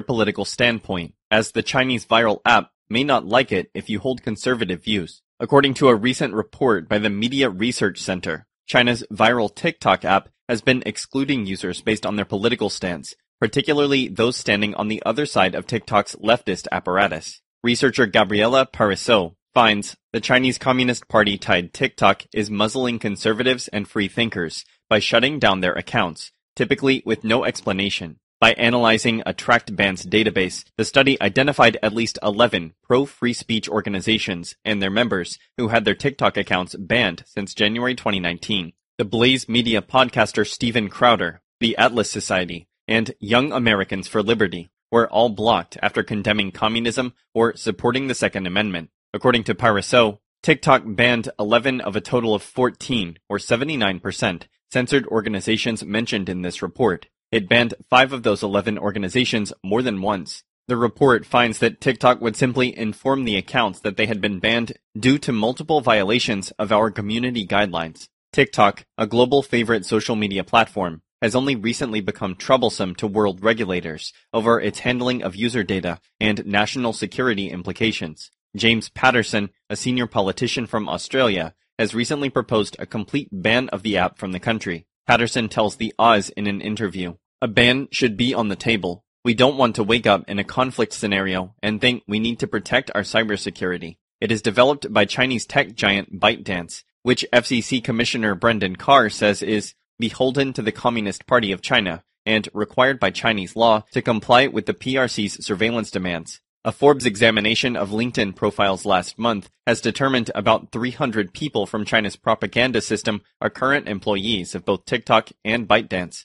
political standpoint, as the Chinese viral app may not like it if you hold conservative views. According to a recent report by the Media Research Center, China's viral TikTok app has been excluding users based on their political stance, particularly those standing on the other side of TikTok's leftist apparatus. Researcher Gabriela Parisot finds the Chinese Communist Party tied TikTok is muzzling conservatives and free thinkers by shutting down their accounts, typically with no explanation. By analyzing a tracked bands database, the study identified at least 11 pro-free speech organizations and their members who had their TikTok accounts banned since January 2019. The Blaze Media podcaster Steven Crowder, the Atlas Society, and Young Americans for Liberty were all blocked after condemning communism or supporting the Second Amendment. According to Parisot, TikTok banned 11 of a total of 14, or 79%, censored organizations mentioned in this report. It banned five of those 11 organizations more than once. The report finds that TikTok would simply inform the accounts that they had been banned due to multiple violations of our community guidelines. TikTok, a global favorite social media platform, has only recently become troublesome to world regulators over its handling of user data and national security implications. James Patterson, a senior politician from Australia, has recently proposed a complete ban of the app from the country. Patterson tells the Oz in an interview, a ban should be on the table. We don't want to wake up in a conflict scenario and think we need to protect our cybersecurity. It is developed by Chinese tech giant ByteDance, which FCC Commissioner Brendan Carr says is beholden to the Communist Party of China and required by Chinese law to comply with the PRC's surveillance demands. A Forbes examination of LinkedIn profiles last month has determined about 300 people from China's propaganda system are current employees of both TikTok and ByteDance.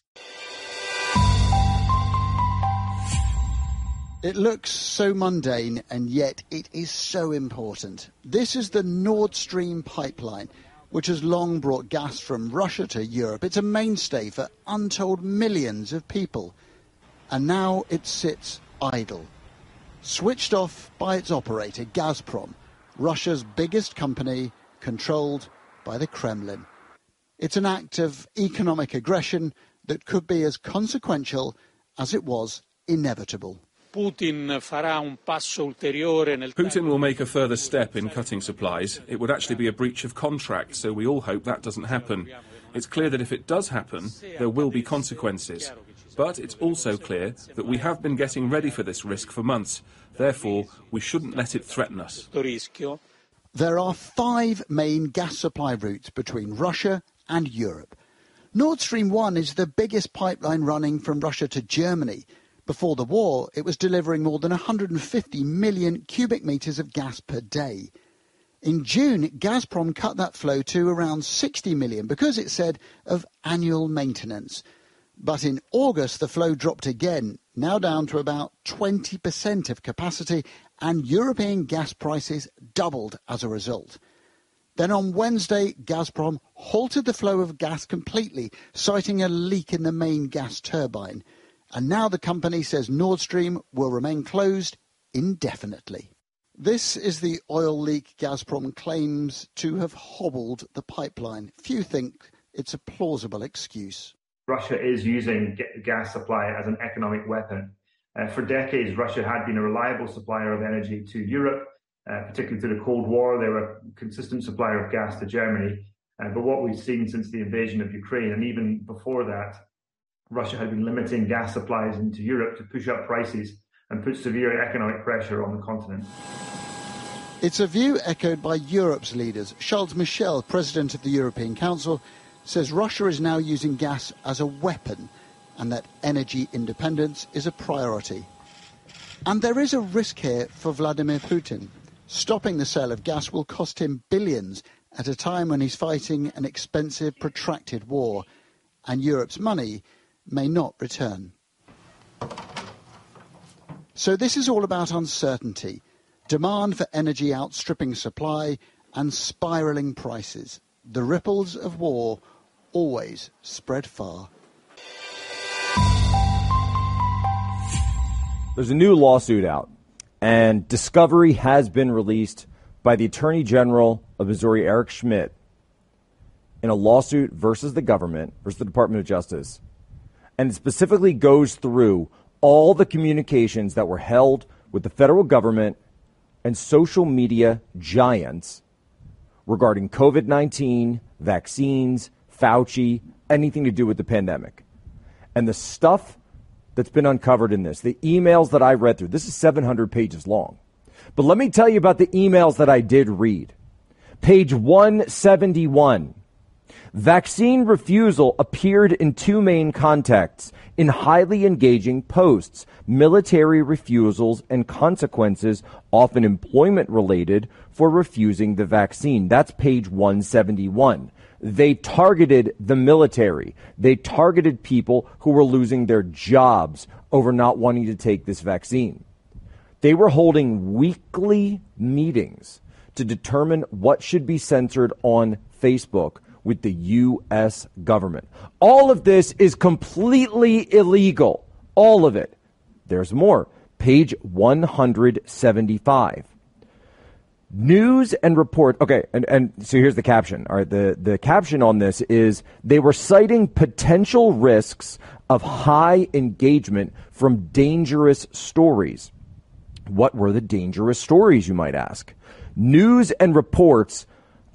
It looks so mundane and yet it is so important. This is the Nord Stream pipeline, which has long brought gas from Russia to Europe. It's a mainstay for untold millions of people. And now it sits idle, switched off by its operator, Gazprom, Russia's biggest company, controlled by the Kremlin. It's an act of economic aggression that could be as consequential as it was inevitable. Putin will make a further step in cutting supplies. It would actually be a breach of contract, so we all hope that doesn't happen. It's clear that if it does happen, there will be consequences. But it's also clear that we have been getting ready for this risk for months. Therefore, we shouldn't let it threaten us. There are five main gas supply routes between Russia and Europe. Nord Stream 1 is the biggest pipeline running from Russia to Germany. Before the war, it was delivering more than 150 million cubic metres of gas per day. In June, Gazprom cut that flow to around 60 million because it said of annual maintenance. But in August, the flow dropped again, now down to about 20% of capacity, and European gas prices doubled as a result. Then on Wednesday, Gazprom halted the flow of gas completely, citing a leak in the main gas turbine and now the company says Nord Stream will remain closed indefinitely. This is the oil leak Gazprom claims to have hobbled the pipeline. Few think it's a plausible excuse. Russia is using gas supply as an economic weapon. Uh, for decades, Russia had been a reliable supplier of energy to Europe, uh, particularly through the Cold War. They were a consistent supplier of gas to Germany. Uh, but what we've seen since the invasion of Ukraine, and even before that, Russia had been limiting gas supplies into Europe to push up prices and put severe economic pressure on the continent. It's a view echoed by Europe's leaders. Charles Michel, president of the European Council, says Russia is now using gas as a weapon and that energy independence is a priority. And there is a risk here for Vladimir Putin. Stopping the sale of gas will cost him billions at a time when he's fighting an expensive, protracted war, and Europe's money may not return. So this is all about uncertainty, demand for energy outstripping supply, and spiralling prices. The ripples of war always spread far. There's a new lawsuit out, and discovery has been released by the Attorney General of Missouri, Eric Schmidt, in a lawsuit versus the government, versus the Department of Justice and it specifically goes through all the communications that were held with the federal government and social media giants regarding COVID 19, vaccines, Fauci, anything to do with the pandemic. And the stuff that's been uncovered in this, the emails that I read through, this is 700 pages long. But let me tell you about the emails that I did read. Page 171. Vaccine refusal appeared in two main contexts in highly engaging posts military refusals and consequences, often employment related, for refusing the vaccine. That's page 171. They targeted the military. They targeted people who were losing their jobs over not wanting to take this vaccine. They were holding weekly meetings to determine what should be censored on Facebook with the U.S. government. All of this is completely illegal. All of it. There's more. Page 175. News and report. Okay, and, and so here's the caption. All right, the, the caption on this is they were citing potential risks of high engagement from dangerous stories. What were the dangerous stories, you might ask? News and reports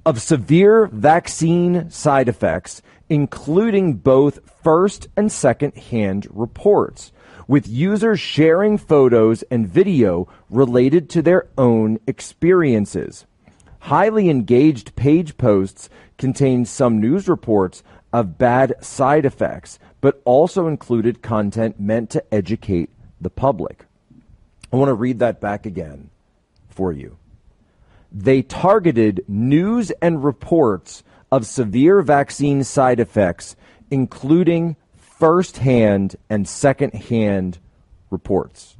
of severe vaccine side effects, including both first and second hand reports with users sharing photos and video related to their own experiences. Highly engaged page posts contain some news reports of bad side effects, but also included content meant to educate the public. I want to read that back again for you. They targeted news and reports of severe vaccine side effects, including first-hand and second-hand reports.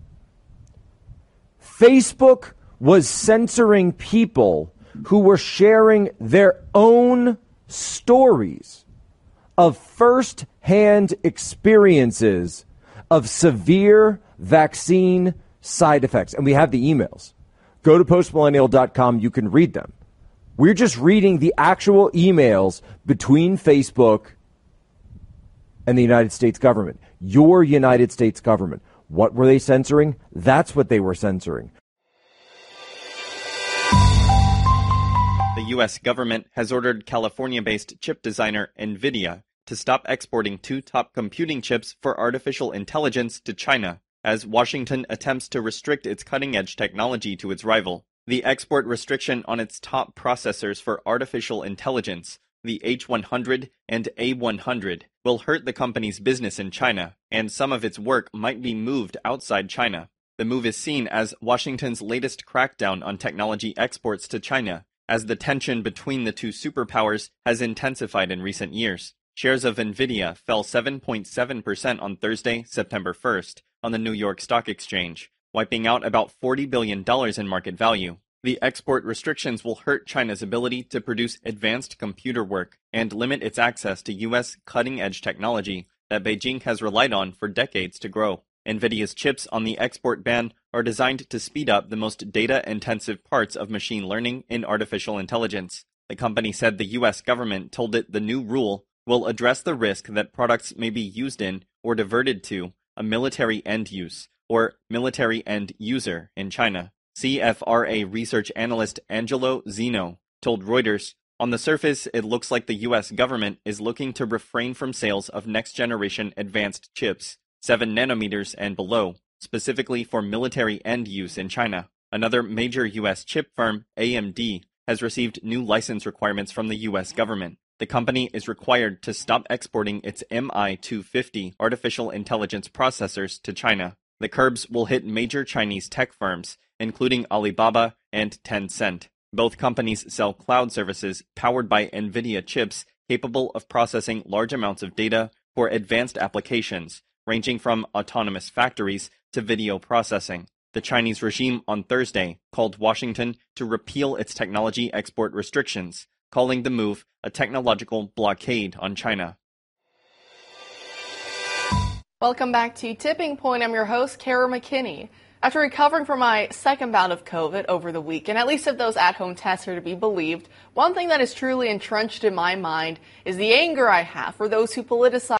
Facebook was censoring people who were sharing their own stories of first-hand experiences of severe vaccine side effects. And we have the emails. Go to postmillennial.com. You can read them. We're just reading the actual emails between Facebook and the United States government. Your United States government. What were they censoring? That's what they were censoring. The U.S. government has ordered California based chip designer NVIDIA to stop exporting two top computing chips for artificial intelligence to China, as Washington attempts to restrict its cutting edge technology to its rival. The export restriction on its top processors for artificial intelligence the H100 and A100 will hurt the company's business in China, and some of its work might be moved outside China. The move is seen as Washington's latest crackdown on technology exports to China, as the tension between the two superpowers has intensified in recent years. Shares of Nvidia fell 7.7% on Thursday, September 1st, on the New York Stock Exchange, wiping out about $40 billion in market value. The export restrictions will hurt China's ability to produce advanced computer work and limit its access to U.S. cutting edge technology that Beijing has relied on for decades to grow. NVIDIA's chips on the export ban are designed to speed up the most data intensive parts of machine learning in artificial intelligence. The company said the U.S. government told it the new rule will address the risk that products may be used in or diverted to a military end use or military end user in China. CFRA research analyst Angelo Zeno told Reuters, on the surface, it looks like the US government is looking to refrain from sales of next generation advanced chips, 7 nanometers and below, specifically for military end use in China. Another major US chip firm, AMD, has received new license requirements from the US government. The company is required to stop exporting its MI250 artificial intelligence processors to China. The curbs will hit major Chinese tech firms, including Alibaba and Tencent. Both companies sell cloud services powered by NVIDIA chips capable of processing large amounts of data for advanced applications, ranging from autonomous factories to video processing. The Chinese regime on Thursday called Washington to repeal its technology export restrictions, calling the move a technological blockade on China. Welcome back to Tipping Point. I'm your host, Kara McKinney. After recovering from my second bout of COVID over the weekend, at least if those at home tests are to be believed, one thing that is truly entrenched in my mind is the anger I have for those who politicize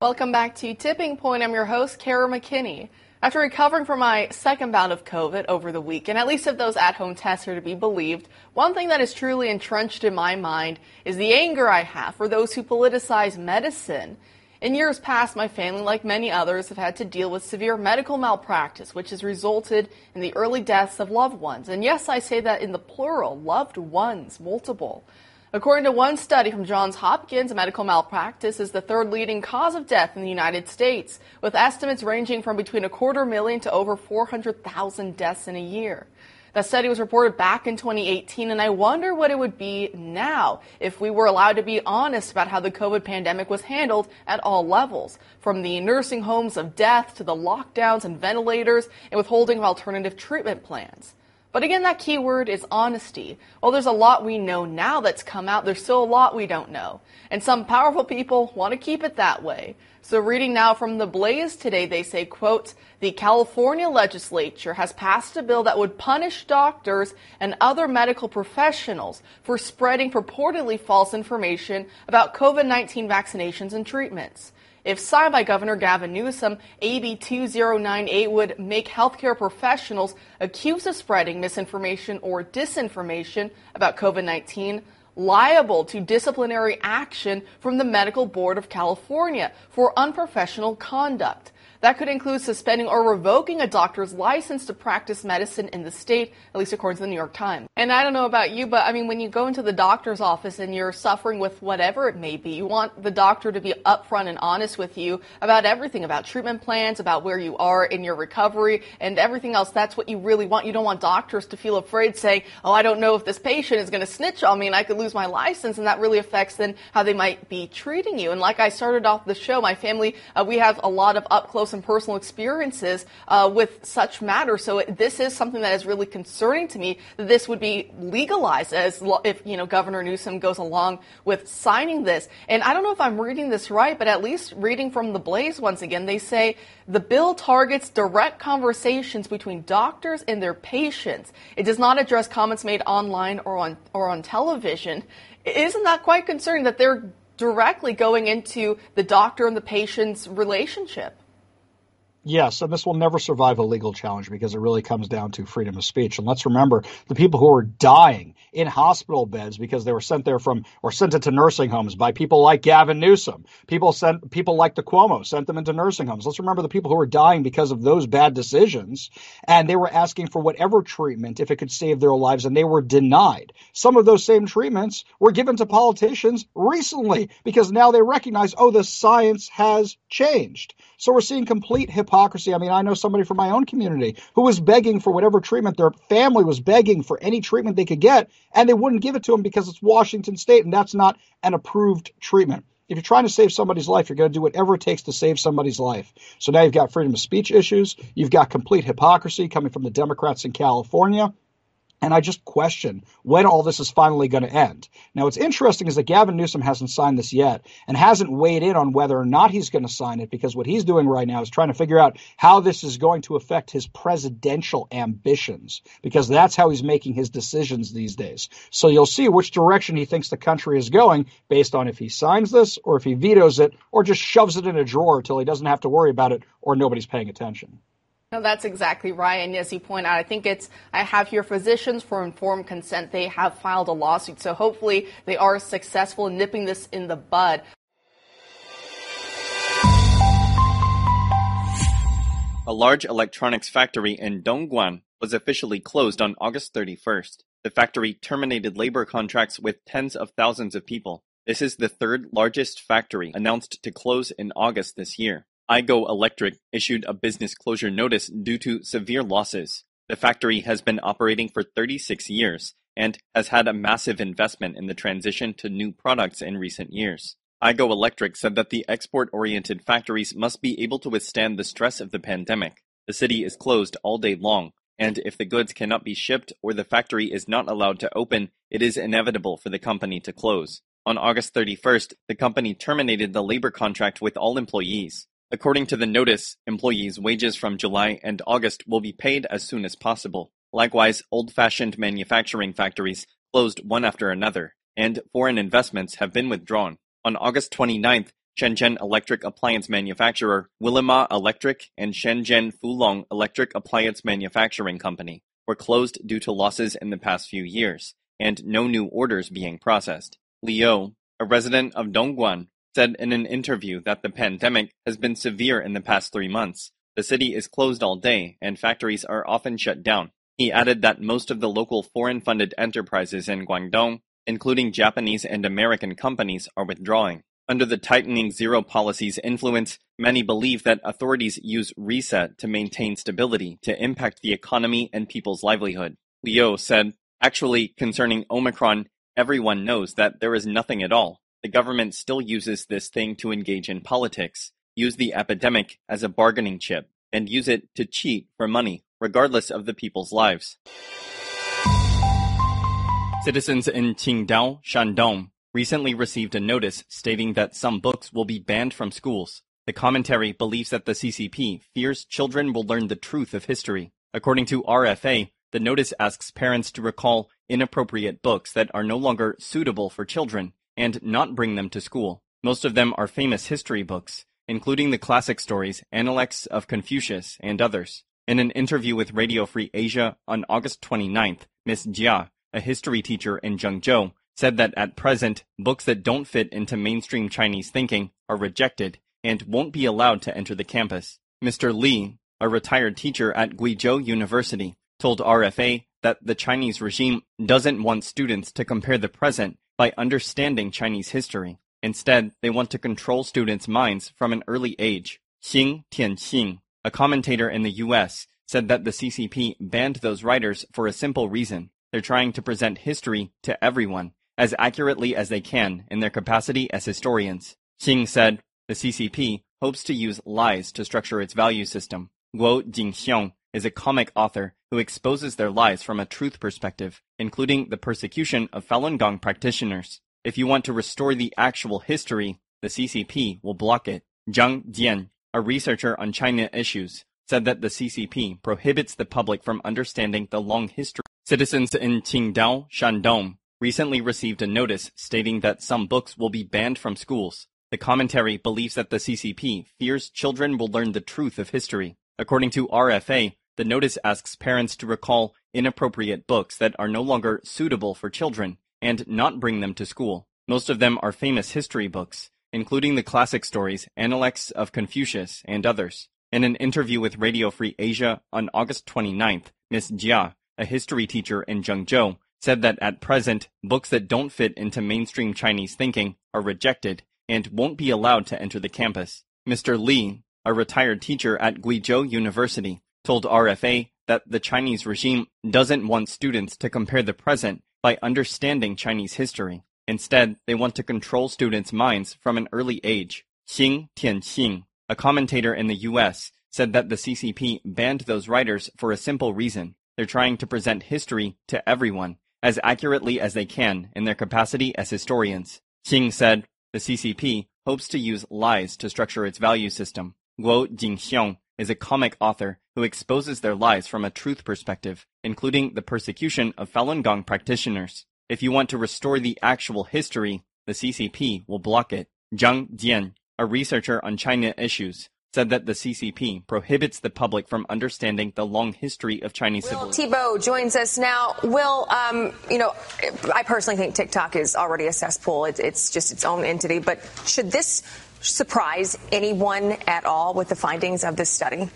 Welcome back to Tipping Point. I'm your host, Kara McKinney. After recovering from my second bout of COVID over the weekend, at least if those at home tests are to be believed, one thing that is truly entrenched in my mind is the anger I have for those who politicize medicine. In years past, my family, like many others, have had to deal with severe medical malpractice, which has resulted in the early deaths of loved ones. And yes, I say that in the plural loved ones, multiple. According to one study from Johns Hopkins, medical malpractice is the third leading cause of death in the United States, with estimates ranging from between a quarter million to over 400,000 deaths in a year. That study was reported back in 2018, and I wonder what it would be now if we were allowed to be honest about how the COVID pandemic was handled at all levels, from the nursing homes of death to the lockdowns and ventilators and withholding of alternative treatment plans. But again, that key word is honesty. Well, there's a lot we know now that's come out. There's still a lot we don't know. And some powerful people want to keep it that way. So reading now from the Blaze today, they say, quote, the California legislature has passed a bill that would punish doctors and other medical professionals for spreading purportedly false information about COVID-19 vaccinations and treatments. If signed by Governor Gavin Newsom, AB 2098 would make healthcare professionals accused of spreading misinformation or disinformation about COVID 19 liable to disciplinary action from the Medical Board of California for unprofessional conduct. That could include suspending or revoking a doctor's license to practice medicine in the state, at least according to the New York Times. And I don't know about you, but I mean, when you go into the doctor's office and you're suffering with whatever it may be, you want the doctor to be upfront and honest with you about everything, about treatment plans, about where you are in your recovery, and everything else. That's what you really want. You don't want doctors to feel afraid saying, oh, I don't know if this patient is going to snitch on me and I could lose my license. And that really affects then how they might be treating you. And like I started off the show, my family, uh, we have a lot of up close and personal experiences uh, with such matters. So this is something that is really concerning to me that this would be legalized as lo- if you know Governor Newsom goes along with signing this. And I don't know if I'm reading this right, but at least reading from the Blaze once again, they say the bill targets direct conversations between doctors and their patients. It does not address comments made online or on or on television. Isn't that quite concerning that they're directly going into the doctor and the patient's relationship? Yes, and this will never survive a legal challenge because it really comes down to freedom of speech. And let's remember the people who are dying in hospital beds because they were sent there from or sent into nursing homes by people like Gavin Newsom. People sent people like the Cuomo sent them into nursing homes. Let's remember the people who are dying because of those bad decisions, and they were asking for whatever treatment if it could save their lives, and they were denied. Some of those same treatments were given to politicians recently because now they recognize, oh, the science has changed. So we're seeing complete hypocrisy. I mean, I know somebody from my own community who was begging for whatever treatment their family was begging for any treatment they could get, and they wouldn't give it to them because it's Washington State, and that's not an approved treatment. If you're trying to save somebody's life, you're going to do whatever it takes to save somebody's life. So now you've got freedom of speech issues. You've got complete hypocrisy coming from the Democrats in California. And I just question when all this is finally going to end. Now, what's interesting is that Gavin Newsom hasn't signed this yet and hasn't weighed in on whether or not he's going to sign it because what he's doing right now is trying to figure out how this is going to affect his presidential ambitions because that's how he's making his decisions these days. So you'll see which direction he thinks the country is going based on if he signs this or if he vetoes it or just shoves it in a drawer until he doesn't have to worry about it or nobody's paying attention. No, that's exactly right. And as you point out, I think it's, I have here physicians for informed consent. They have filed a lawsuit. So hopefully they are successful in nipping this in the bud. A large electronics factory in Dongguan was officially closed on August 31st. The factory terminated labor contracts with tens of thousands of people. This is the third largest factory announced to close in August this year. Aigo Electric issued a business closure notice due to severe losses. The factory has been operating for 36 years and has had a massive investment in the transition to new products in recent years. Igo Electric said that the export-oriented factories must be able to withstand the stress of the pandemic. The city is closed all day long, and if the goods cannot be shipped or the factory is not allowed to open, it is inevitable for the company to close. On August 31st, the company terminated the labor contract with all employees. According to the notice, employees' wages from July and August will be paid as soon as possible. Likewise, old-fashioned manufacturing factories closed one after another, and foreign investments have been withdrawn. On August 29th, Shenzhen electric appliance manufacturer Wilima Electric and Shenzhen Fulong Electric Appliance Manufacturing Company were closed due to losses in the past few years and no new orders being processed. Liu, a resident of Dongguan, said in an interview that the pandemic has been severe in the past three months. The city is closed all day and factories are often shut down. He added that most of the local foreign-funded enterprises in Guangdong, including Japanese and American companies, are withdrawing. Under the tightening zero policy's influence, many believe that authorities use reset to maintain stability to impact the economy and people's livelihood. Liu said, Actually, concerning Omicron, everyone knows that there is nothing at all. The government still uses this thing to engage in politics, use the epidemic as a bargaining chip, and use it to cheat for money, regardless of the people's lives. Citizens in Qingdao, Shandong, recently received a notice stating that some books will be banned from schools. The commentary believes that the CCP fears children will learn the truth of history. According to RFA, the notice asks parents to recall inappropriate books that are no longer suitable for children and not bring them to school. Most of them are famous history books, including the classic stories Analects of Confucius and others. In an interview with Radio Free Asia on August 29th, Ms. Jia, a history teacher in Zhengzhou, said that at present, books that don't fit into mainstream Chinese thinking are rejected and won't be allowed to enter the campus. Mr. Li, a retired teacher at Guizhou University, told RFA that the Chinese regime doesn't want students to compare the present by understanding Chinese history. Instead, they want to control students' minds from an early age. Xing Tianxing, a commentator in the US, said that the CCP banned those writers for a simple reason. They're trying to present history to everyone as accurately as they can in their capacity as historians. Xing said, the CCP hopes to use lies to structure its value system. Guo Jingxiong is a comic author who exposes their lies from a truth perspective, including the persecution of Falun Gong practitioners. If you want to restore the actual history, the CCP will block it. Zhang Jian, a researcher on China issues, said that the CCP prohibits the public from understanding the long history. Citizens in Qingdao, Shandong, recently received a notice stating that some books will be banned from schools. The commentary believes that the CCP fears children will learn the truth of history. According to RFA, the notice asks parents to recall inappropriate books that are no longer suitable for children and not bring them to school. Most of them are famous history books, including the classic stories Analects of Confucius and others. In an interview with Radio Free Asia on August 29th, Ms. Jia, a history teacher in Zhengzhou, said that at present, books that don't fit into mainstream Chinese thinking are rejected and won't be allowed to enter the campus. Mr. Li, a retired teacher at Guizhou University, told RFA that the Chinese regime doesn't want students to compare the present by understanding Chinese history. Instead, they want to control students' minds from an early age. Xing Tianxing, a commentator in the US, said that the CCP banned those writers for a simple reason. They're trying to present history to everyone as accurately as they can in their capacity as historians. Xing said, the CCP hopes to use lies to structure its value system. Guo Jingxiong is a comic author who exposes their lies from a truth perspective, including the persecution of Falun Gong practitioners. If you want to restore the actual history, the CCP will block it. Zhang Jian, a researcher on China issues, said that the CCP prohibits the public from understanding the long history of Chinese Will civilization. Tebow joins us now. Will, um, you know, I personally think TikTok is already a cesspool. It, it's just its own entity. But should this surprise anyone at all with the findings of this study?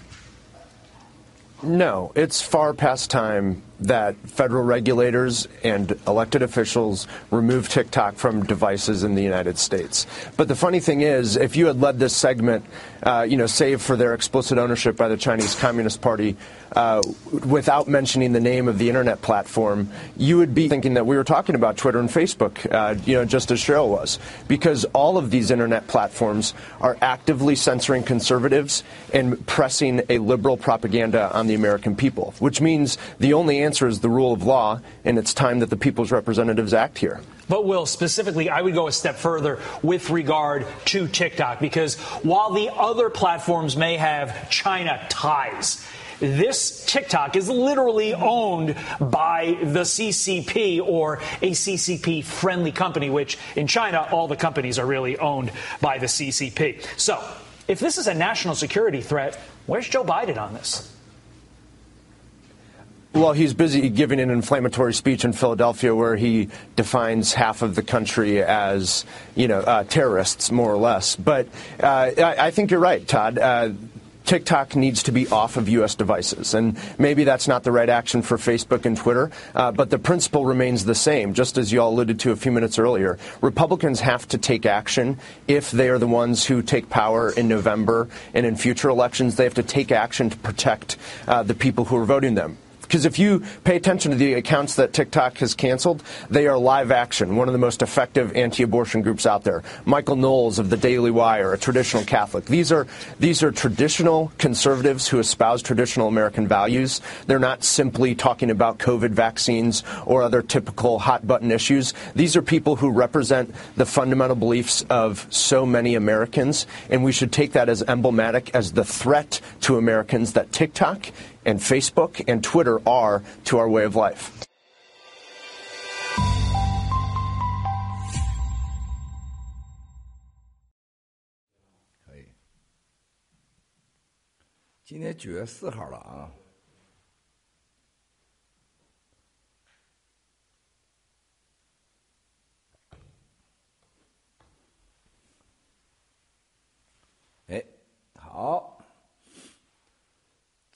No, it's far past time that federal regulators and elected officials remove TikTok from devices in the United States. But the funny thing is, if you had led this segment, uh, you know, save for their explicit ownership by the Chinese Communist Party, uh, without mentioning the name of the internet platform, you would be thinking that we were talking about Twitter and Facebook, uh, you know, just as Cheryl was, because all of these internet platforms are actively censoring conservatives and pressing a liberal propaganda on the American people, which means the only answer is the rule of law, and it's time that the people's representatives act here. But, Will, specifically, I would go a step further with regard to TikTok because while the other platforms may have China ties, this TikTok is literally owned by the CCP or a CCP friendly company, which in China, all the companies are really owned by the CCP. So if this is a national security threat, where's Joe Biden on this? Well, he's busy giving an inflammatory speech in Philadelphia where he defines half of the country as, you know, uh, terrorists, more or less. But uh, I, think you're right, Todd. Uh, TikTok needs to be off of U.S. devices. And maybe that's not the right action for Facebook and Twitter, uh, but the principle remains the same, just as you all alluded to a few minutes earlier. Republicans have to take action if they are the ones who take power in November and in future elections. They have to take action to protect uh, the people who are voting them. Because if you pay attention to the accounts that TikTok has canceled, they are live action, one of the most effective anti-abortion groups out there. Michael Knowles of the Daily Wire, a traditional Catholic. These are these are traditional conservatives who espouse traditional American values. They're not simply talking about COVID vaccines or other typical hot button issues. These are people who represent the fundamental beliefs of so many Americans, and we should take that as emblematic as the threat to Americans that TikTok and Facebook and Twitter are to our way of life. 可以。今天九月四号了啊。哎，好。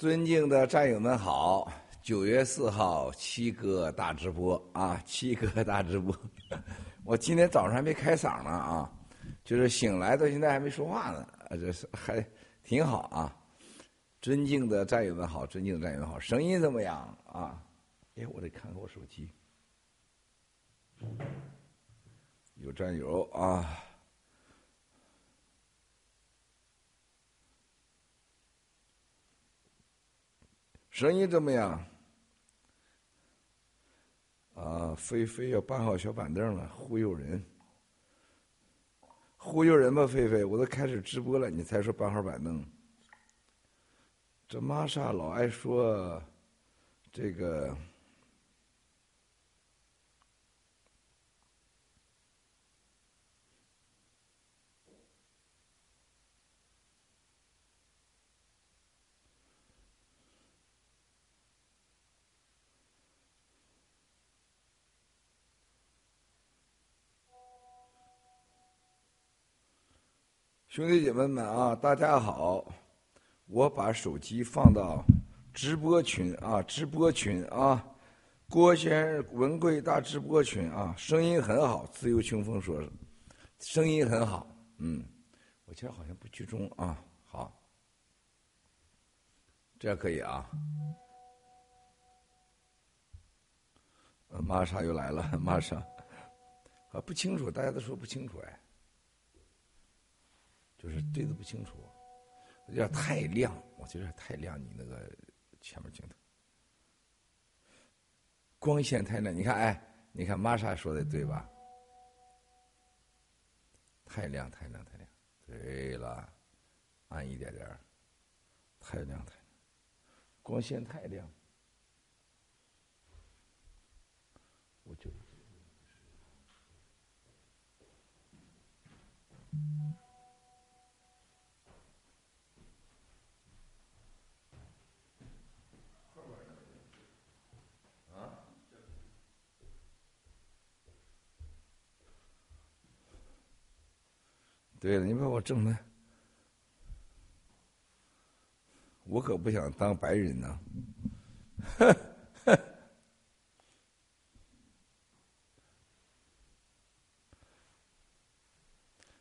尊敬的战友们好，九月四号七哥大直播啊，七哥大直播，我今天早上还没开嗓呢啊，就是醒来到现在还没说话呢，啊这是还挺好啊。尊敬的战友们好，尊敬的战友们好，声音怎么样啊？哎，我得看看我手机，有战友啊。声音怎么样？啊，菲菲要搬好小板凳了，忽悠人，忽悠人吧，菲菲，我都开始直播了，你才说搬好板凳。这玛莎老爱说这个。兄弟姐妹们啊，大家好！我把手机放到直播群啊，直播群啊，郭先生文贵大直播群啊，声音很好。自由清风说，声音很好。嗯，我今儿好像不居中啊。好，这样可以啊。玛莎又来了，玛莎啊，不清楚，大家都说不清楚哎。就是对的不清楚，有点太亮，我觉得太亮。你那个前面镜头光线太亮，你看，哎，你看玛莎说的对吧？太亮，太亮，太亮。对了，暗一点点太亮，太亮，光线太亮，我就。对了，你把我整的，我可不想当白人呐！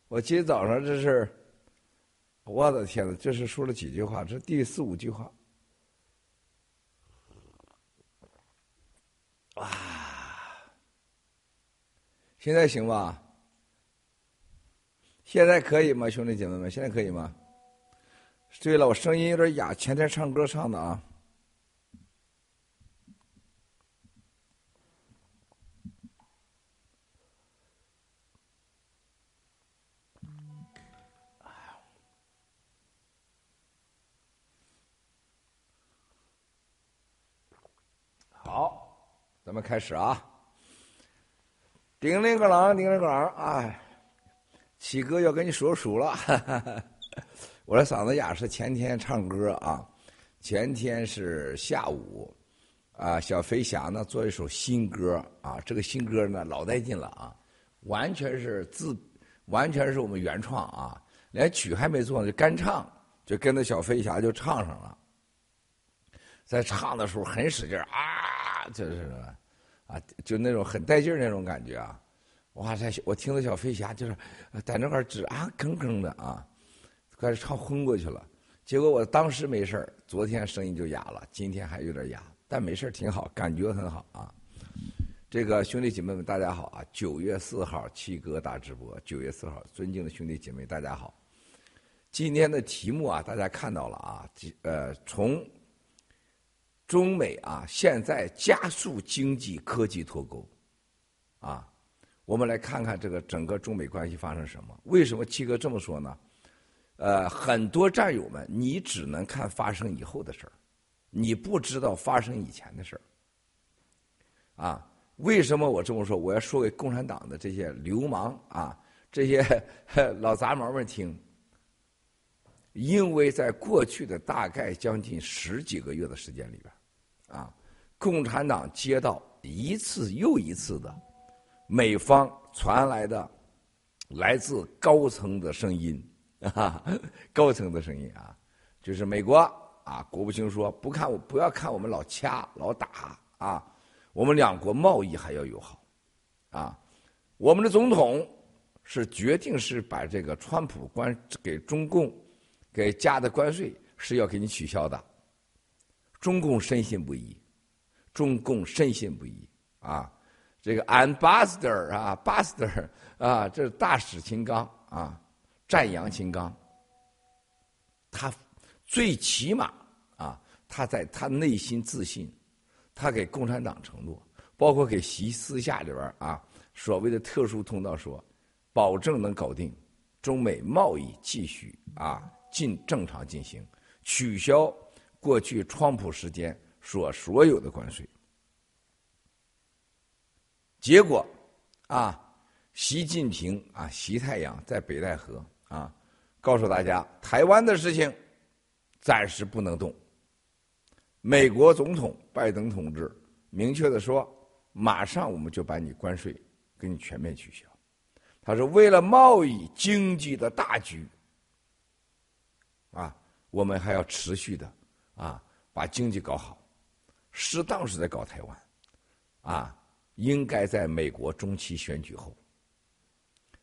我今天早上这是，我的天呐，这是说了几句话？这第四五句话。啊，现在行吧？现在可以吗？兄弟姐妹们，现在可以吗？对了，我声音有点哑，前天唱歌唱的啊。好，咱们开始啊。叮铃个狼，叮铃个狼。哎。喜哥要跟你说数了。我的嗓子哑是前天唱歌啊，前天是下午啊，小飞侠呢做一首新歌啊，这个新歌呢老带劲了啊，完全是自，完全是我们原创啊，连曲还没做呢就干唱，就跟着小飞侠就唱上了。在唱的时候很使劲啊，就是啊，就那种很带劲那种感觉啊！哇塞，我听着小飞侠就是在那块儿直啊吭吭的啊，开始唱昏过去了。结果我当时没事儿昨天声音就哑了，今天还有点哑，但没事挺好，感觉很好啊。这个兄弟姐妹们，大家好啊！九月四号七哥大直播，九月四号，尊敬的兄弟姐妹，大家好。今天的题目啊，大家看到了啊，呃，从。中美啊，现在加速经济科技脱钩，啊，我们来看看这个整个中美关系发生什么？为什么七哥这么说呢？呃，很多战友们，你只能看发生以后的事儿，你不知道发生以前的事儿。啊，为什么我这么说？我要说给共产党的这些流氓啊，这些 老杂毛们听。因为在过去的大概将近十几个月的时间里边，啊，共产党接到一次又一次的美方传来的来自高层的声音，啊，高层的声音啊，就是美国啊，国务卿说不看我不要看我们老掐老打啊，我们两国贸易还要友好，啊，我们的总统是决定是把这个川普关给中共。给加的关税是要给你取消的，中共深信不疑，中共深信不疑啊！这个 ambassador 啊，baster 啊，这是大使秦刚啊，赞扬秦刚，他最起码啊，他在他内心自信，他给共产党承诺，包括给习私下里边啊，所谓的特殊通道说，保证能搞定中美贸易继续啊。进正常进行，取消过去川普时间所所有的关税。结果，啊，习近平啊，习太阳在北戴河啊，告诉大家，台湾的事情暂时不能动。美国总统拜登同志明确的说，马上我们就把你关税给你全面取消。他说，为了贸易经济的大局。啊，我们还要持续的啊，把经济搞好，适当是在搞台湾，啊，应该在美国中期选举后，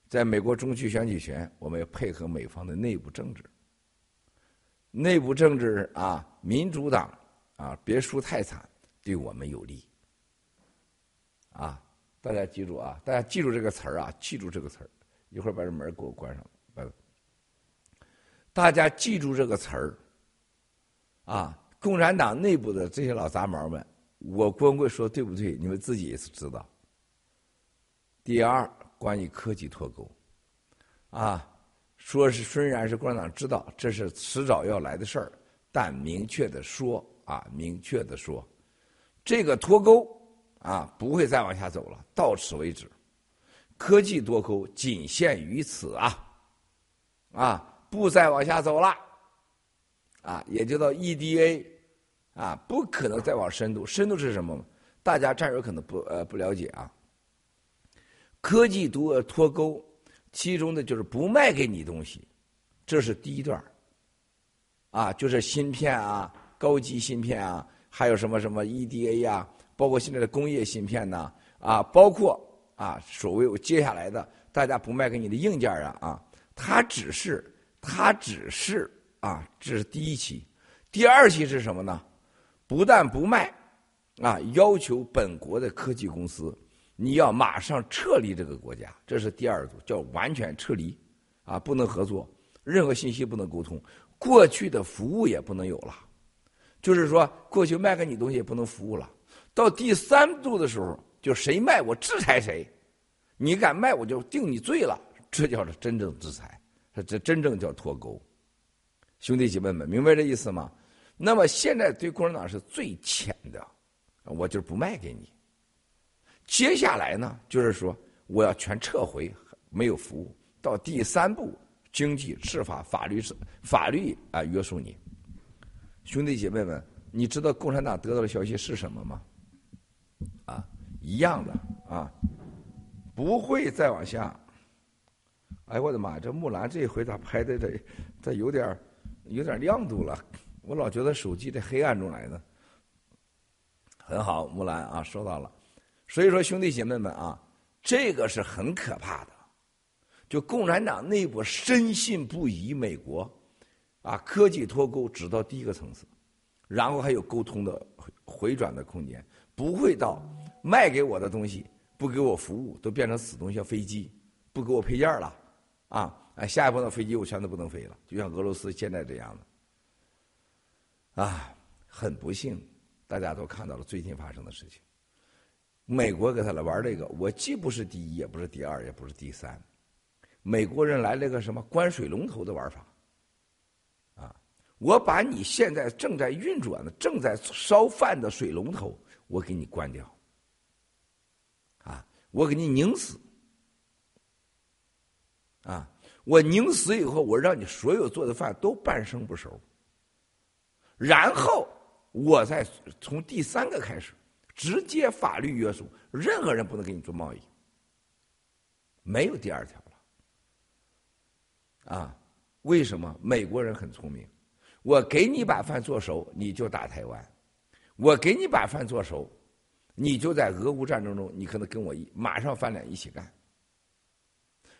在美国中期选举前，我们要配合美方的内部政治，内部政治啊，民主党啊，别输太惨，对我们有利，啊，大家记住啊，大家记住这个词儿啊，记住这个词儿，一会儿把这门给我关上，拜拜。大家记住这个词儿，啊，共产党内部的这些老杂毛们，我光棍说对不对？你们自己也是知道。第二，关于科技脱钩，啊，说是虽然是共产党知道这是迟早要来的事儿，但明确的说啊，明确的说，这个脱钩啊不会再往下走了，到此为止，科技脱钩仅限于此啊，啊。不再往下走了，啊，也就到 EDA，啊，不可能再往深度。深度是什么？大家战友可能不呃不了解啊。科技脱脱钩，其中的就是不卖给你东西，这是第一段啊，就是芯片啊，高级芯片啊，还有什么什么 EDA 呀，包括现在的工业芯片呐，啊，包括啊，所谓接下来的，大家不卖给你的硬件啊，啊，它只是。它只是啊，这是第一期，第二期是什么呢？不但不卖，啊，要求本国的科技公司你要马上撤离这个国家，这是第二组，叫完全撤离，啊，不能合作，任何信息不能沟通，过去的服务也不能有了，就是说过去卖给你东西也不能服务了。到第三度的时候，就谁卖我制裁谁，你敢卖我就定你罪了，这叫做真正制裁。这真正叫脱钩，兄弟姐妹们，明白这意思吗？那么现在对共产党是最浅的，我就不卖给你，接下来呢，就是说我要全撤回，没有服务。到第三步，经济、执法、法律是法律啊约束你。兄弟姐妹们，你知道共产党得到的消息是什么吗？啊，一样的啊，不会再往下。哎，我的妈！这木兰这一回咋拍的这，这有点有点亮度了。我老觉得手机在黑暗中来呢。很好，木兰啊，收到了。所以说，兄弟姐妹们啊，这个是很可怕的。就共产党内部深信不疑美国，啊，科技脱钩只到第一个层次，然后还有沟通的回转的空间，不会到卖给我的东西不给我服务，都变成死东西，像飞机不给我配件了，啊，哎，下一步的飞机我全都不能飞了，就像俄罗斯现在这样的，啊，很不幸。大家都看到了最近发生的事情，美国给他来玩这个，我既不是第一，也不是第二，也不是第三，美国人来了个什么关水龙头的玩法，啊，我把你现在正在运转的、正在烧饭的水龙头，我给你关掉，啊，我给你拧死，啊，我拧死以后，我让你所有做的饭都半生不熟，然后。我再从第三个开始，直接法律约束，任何人不能给你做贸易，没有第二条了。啊，为什么？美国人很聪明，我给你把饭做熟，你就打台湾；我给你把饭做熟，你就在俄乌战争中，你可能跟我一马上翻脸一起干。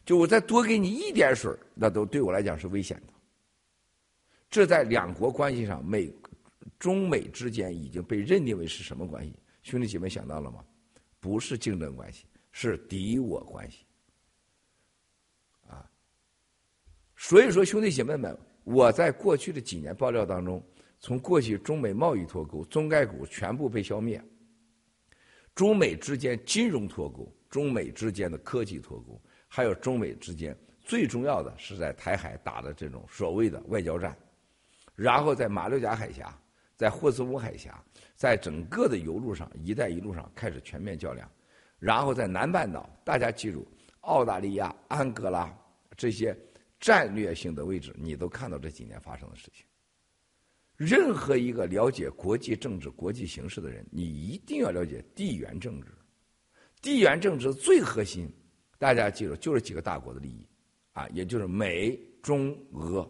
就我再多给你一点水，那都对我来讲是危险的。这在两国关系上，美。中美之间已经被认定为是什么关系？兄弟姐妹想到了吗？不是竞争关系，是敌我关系。啊，所以说兄弟姐妹们，我在过去的几年爆料当中，从过去中美贸易脱钩，中概股全部被消灭，中美之间金融脱钩，中美之间的科技脱钩，还有中美之间最重要的是在台海打的这种所谓的外交战，然后在马六甲海峡。在霍斯乌海峡，在整个的油路上，“一带一路”上开始全面较量，然后在南半岛，大家记住，澳大利亚、安哥拉这些战略性的位置，你都看到这几年发生的事情。任何一个了解国际政治、国际形势的人，你一定要了解地缘政治。地缘政治最核心，大家记住，就是几个大国的利益，啊，也就是美中俄。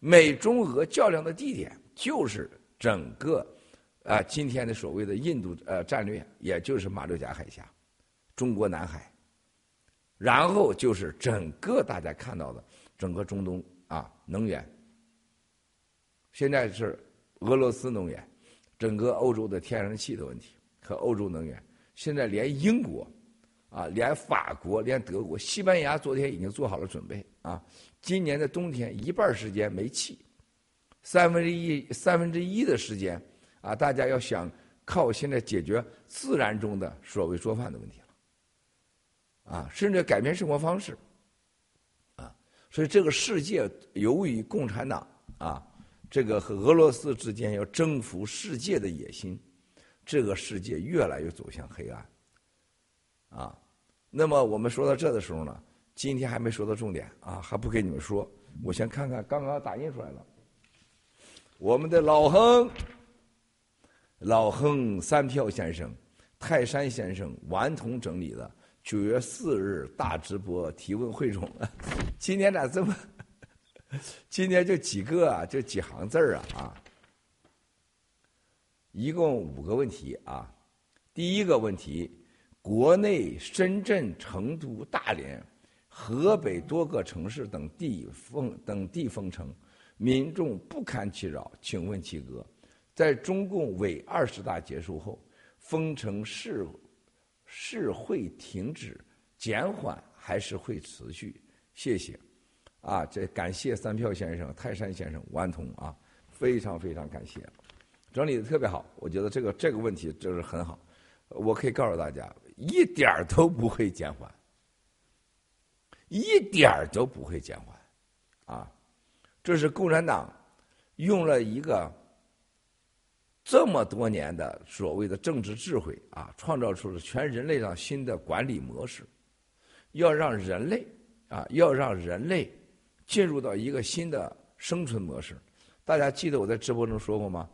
美中俄较量的地点就是。整个啊，今天的所谓的印度呃战略，也就是马六甲海峡、中国南海，然后就是整个大家看到的整个中东啊能源，现在是俄罗斯能源，整个欧洲的天然气的问题和欧洲能源，现在连英国啊，连法国、连德国、西班牙昨天已经做好了准备啊，今年的冬天一半时间没气。三分之一三分之一的时间，啊，大家要想靠现在解决自然中的所谓做饭的问题了，啊，甚至改变生活方式，啊，所以这个世界由于共产党啊，这个和俄罗斯之间要征服世界的野心，这个世界越来越走向黑暗，啊，那么我们说到这的时候呢，今天还没说到重点啊，还不给你们说，我先看看刚刚打印出来了。我们的老亨，老亨三票先生、泰山先生、顽童整理的九月四日大直播提问会中，今天咋这么？今天就几个啊，就几行字儿啊啊！一共五个问题啊。第一个问题：国内深圳、成都、大连、河北多个城市等地封等地封城。民众不堪其扰，请问齐哥，在中共伪二十大结束后，封城是是会停止、减缓，还是会持续？谢谢。啊，这感谢三票先生、泰山先生、顽童啊，非常非常感谢，整理的特别好。我觉得这个这个问题就是很好。我可以告诉大家，一点儿都不会减缓，一点儿都不会减缓，啊。这是共产党用了一个这么多年的所谓的政治智慧啊，创造出了全人类上新的管理模式，要让人类啊，要让人类进入到一个新的生存模式。大家记得我在直播中说过吗？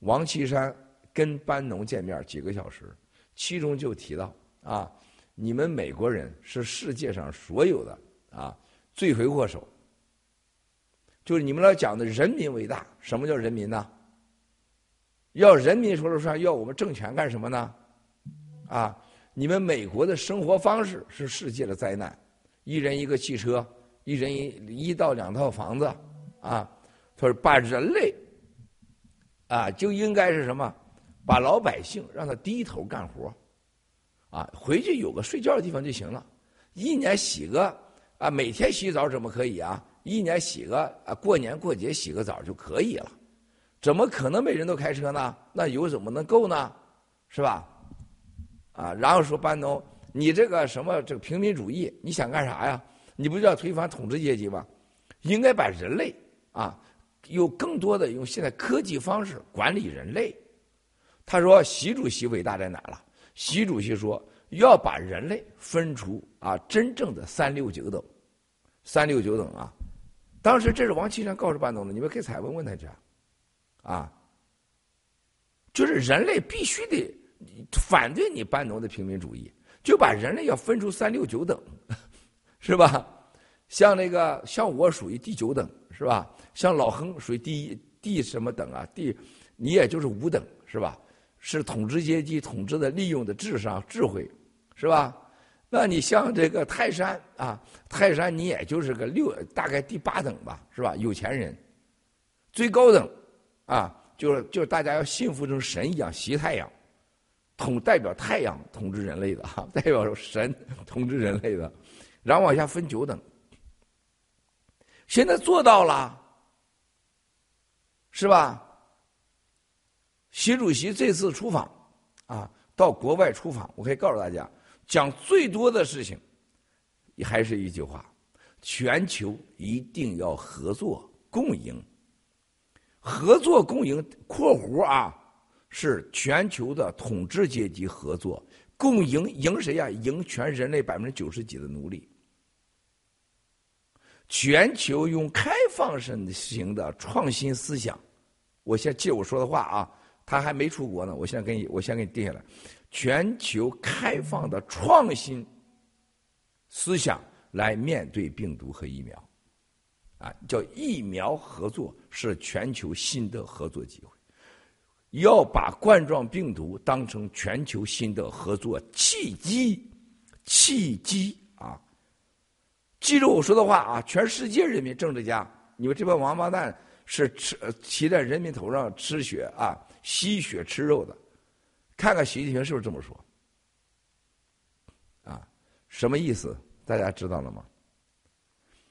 王岐山跟班农见面几个小时，其中就提到啊，你们美国人是世界上所有的啊罪魁祸首，就是你们老讲的人民为大，什么叫人民呢？要人民说了算，要我们政权干什么呢？啊，你们美国的生活方式是世界的灾难，一人一个汽车，一人一一到两套房子，啊，他说把人类，啊，就应该是什么？把老百姓让他低头干活，啊，回去有个睡觉的地方就行了。一年洗个啊，每天洗澡怎么可以啊？一年洗个啊，过年过节洗个澡就可以了。怎么可能每人都开车呢？那油怎么能够呢？是吧？啊，然后说班农，你这个什么这个平民主义，你想干啥呀？你不就要推翻统治阶级吗？应该把人类啊，有更多的用现在科技方式管理人类。他说，习主席伟大在哪了？习主席说要把人类分出啊真正的三六九等，三六九等啊。当时这是王岐山告诉班农的，你们可以采问问他去。啊，就是人类必须得反对你班农的平民主义，就把人类要分出三六九等，是吧？像那个像我属于第九等，是吧？像老亨属于第一第什么等啊？第你也就是五等，是吧？是统治阶级统治的利用的智商智慧，是吧？那你像这个泰山啊，泰山你也就是个六大概第八等吧，是吧？有钱人，最高等。啊，就是就是大家要信服成神一样，习太阳，统代表太阳统治人类的哈，代表神统治人类的，然后往下分九等，现在做到了，是吧？习主席这次出访啊，到国外出访，我可以告诉大家，讲最多的事情，还是一句话：全球一定要合作共赢。合作共赢（括弧啊）是全球的统治阶级合作共赢，赢谁呀？赢全人类百分之九十几的奴隶。全球用开放式型的创新思想，我先借我说的话啊，他还没出国呢，我现在给你，我先给你定下来。全球开放的创新思想来面对病毒和疫苗。啊，叫疫苗合作是全球新的合作机会，要把冠状病毒当成全球新的合作契机，契机啊！记住我说的话啊！全世界人民政治家，你们这帮王八蛋是吃骑在人民头上吃血啊，吸血吃肉的，看看习近平是不是这么说？啊，什么意思？大家知道了吗？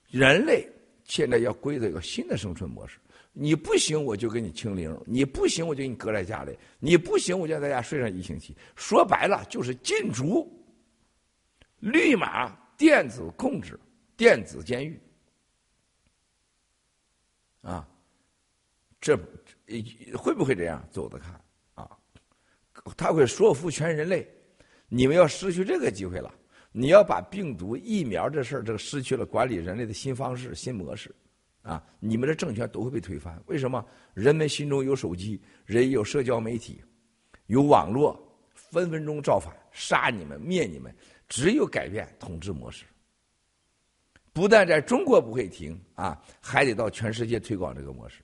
人类。现在要归到一个新的生存模式，你不行我就给你清零，你不行我就给你搁在家里，你不行我就在家睡上一星期。说白了就是禁足、绿码、电子控制、电子监狱，啊，这会不会这样？走着看啊，他会说服全人类，你们要失去这个机会了。你要把病毒疫苗这事儿，这个失去了管理人类的新方式、新模式，啊，你们的政权都会被推翻。为什么？人们心中有手机，人有社交媒体，有网络，分分钟造反，杀你们，灭你们。只有改变统治模式，不但在中国不会停啊，还得到全世界推广这个模式。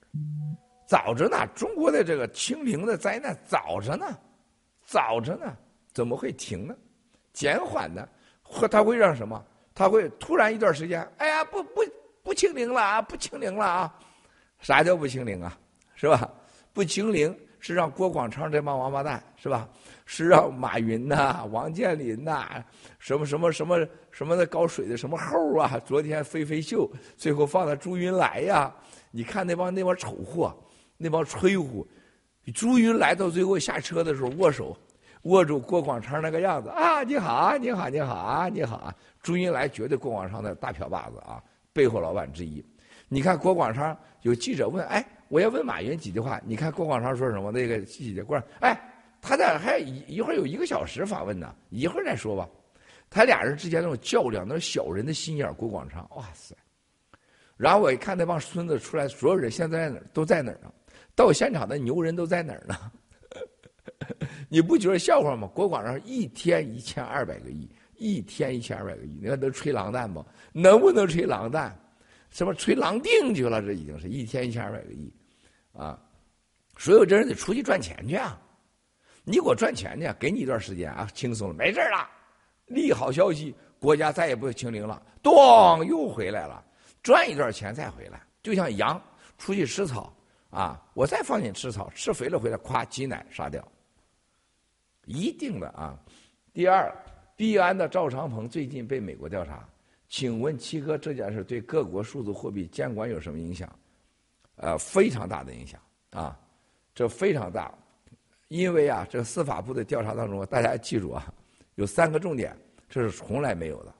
早着呢，中国的这个清零的灾难早着呢，早着呢，怎么会停呢？减缓呢？会，他会让什么？他会突然一段时间，哎呀，不不不清零了啊，不清零了啊！啥叫不清零啊？是吧？不清零是让郭广昌这帮王八蛋是吧？是让马云呐、王健林呐、什么什么什么什么的搞水的什么猴啊？昨天飞飞秀，最后放了朱云来呀！你看那帮那帮丑货，那帮吹呼，朱云来到最后下车的时候握手。握住郭广昌那个样子啊！你好啊，你好，你好啊，你好啊！朱云来绝对郭广昌的大票把子啊，背后老板之一。你看郭广昌有记者问，哎，我要问马云几句话，你看郭广昌说什么？那个记者过来哎，他在还一一会儿有一个小时访问呢，一会儿再说吧。他俩人之间那种较量，那种小人的心眼郭广昌，哇塞！然后我一看那帮孙子出来，所有人现在在哪？都在哪儿呢？到现场的牛人都在哪儿呢？你不觉得笑话吗？国广上一天一千二百个亿，一天一千二百个亿，你看能吹狼蛋不？能不能吹狼蛋？什么吹狼腚去了？这已经是一天一千二百个亿，啊！所有这人得出去赚钱去啊！你给我赚钱去，给你一段时间啊，轻松了，没事了。利好消息，国家再也不清零了，咚，又回来了，赚一段钱再回来，就像羊出去吃草啊，我再放你吃草，吃肥了回来，咵挤奶杀掉。一定的啊！第二，币安的赵长鹏最近被美国调查，请问七哥这件事对各国数字货币监管有什么影响？呃，非常大的影响啊，这非常大，因为啊，这个司法部的调查当中，大家记住啊，有三个重点，这是从来没有的，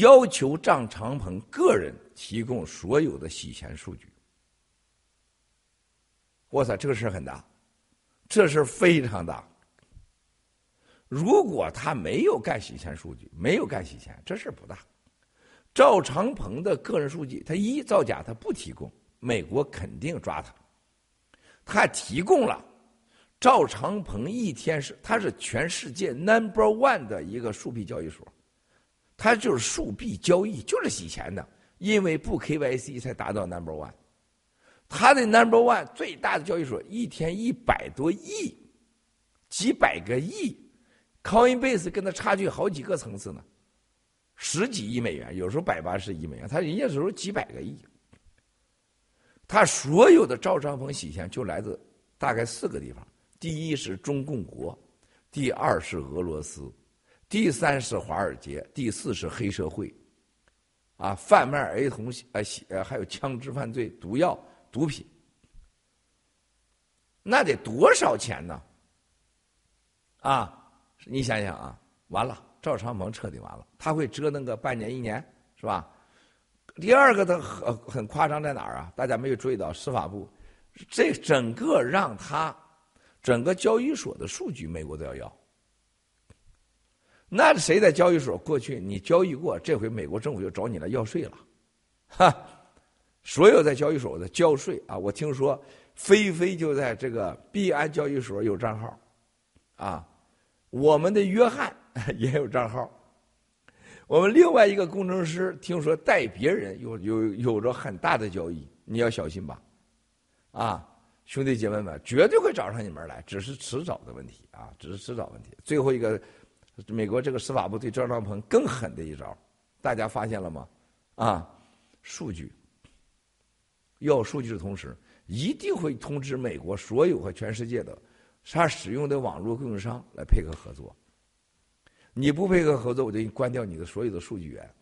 要求张长鹏个人提供所有的洗钱数据。哇塞，这个事很大。这事非常大。如果他没有干洗钱数据，没有干洗钱，这事不大。赵长鹏的个人数据，他一造假，他不提供，美国肯定抓他。他提供了，赵长鹏一天是他是全世界 number one 的一个数币交易所，他就是数币交易，就是洗钱的，因为不 KYC 才达到 number one。他的 number one 最大的交易所一天一百多亿，几百个亿，Coinbase 跟他差距好几个层次呢，十几亿美元，有时候百八十亿美元，他人家时候几百个亿。他所有的赵长鹏洗钱就来自大概四个地方：第一是中共国，第二是俄罗斯，第三是华尔街，第四是黑社会，啊，贩卖儿童呃呃还有枪支犯罪、毒药。毒品，那得多少钱呢？啊，你想想啊，完了，赵长鹏彻底完了，他会折腾个半年一年，是吧？第二个，他很很夸张在哪儿啊？大家没有注意到，司法部这整个让他整个交易所的数据，美国都要要。那谁在交易所过去你交易过，这回美国政府就找你来要税了，哈。所有在交易所的交税啊，我听说菲菲就在这个币安交易所有账号，啊，我们的约翰 也有账号，我们另外一个工程师听说带别人有有有着很大的交易，你要小心吧，啊，兄弟姐妹们绝对会找上你们来，只是迟早的问题啊，只是迟早问题。最后一个，美国这个司法部对张兆鹏更狠的一招，大家发现了吗？啊，数据。要数据的同时，一定会通知美国所有和全世界的他使用的网络供应商来配合合作。你不配合合作，我就关掉你的所有的数据源。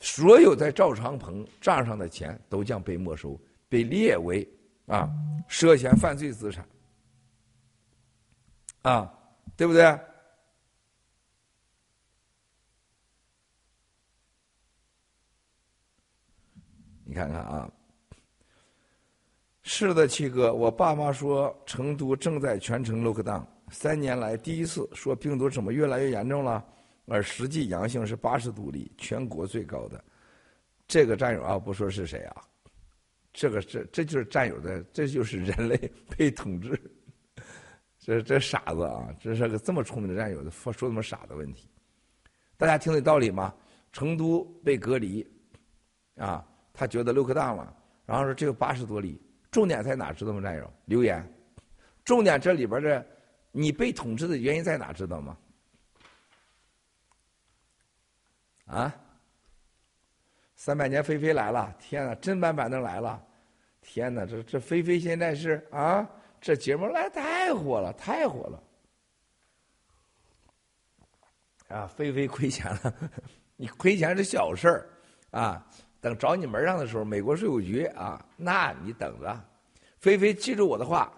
所有在赵长鹏账上的钱都将被没收，被列为啊涉嫌犯罪资产。啊，对不对？你看看啊。是的，七哥，我爸妈说成都正在全城 lock down，三年来第一次说病毒怎么越来越严重了，而实际阳性是八十多例，全国最高的。这个战友啊，不说是谁啊，这个这这就是战友的，这就是人类被统治。这这傻子啊，这是个这么聪明的战友说说那么傻的问题，大家听得道理吗？成都被隔离，啊，他觉得 lock down 了，然后说只有八十多例。重点在哪？知道吗，战友？留言。重点这里边的，你被统治的原因在哪？知道吗？啊？三百年飞飞来了！天哪，真版板凳来了！天哪，这这飞飞现在是啊，这节目来太火了，太火了！啊，飞飞亏钱了，你亏钱是小事儿啊。等找你门上的时候，美国税务局啊，那你等着。菲菲，记住我的话，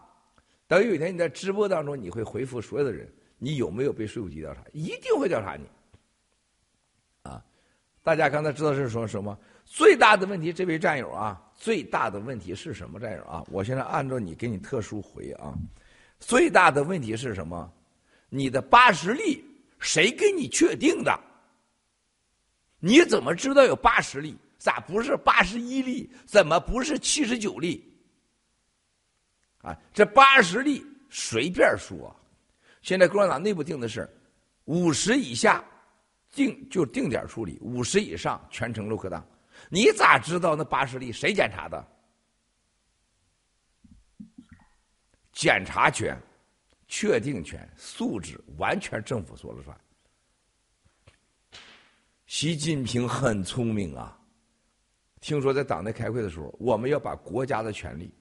等有一天你在直播当中，你会回复所有的人，你有没有被税务局调查？一定会调查你。啊，大家刚才知道是说什么？最大的问题，这位战友啊，最大的问题是什么？战友啊，我现在按照你给你特殊回啊，最大的问题是什么？你的八十例谁给你确定的？你怎么知道有八十例？咋不是八十一例？怎么不是七十九例？啊，这八十例随便说。现在共产党内部定的是五十以下定就定点处理，五十以上全程录课档。你咋知道那八十例谁检查的？检查权、确定权、素质完全政府说了算。习近平很聪明啊！听说在党内开会的时候，我们要把国家的权力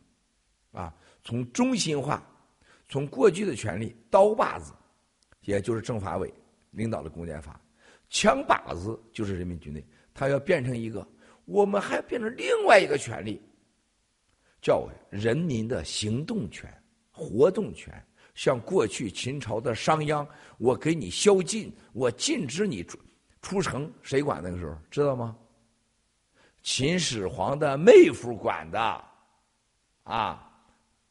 啊，从中心化，从过去的权力刀把子，也就是政法委领导的公检法，枪把子就是人民军队，他要变成一个。我们还变成另外一个权利，叫人民的行动权、活动权。像过去秦朝的商鞅，我给你宵禁，我禁止你出出城，谁管那个时候？知道吗？秦始皇的妹夫管的，啊，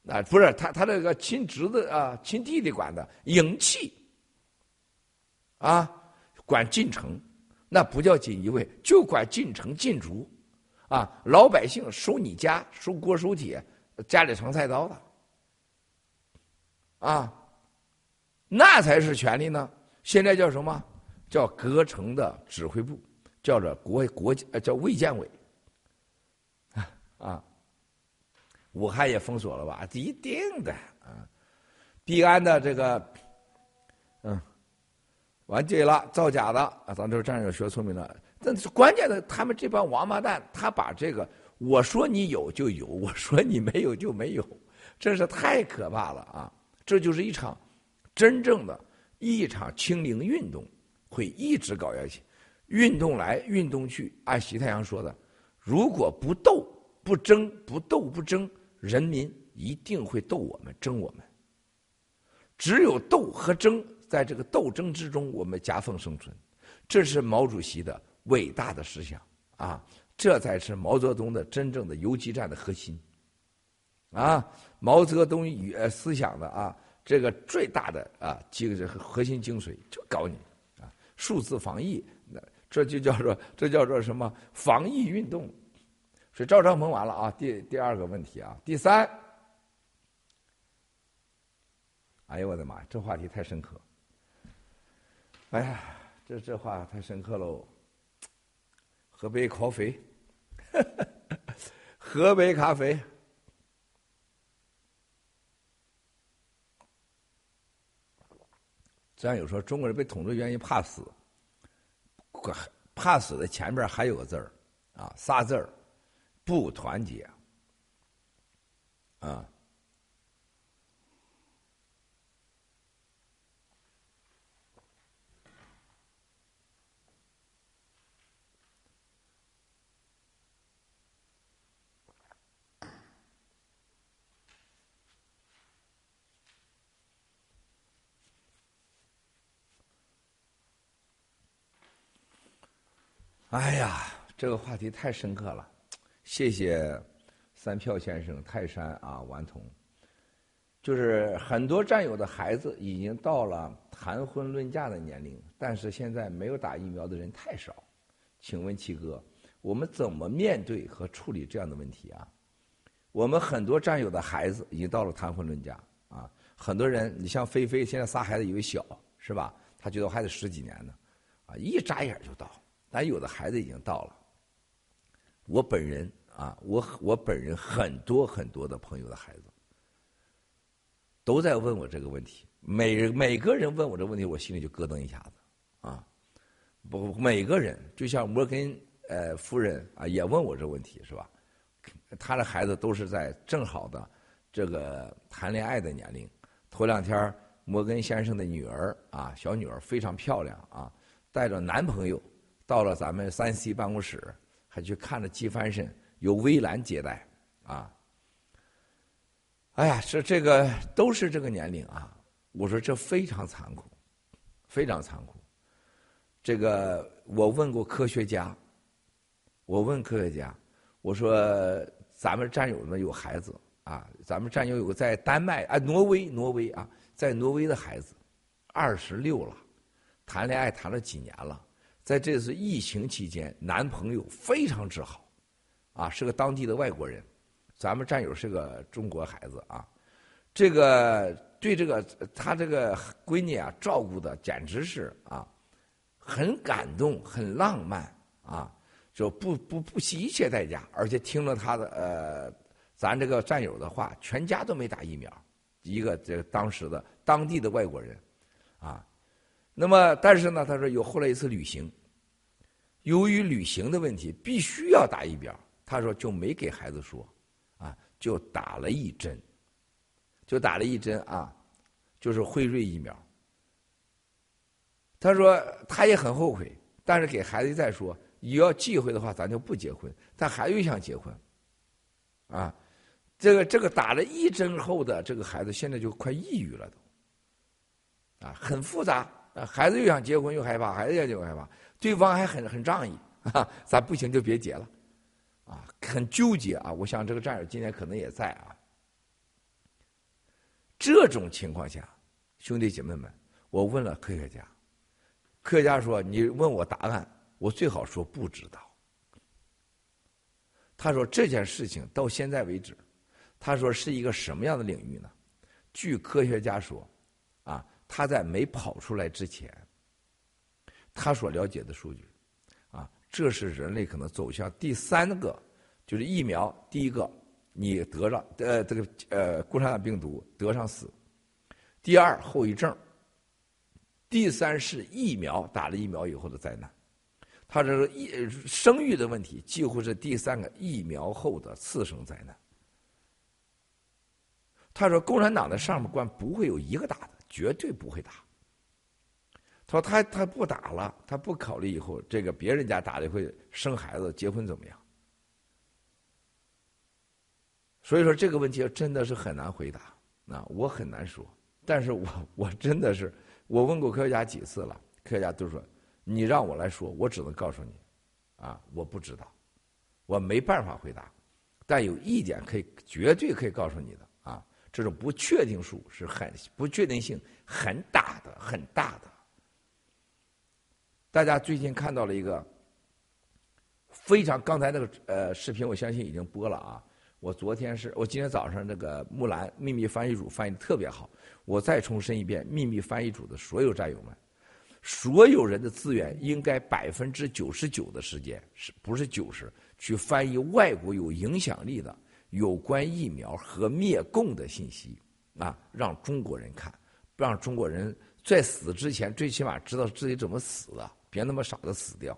啊，不是他，他那个亲侄子啊，亲弟弟管的，迎契，啊，管进城。那不叫锦衣卫，就管进城进卒，啊，老百姓收你家收锅收铁，家里盛菜刀的，啊，那才是权力呢。现在叫什么？叫隔城的指挥部，叫做国国叫卫健委，啊，武汉也封锁了吧？一定的啊，币安的这个，嗯。完对了，造假的啊！咱这战友学聪明了，但是关键的，他们这帮王八蛋，他把这个我说你有就有，我说你没有就没有，真是太可怕了啊！这就是一场真正的一场清零运动，会一直搞下去，运动来运动去。按习太阳说的，如果不斗不争不斗不争，人民一定会斗我们争我们。只有斗和争。在这个斗争之中，我们夹缝生存，这是毛主席的伟大的思想啊！这才是毛泽东的真正的游击战的核心啊！毛泽东与思想的啊，这个最大的啊精核心精髓就搞你啊！数字防疫，这就叫做这叫做什么防疫运动？所以赵章鹏完了啊！第第二个问题啊，第三，哎呦我的妈，这话题太深刻。哎呀，这这话太深刻喽！喝杯咖啡，喝杯咖啡。咱有说中国人被统治原因怕死，怕死的前边还有个字儿啊，仨字儿，不团结啊。哎呀，这个话题太深刻了，谢谢三票先生、泰山啊、顽童。就是很多战友的孩子已经到了谈婚论嫁的年龄，但是现在没有打疫苗的人太少。请问七哥，我们怎么面对和处理这样的问题啊？我们很多战友的孩子已经到了谈婚论嫁啊，很多人，你像菲菲现在仨孩子，以为小是吧？他觉得还得十几年呢，啊，一眨眼就到。但有的孩子已经到了。我本人啊，我我本人很多很多的朋友的孩子，都在问我这个问题。每每个人问我这个问题，我心里就咯噔一下子啊。不，每个人就像摩根呃夫人啊，也问我这问题是吧？他的孩子都是在正好的这个谈恋爱的年龄。头两天摩根先生的女儿啊，小女儿非常漂亮啊，带着男朋友。到了咱们三 C 办公室，还去看了机翻身，由微蓝接待啊！哎呀，这这个都是这个年龄啊！我说这非常残酷，非常残酷。这个我问过科学家，我问科学家，我说咱们战友们有孩子啊，咱们战友有个在丹麦啊，挪威，挪威啊，在挪威的孩子，二十六了，谈恋爱谈了几年了，在这次疫情期间，男朋友非常之好，啊，是个当地的外国人，咱们战友是个中国孩子啊，这个对这个他这个闺女啊照顾的简直是啊，很感动，很浪漫啊。就不不不惜一切代价，而且听了他的呃，咱这个战友的话，全家都没打疫苗，一个这个当时的当地的外国人，啊，那么但是呢，他说有后来一次旅行，由于旅行的问题必须要打疫苗，他说就没给孩子说，啊，就打了一针，就打了一针啊，就是辉瑞疫苗。他说他也很后悔，但是给孩子再说。你要忌讳的话，咱就不结婚。他还又想结婚，啊，这个这个打了一针后的这个孩子，现在就快抑郁了都，啊，很复杂。孩子又想结婚又害怕，孩子又想结婚又害怕，对方还很很仗义，啊，咱不行就别结了，啊，很纠结啊。我想这个战友今天可能也在啊。这种情况下，兄弟姐妹们，我问了科学家，科学家说：“你问我答案。”我最好说不知道。他说这件事情到现在为止，他说是一个什么样的领域呢？据科学家说，啊，他在没跑出来之前，他所了解的数据，这是人类可能走向第三个，就是疫苗。第一个，你得上呃这个呃共产党病毒得上死；第二，后遗症；第三是疫苗打了疫苗以后的灾难。他这个疫生育的问题，几乎是第三个疫苗后的次生灾难。他说，共产党的上面官不会有一个打的，绝对不会打。他说，他他不打了，他不考虑以后这个别人家打的会生孩子、结婚怎么样。所以说这个问题真的是很难回答，啊，我很难说。但是我我真的是，我问过科学家几次了，科学家都说。你让我来说，我只能告诉你，啊，我不知道，我没办法回答。但有一点可以绝对可以告诉你的啊，这种不确定数是很不确定性很大的很大的。大家最近看到了一个非常刚才那个呃视频，我相信已经播了啊。我昨天是我今天早上那个木兰秘密翻译组翻译的特别好，我再重申一遍，秘密翻译组的所有战友们。所有人的资源应该百分之九十九的时间，是不是九十？去翻译外国有影响力的有关疫苗和灭共的信息啊，让中国人看，让中国人在死之前最起码知道自己怎么死的，别那么傻的死掉。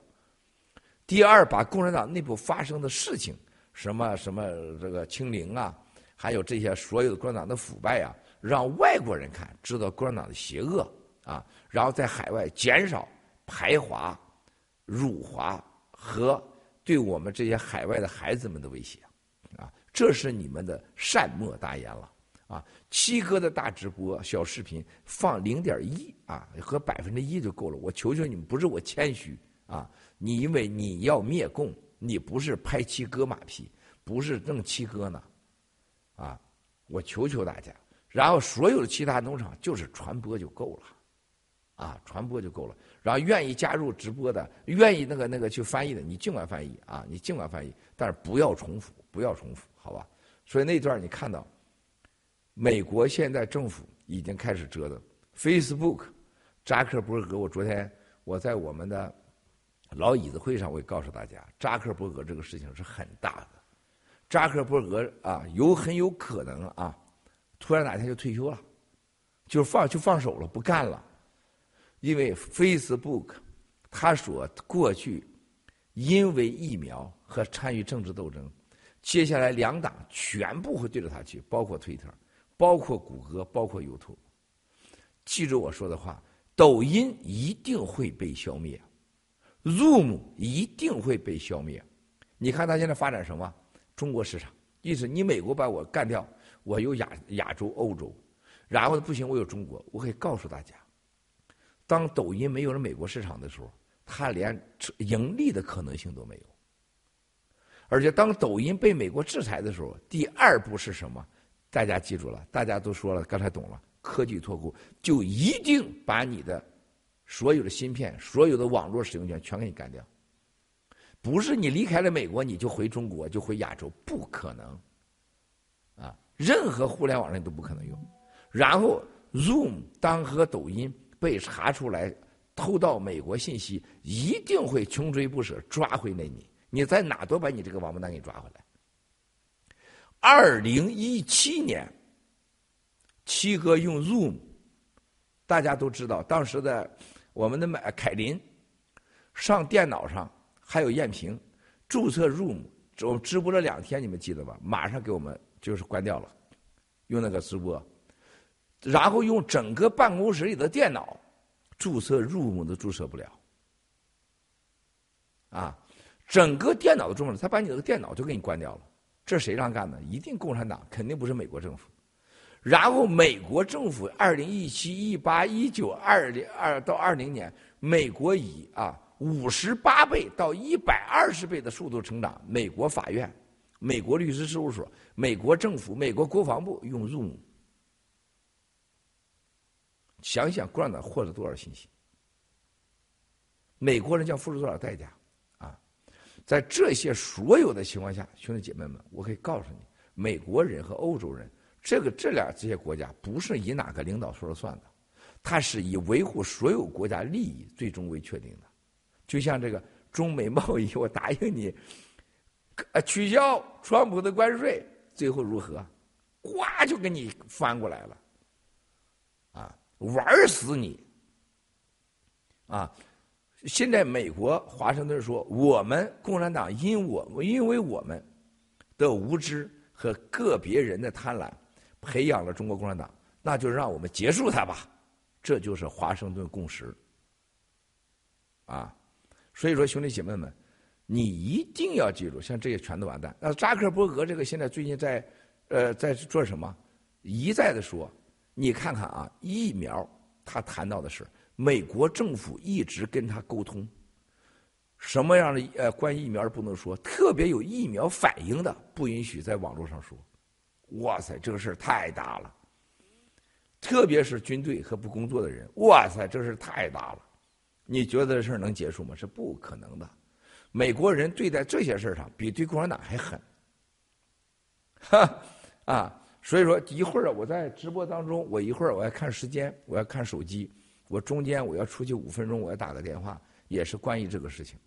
第二，把共产党内部发生的事情，什么什么这个清零啊，还有这些所有的共产党的腐败啊，让外国人看，知道共产党的邪恶。啊，然后在海外减少排华、辱华和对我们这些海外的孩子们的威胁，啊，这是你们的善莫大焉了。啊，七哥的大直播小视频放零点一啊，和百分之一就够了。我求求你们，不是我谦虚啊，你因为你要灭共，你不是拍七哥马屁，不是弄七哥呢，啊，我求求大家，然后所有的其他农场就是传播就够了。啊，传播就够了。然后愿意加入直播的，愿意那个那个去翻译的，你尽管翻译啊，你尽管翻译，但是不要重复，不要重复，好吧？所以那段你看到，美国现在政府已经开始折腾 Facebook，扎克伯格。我昨天我在我们的老椅子会上，我也告诉大家，扎克伯格这个事情是很大的。扎克伯格啊，有很有可能啊，突然哪天就退休了，就放就放手了，不干了。因为 Facebook，他说过去因为疫苗和参与政治斗争，接下来两党全部会对着他去，包括 Twitter，包括谷歌，包括 YouTube。记住我说的话，抖音一定会被消灭，Zoom 一定会被消灭。你看他现在发展什么？中国市场，意思你美国把我干掉，我有亚亚洲、欧洲，然后不行，我有中国，我可以告诉大家。当抖音没有了美国市场的时候，它连盈利的可能性都没有，而且当抖音被美国制裁的时候，第二步是什么？大家记住了，大家都说了，刚才懂了，科技脱钩就一定把你的所有的芯片、所有的网络使用权全给你干掉。不是你离开了美国你就回中国就回亚洲，不可能。啊，任何互联网上都不可能用。然后，Zoom 当和抖音被查出来偷盗美国信息，一定会穷追不舍抓回来你。你在哪都把你这个王八蛋给抓回来。二零一七年，七哥用 Zoom，大家都知道，当时的我们的买凯林上电脑上。还有艳萍注册 Room，我直播了两天，你们记得吧？马上给我们就是关掉了，用那个直播，然后用整个办公室里的电脑注册 Room 都注册不了，啊，整个电脑的重要，他把你这个电脑就给你关掉了。这谁让干的？一定共产党，肯定不是美国政府。然后美国政府二零一七、一八、一九、二零二到二零年，美国以啊。五十八倍到一百二十倍的速度成长，美国法院、美国律师事务所、美国政府、美国国防部用 Zoom，想想共产党获得多少信息，美国人将付出多少代价！在这些所有的情况下，兄弟姐妹们，我可以告诉你，美国人和欧洲人，这个这俩这些国家不是以哪个领导说了算的，他是以维护所有国家利益最终为确定的。就像这个中美贸易，我答应你，呃，取消川普的关税，最后如何？呱就给你翻过来了，啊，玩死你！啊，现在美国华盛顿说，我们共产党因我因为我们的无知和个别人的贪婪，培养了中国共产党，那就让我们结束它吧，这就是华盛顿共识，啊。所以说，兄弟姐妹们，你一定要记住，像这些全都完蛋。那扎克伯格这个现在最近在，呃，在做什么？一再的说，你看看啊，疫苗，他谈到的是美国政府一直跟他沟通，什么样的呃关于疫苗不能说，特别有疫苗反应的不允许在网络上说。哇塞，这个事儿太大了，特别是军队和不工作的人，哇塞，这事儿太大了。你觉得这事儿能结束吗？是不可能的。美国人对待这些事儿上比对共产党还狠，哈啊！所以说一会儿我在直播当中，我一会儿我要看时间，我要看手机，我中间我要出去五分钟，我要打个电话，也是关于这个事情。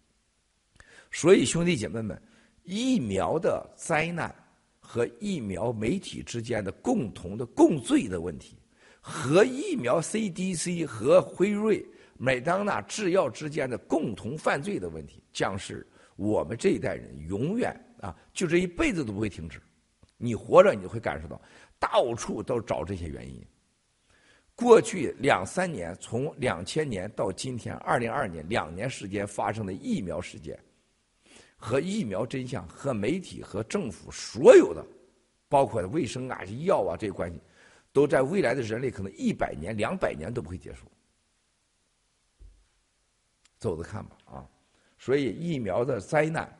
所以兄弟姐妹们，疫苗的灾难和疫苗媒体之间的共同的共罪的问题，和疫苗 CDC 和辉瑞。美当娜制药之间的共同犯罪的问题，将是我们这一代人永远啊，就这一辈子都不会停止。你活着，你就会感受到，到处都找这些原因。过去两三年，从两千年到今天二零二年两年时间发生的疫苗事件，和疫苗真相，和媒体和政府所有的，包括卫生啊、药啊这些关系，都在未来的人类可能一百年、两百年都不会结束。走着看吧啊！所以疫苗的灾难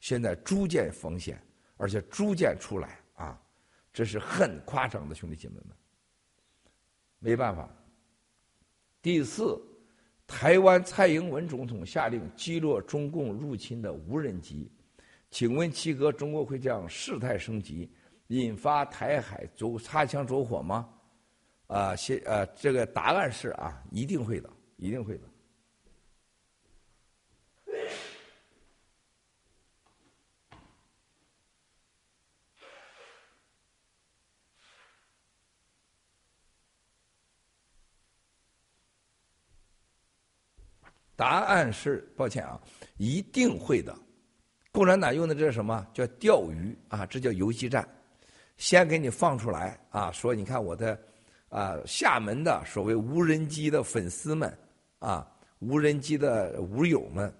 现在逐渐风险，而且逐渐出来啊，这是很夸张的，兄弟姐妹们。没办法。第四，台湾蔡英文总统下令击落中共入侵的无人机，请问七哥，中国会将事态升级，引发台海走擦枪走火吗？啊，现啊，这个答案是啊，一定会的，一定会的。答案是，抱歉啊，一定会的。共产党用的这是什么？叫钓鱼啊，这叫游击战。先给你放出来啊，说你看我的啊，厦门的所谓无人机的粉丝们啊，无人机的无友们，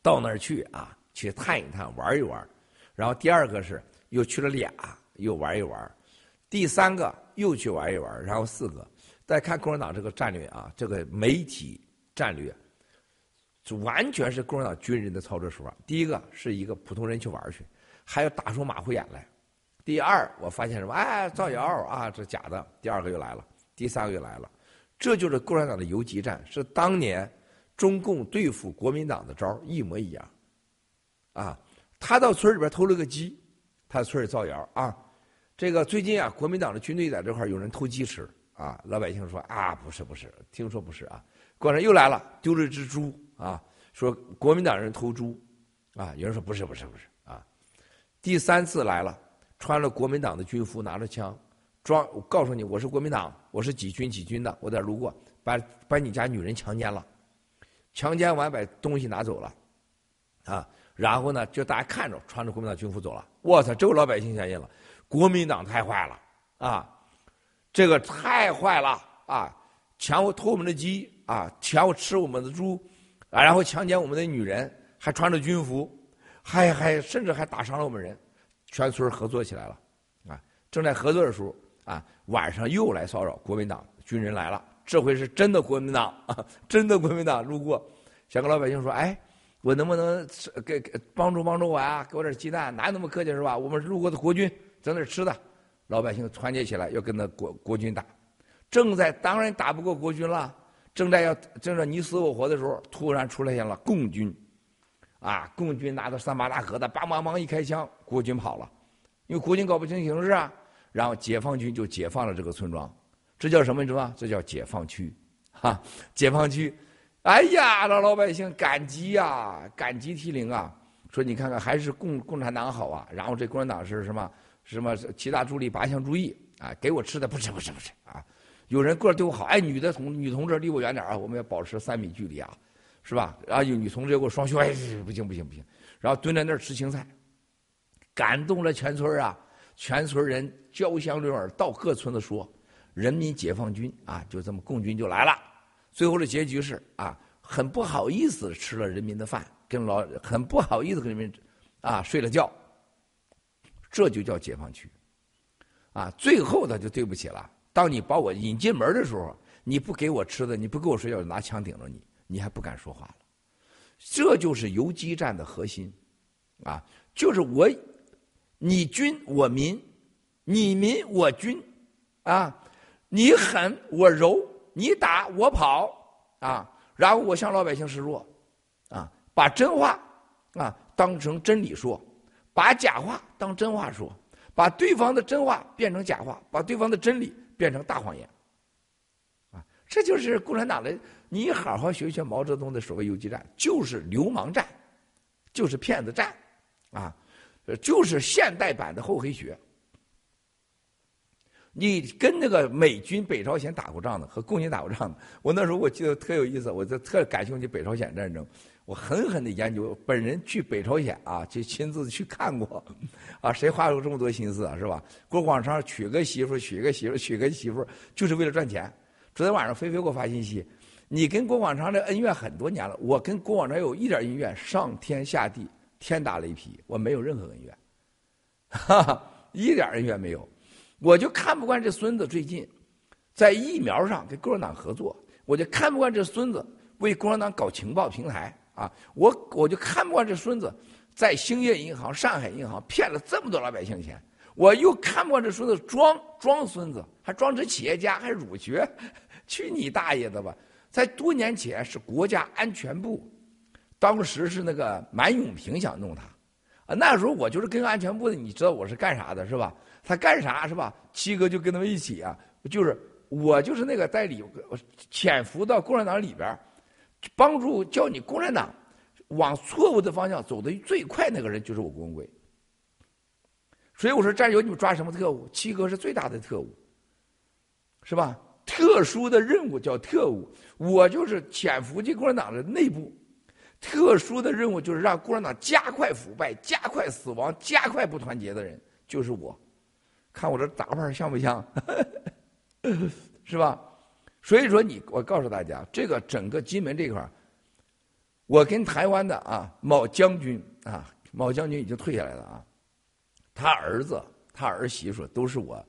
到那儿去啊，去探一探，玩一玩。然后第二个是又去了俩，又玩一玩。第三个又去玩一玩。然后四个，再看共产党这个战略啊，这个媒体战略。完全是共产党军人的操作手法。第一个是一个普通人去玩去，还要打出马虎眼来。第二，我发现什么？哎，造谣啊，这假的。第二个又来了，第三个又来了，这就是共产党的游击战，是当年中共对付国民党的招一模一样。啊，他到村里边偷了个鸡，他村里造谣啊。这个最近啊，国民党的军队在这块有人偷鸡吃啊。老百姓说啊，不是不是，听说不是啊。过来又来了，丢了一只猪啊，说国民党人偷猪啊。有人说不是不是不是啊。第三次来了。穿了国民党的军服，拿着枪，装我告诉你我是国民党，我是几军几军的，我在路过，把把你家女人强奸了，强奸完把东西拿走了，啊，然后呢，就大家看着穿着国民党军服走了。我操，这个老百姓相信了，国民党太坏了啊，这个太坏了啊，抢我偷我们的鸡啊，抢我吃我们的猪，啊，然后强奸我们的女人，还穿着军服，还还甚至还打伤了我们人。全村合作起来了，啊，正在合作的时候，啊，晚上又来骚扰国民党军人来了，这回是真的国民党，啊，真的国民党路过，想跟老百姓说，哎，我能不能给给帮助帮助我啊？给我点鸡蛋，哪有那么客气是吧？我们路过的国军，整点吃的，老百姓团结起来要跟那国国军打，正在当然打不过国军了，正在要正在你死我活的时候，突然出来现了共军。啊！共军拿着三八大盒子，梆梆梆一开枪，国军跑了，因为国军搞不清形势啊。然后解放军就解放了这个村庄，这叫什么？你知道吗？这叫解放区，哈！解放区，哎呀，那老百姓感激呀，感激涕零啊！说你看看，还是共共产党好啊。然后这共产党是什么？什么七大助力八项注意啊？给我吃的不吃不吃不吃啊！有人过来对我好，哎，女的同女同志离我远点啊，我们要保持三米距离啊。是吧？然后有女同志给我双胸，哎，不行不行不行，然后蹲在那儿吃青菜，感动了全村啊！全村人交相拥耳，到各村子说：“人民解放军啊，就这么共军就来了。”最后的结局是啊，很不好意思吃了人民的饭，跟老很不好意思跟人民啊睡了觉，这就叫解放区啊！最后他就对不起了。当你把我引进门的时候，你不给我吃的，你不给我睡觉，拿枪顶着你。你还不敢说话了，这就是游击战的核心，啊，就是我，你军我民，你民我军，啊，你狠我柔，你打我跑，啊，然后我向老百姓示弱，啊，把真话啊当成真理说，把假话当真话说，把对方的真话变成假话，把对方的真理变成大谎言，啊，这就是共产党的。你好好学学毛泽东的所谓游击战，就是流氓战，就是骗子战，啊，就是现代版的厚黑学。你跟那个美军北朝鲜打过仗的，和共军打过仗的，我那时候我记得特有意思，我就特感兴趣北朝鲜战争，我狠狠的研究，本人去北朝鲜啊，就亲自去看过，啊，谁花过这么多心思啊，是吧？郭广昌娶个媳妇，娶个媳妇，娶个媳妇，就是为了赚钱。昨天晚上菲菲给我发信息。你跟郭广昌的恩怨很多年了，我跟郭广昌有一点恩怨，上天下地，天打雷劈，我没有任何恩怨，哈哈，一点恩怨没有。我就看不惯这孙子最近在疫苗上跟共产党合作，我就看不惯这孙子为共产党搞情报平台啊，我我就看不惯这孙子在兴业银行、上海银行骗了这么多老百姓钱，我又看不惯这孙子装装孙子，还装成企业家，还儒学，去你大爷的吧！在多年前是国家安全部，当时是那个满永平想弄他，啊，那时候我就是跟安全部的，你知道我是干啥的，是吧？他干啥是吧？七哥就跟他们一起啊，就是我就是那个在里潜伏到共产党里边，帮助叫你共产党往错误的方向走的最快那个人就是我郭文贵。所以我说战友，你们抓什么特务？七哥是最大的特务，是吧？特殊的任务叫特务，我就是潜伏进共产党的内部。特殊的任务就是让共产党加快腐败、加快死亡、加快不团结的人，就是我。看我这打扮像不像？是吧？所以说，你我告诉大家，这个整个金门这块我跟台湾的啊某将军啊，某将军已经退下来了啊，他儿子、他儿媳妇都是我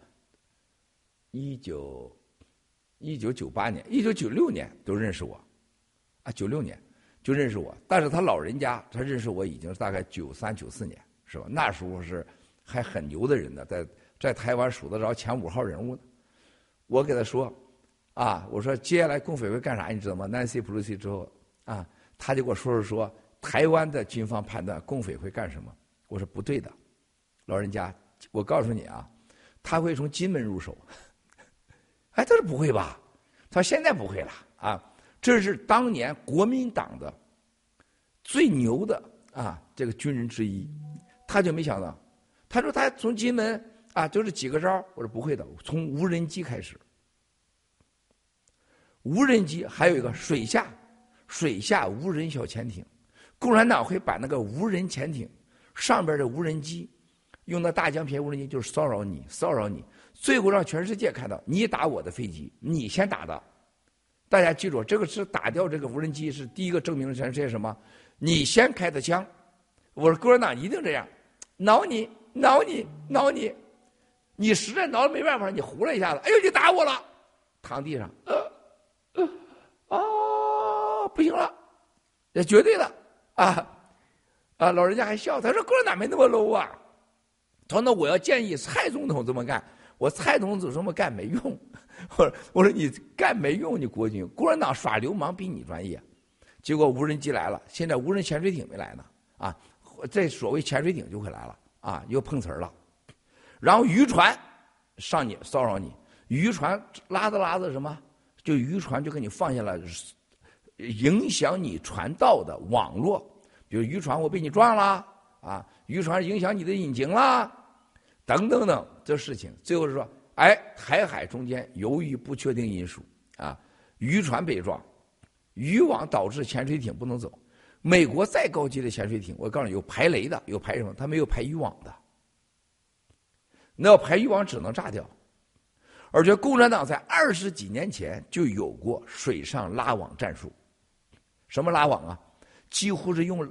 一九。一九九八年、一九九六年都认识我，啊，九六年，就认识我。但是他老人家他认识我已经大概九三九四年，是吧？那时候是还很牛的人呢，在在台湾数得着前五号人物呢。我给他说，啊，我说接下来共匪会干啥？你知道吗？Nancy Pelosi 之后，啊，他就给我说说说台湾的军方判断共匪会干什么？我说不对的，老人家，我告诉你啊，他会从金门入手。哎，他说不会吧？他说现在不会了啊，这是当年国民党的最牛的啊这个军人之一，他就没想到，他说他从金门啊就是几个招我说不会的，从无人机开始，无人机还有一个水下水下无人小潜艇，共产党会把那个无人潜艇上边的无人机用那大疆片无人机就是骚扰你骚扰你。最后让全世界看到你打我的飞机，你先打的。大家记住，这个是打掉这个无人机是第一个证明全世界什么？你先开的枪。我说共产党一定这样，挠你，挠你，挠你。你实在挠没办法，你糊了一下子，哎呦，你打我了，躺地上，呃，啊，不行了，这绝对的啊啊！老人家还笑，他说共产党没那么 low 啊。他说那我要建议蔡总统这么干。我蔡总统这么干没用，我我说你干没用，你国军共产党耍流氓比你专业，结果无人机来了，现在无人潜水艇没来呢啊，这所谓潜水艇就会来了啊，又碰瓷儿了，然后渔船上你骚扰你，渔船拉着拉着什么，就渔船就给你放下了，影响你传道的网络，比如渔船我被你撞了啊，渔船影响你的引擎啦。等等等这事情，最后是说，哎，台海中间由于不确定因素啊，渔船被撞，渔网导致潜水艇不能走。美国再高级的潜水艇，我告诉你，有排雷的，有排什么？它没有排渔网的。那要排渔网，只能炸掉。而且共产党在二十几年前就有过水上拉网战术。什么拉网啊？几乎是用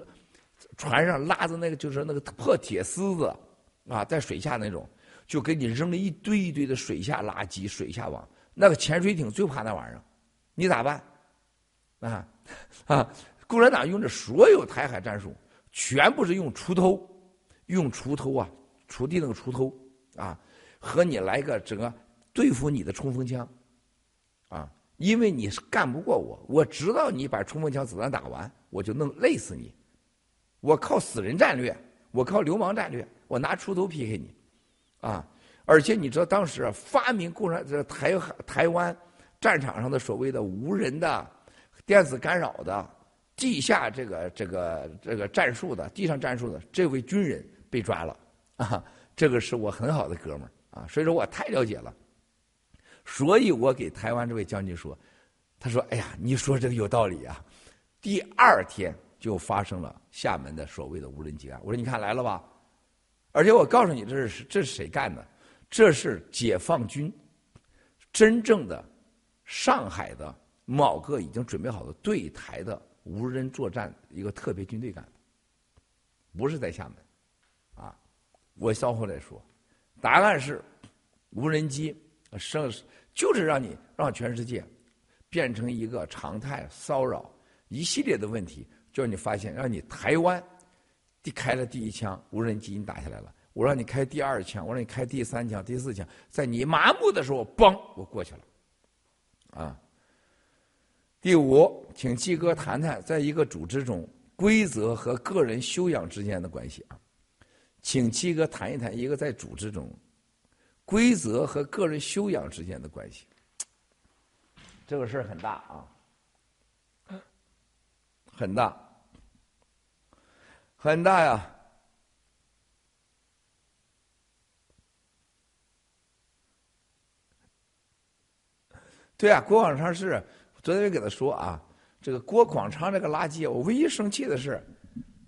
船上拉着那个，就是那个破铁丝子。啊，在水下那种，就给你扔了一堆一堆的水下垃圾、水下网。那个潜水艇最怕那玩意儿，你咋办？啊啊！共产党用的所有台海战术，全部是用锄头，用锄头啊，锄地那个锄头啊，和你来个整个对付你的冲锋枪，啊，因为你是干不过我，我知道你把冲锋枪子弹打完，我就能累死你。我靠死人战略，我靠流氓战略。我拿锄头 PK 你，啊！而且你知道当时发明共产这台台湾战场上的所谓的无人的电子干扰的地下这个这个这个战术的地上战术的这位军人被抓了啊！这个是我很好的哥们儿啊，所以说我太了解了，所以我给台湾这位将军说，他说：“哎呀，你说这个有道理啊！”第二天就发生了厦门的所谓的无人机案，我说：“你看来了吧？”而且我告诉你，这是这是谁干的？这是解放军真正的上海的某个已经准备好的对台的无人作战一个特别军队干的，不是在厦门，啊，我稍后再说。答案是无人机生就是让你让全世界变成一个常态骚扰一系列的问题，就让你发现让你台湾。第开了第一枪，无人机你打下来了。我让你开第二枪，我让你开第三枪、第四枪，在你麻木的时候，嘣，我过去了。啊。第五，请季哥谈谈，在一个组织中，规则和个人修养之间的关系啊。请七哥谈一谈一个在组织中，规则和个人修养之间的关系。这个事儿很大啊，很大。很大呀！对啊，郭广昌是昨天给他说啊，这个郭广昌这个垃圾，我唯一生气的是，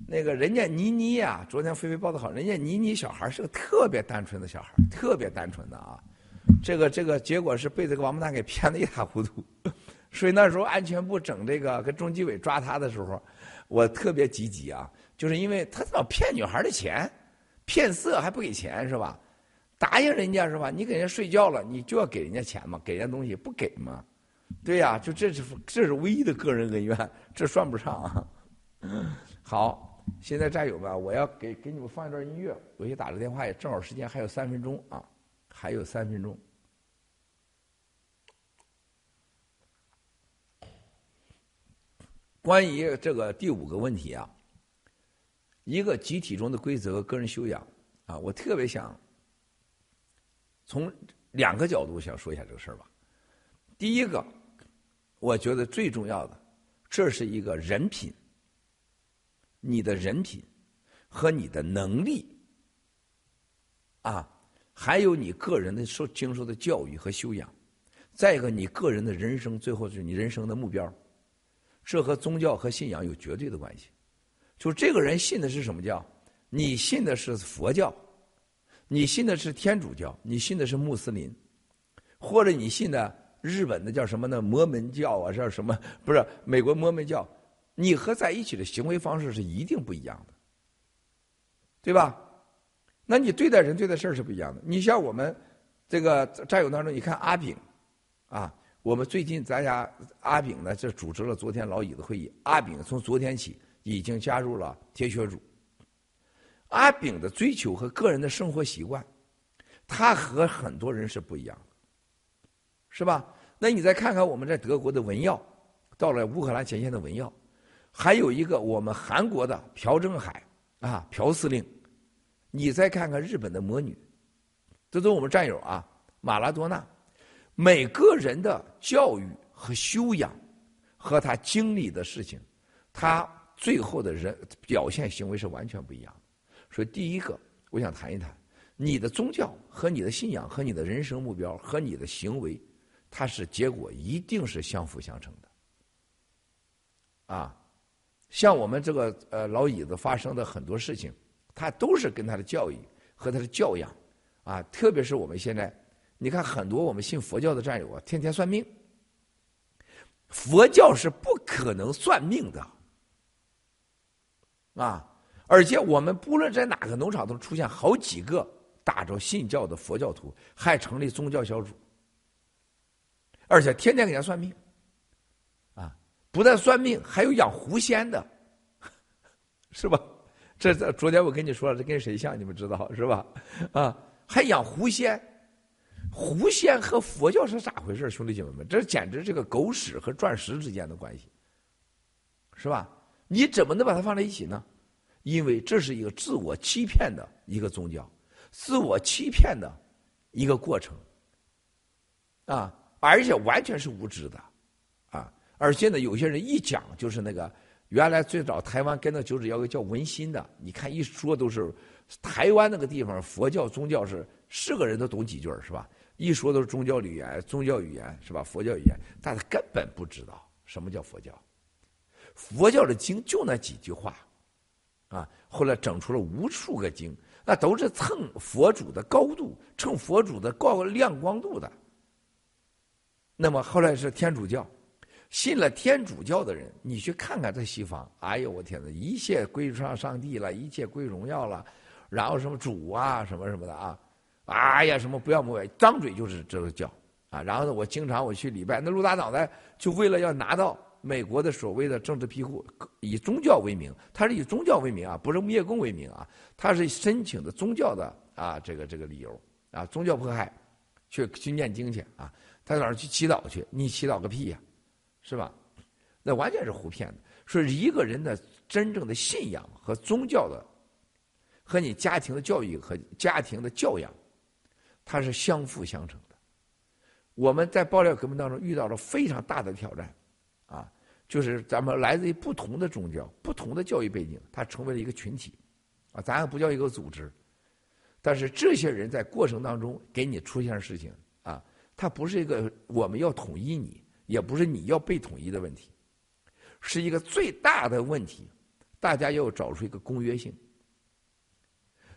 那个人家倪妮呀，昨天菲菲报的好，人家倪妮小孩是个特别单纯的小孩，特别单纯的啊，这个这个结果是被这个王八蛋给骗的一塌糊涂，所以那时候安全部整这个跟中纪委抓他的时候，我特别积极啊。就是因为他老骗女孩的钱，骗色还不给钱是吧？答应人家是吧？你给人家睡觉了，你就要给人家钱嘛，给人家东西不给嘛？对呀，就这是这是唯一的个人恩怨，这算不上啊。好，现在战友们，我要给给你们放一段音乐，我去打个电话，也正好时间还有三分钟啊，还有三分钟。关于这个第五个问题啊，一个集体中的规则和个人修养啊，我特别想从两个角度想说一下这个事儿吧。第一个，我觉得最重要的，这是一个人品，你的人品和你的能力啊，还有你个人的受经受的教育和修养，再一个你个人的人生，最后是你人生的目标。这和宗教和信仰有绝对的关系。就这个人信的是什么教？你信的是佛教，你信的是天主教，你信的是穆斯林，或者你信的日本的叫什么呢？摩门教啊，叫什么？不是美国摩门教。你和在一起的行为方式是一定不一样的，对吧？那你对待人、对待事儿是不一样的。你像我们这个战友当中，你看阿炳啊。我们最近咱家阿炳呢，就组织了昨天老椅子会议。阿炳从昨天起已经加入了铁血组。阿炳的追求和个人的生活习惯，他和很多人是不一样的，是吧？那你再看看我们在德国的文耀，到了乌克兰前线的文耀，还有一个我们韩国的朴正海啊，朴司令，你再看看日本的魔女，这都是我们战友啊，马拉多纳。每个人的教育和修养，和他经历的事情，他最后的人表现行为是完全不一样的。所以，第一个，我想谈一谈你的宗教和你的信仰和你的人生目标和你的行为，它是结果一定是相辅相成的。啊，像我们这个呃老椅子发生的很多事情，他都是跟他的教育和他的教养啊，特别是我们现在。你看，很多我们信佛教的战友啊，天天算命。佛教是不可能算命的，啊！而且我们不论在哪个农场都出现好几个打着信教的佛教徒，还成立宗教小组，而且天天给人算命，不但算命，还有养狐仙的，是吧？这这昨天我跟你说了，这跟谁像？你们知道是吧？啊，还养狐仙。狐仙和佛教是咋回事兄弟姐妹们，这简直是个狗屎和钻石之间的关系，是吧？你怎么能把它放在一起呢？因为这是一个自我欺骗的一个宗教，自我欺骗的一个过程，啊，而且完全是无知的，而且呢，有些人一讲就是那个原来最早台湾跟那九指妖个叫文心的，你看一说都是台湾那个地方佛教宗教是是个人都懂几句是吧？一说都是宗教语言，宗教语言是吧？佛教语言，但他根本不知道什么叫佛教。佛教的经就那几句话，啊，后来整出了无数个经，那都是蹭佛祖的高度，蹭佛祖的高亮光度的。那么后来是天主教，信了天主教的人，你去看看在西方，哎呦我天哪，一切归上上帝了，一切归荣耀了，然后什么主啊，什么什么的啊。哎呀，什么不要膜拜，张嘴就是这个教啊！然后呢，我经常我去礼拜，那陆大脑袋就为了要拿到美国的所谓的政治庇护，以宗教为名，他是以宗教为名啊，不是灭共为名啊，他是申请的宗教的啊，这个这个理由啊，宗教迫害，去去念经去啊，他哪儿去祈祷去？你祈祷个屁呀，是吧？那完全是胡骗的。说一个人的真正的信仰和宗教的，和你家庭的教育和家庭的教养。它是相辅相成的。我们在爆料革命当中遇到了非常大的挑战，啊，就是咱们来自于不同的宗教、不同的教育背景，它成为了一个群体，啊，咱还不叫一个组织。但是这些人在过程当中给你出现事情，啊，它不是一个我们要统一你，也不是你要被统一的问题，是一个最大的问题。大家要找出一个公约性，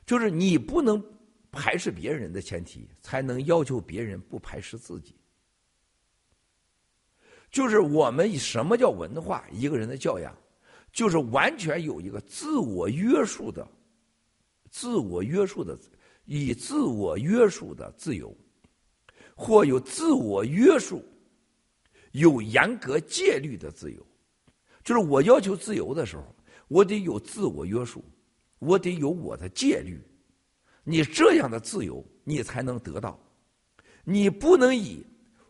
就是你不能。排斥别人的前提，才能要求别人不排斥自己。就是我们以什么叫文化？一个人的教养，就是完全有一个自我约束的、自我约束的、以自我约束的自由，或有自我约束、有严格戒律的自由。就是我要求自由的时候，我得有自我约束，我得有我的戒律。你这样的自由，你才能得到。你不能以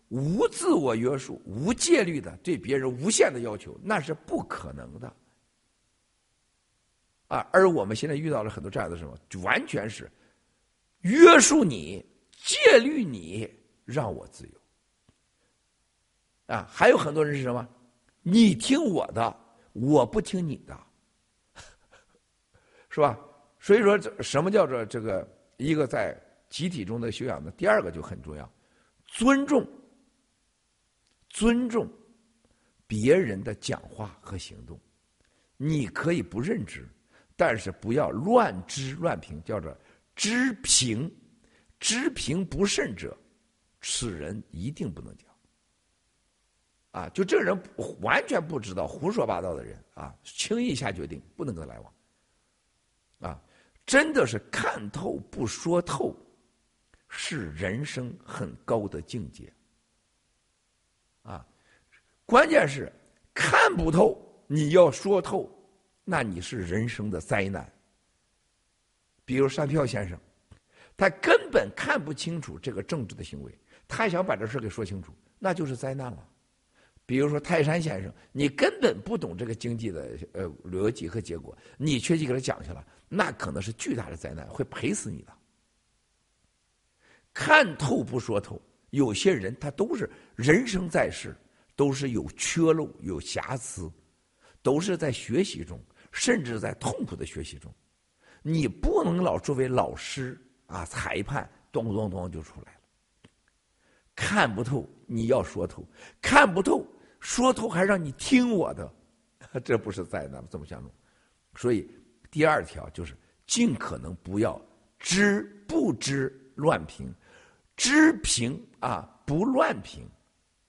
无自我约束、无戒律的对别人无限的要求，那是不可能的。啊，而我们现在遇到了很多这样的什么，就完全是约束你、戒律你，让我自由。啊，还有很多人是什么？你听我的，我不听你的，是吧？所以说，这什么叫做这个一个在集体中的修养呢？第二个就很重要，尊重，尊重别人的讲话和行动。你可以不认知。但是不要乱知乱评，叫做知评，知评不慎者，此人一定不能讲。啊，就这个人完全不知道，胡说八道的人啊，轻易下决定，不能跟他来往。啊，真的是看透不说透，是人生很高的境界。啊，关键是看不透，你要说透。那你是人生的灾难。比如单票先生，他根本看不清楚这个政治的行为，他想把这事给说清楚，那就是灾难了。比如说泰山先生，你根本不懂这个经济的呃逻辑和结果，你却去给他讲去了，那可能是巨大的灾难，会赔死你的。看透不说透，有些人他都是人生在世，都是有缺漏、有瑕疵，都是在学习中。甚至在痛苦的学习中，你不能老作为老师啊裁判，咚咚咚就出来了。看不透，你要说透；看不透，说透还让你听我的，这不是灾难吗？怎么相处？所以第二条就是尽可能不要知不知乱评，知评啊不乱评，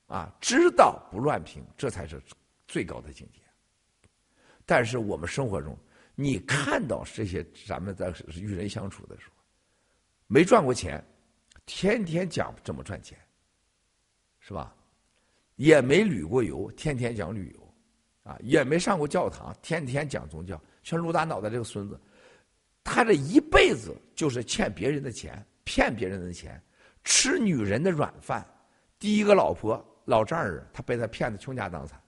啊知道不乱评，这才是最高的境界。但是我们生活中，你看到这些咱们在与人相处的时候，没赚过钱，天天讲怎么赚钱，是吧？也没旅过游，天天讲旅游，啊，也没上过教堂，天天讲宗教。像陆大脑袋这个孙子，他这一辈子就是欠别人的钱，骗别人的钱，吃女人的软饭。第一个老婆老丈人，他被他骗的倾家荡产，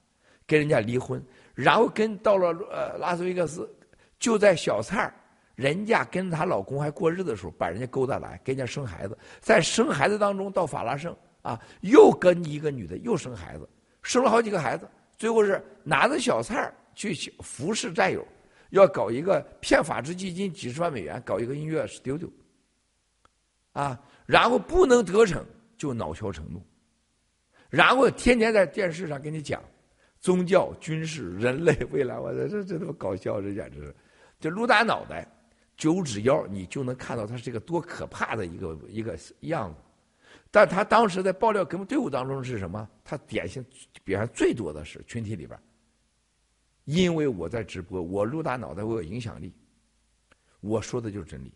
跟人家离婚。然后跟到了呃拉斯维加斯，就在小蔡儿人家跟她老公还过日子的时候，把人家勾搭来，给人家生孩子。在生孩子当中，到法拉盛啊，又跟一个女的又生孩子，生了好几个孩子。最后是拿着小菜儿去服侍战友，要搞一个骗法治基金几十万美元，搞一个音乐 studio，啊，然后不能得逞就恼羞成怒，然后天天在电视上跟你讲。宗教、军事、人类未来，我这这这他妈搞笑，这简直是！这撸大脑袋、九指腰，你就能看到他是一个多可怕的一个一个样子。但他当时在爆料革命队伍当中是什么？他典型表现最多的是群体里边，因为我在直播，我露大脑袋，我有影响力，我说的就是真理。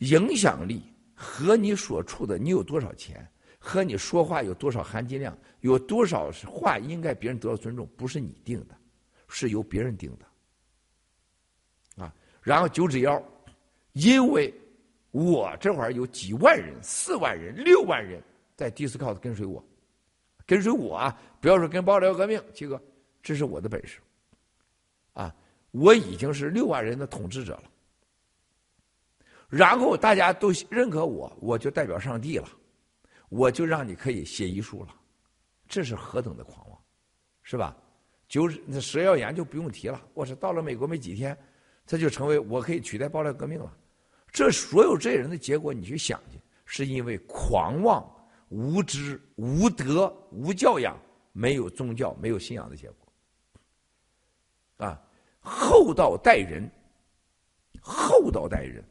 影响力和你所处的，你有多少钱？和你说话有多少含金量，有多少话应该别人得到尊重，不是你定的，是由别人定的。啊，然后九指妖，因为我这会儿有几万人、四万人、六万人在 Discord 跟随我，跟随我啊！不要说跟爆料革命，七哥，这是我的本事。啊，我已经是六万人的统治者了。然后大家都认可我，我就代表上帝了。我就让你可以写遗书了，这是何等的狂妄，是吧？就是那蛇妖言就不用提了。我是到了美国没几天，他就成为我可以取代爆料革命了。这所有这些人的结果，你去想去，是因为狂妄、无知、无德、无教养、没有宗教、没有信仰的结果。啊，厚道待人，厚道待人，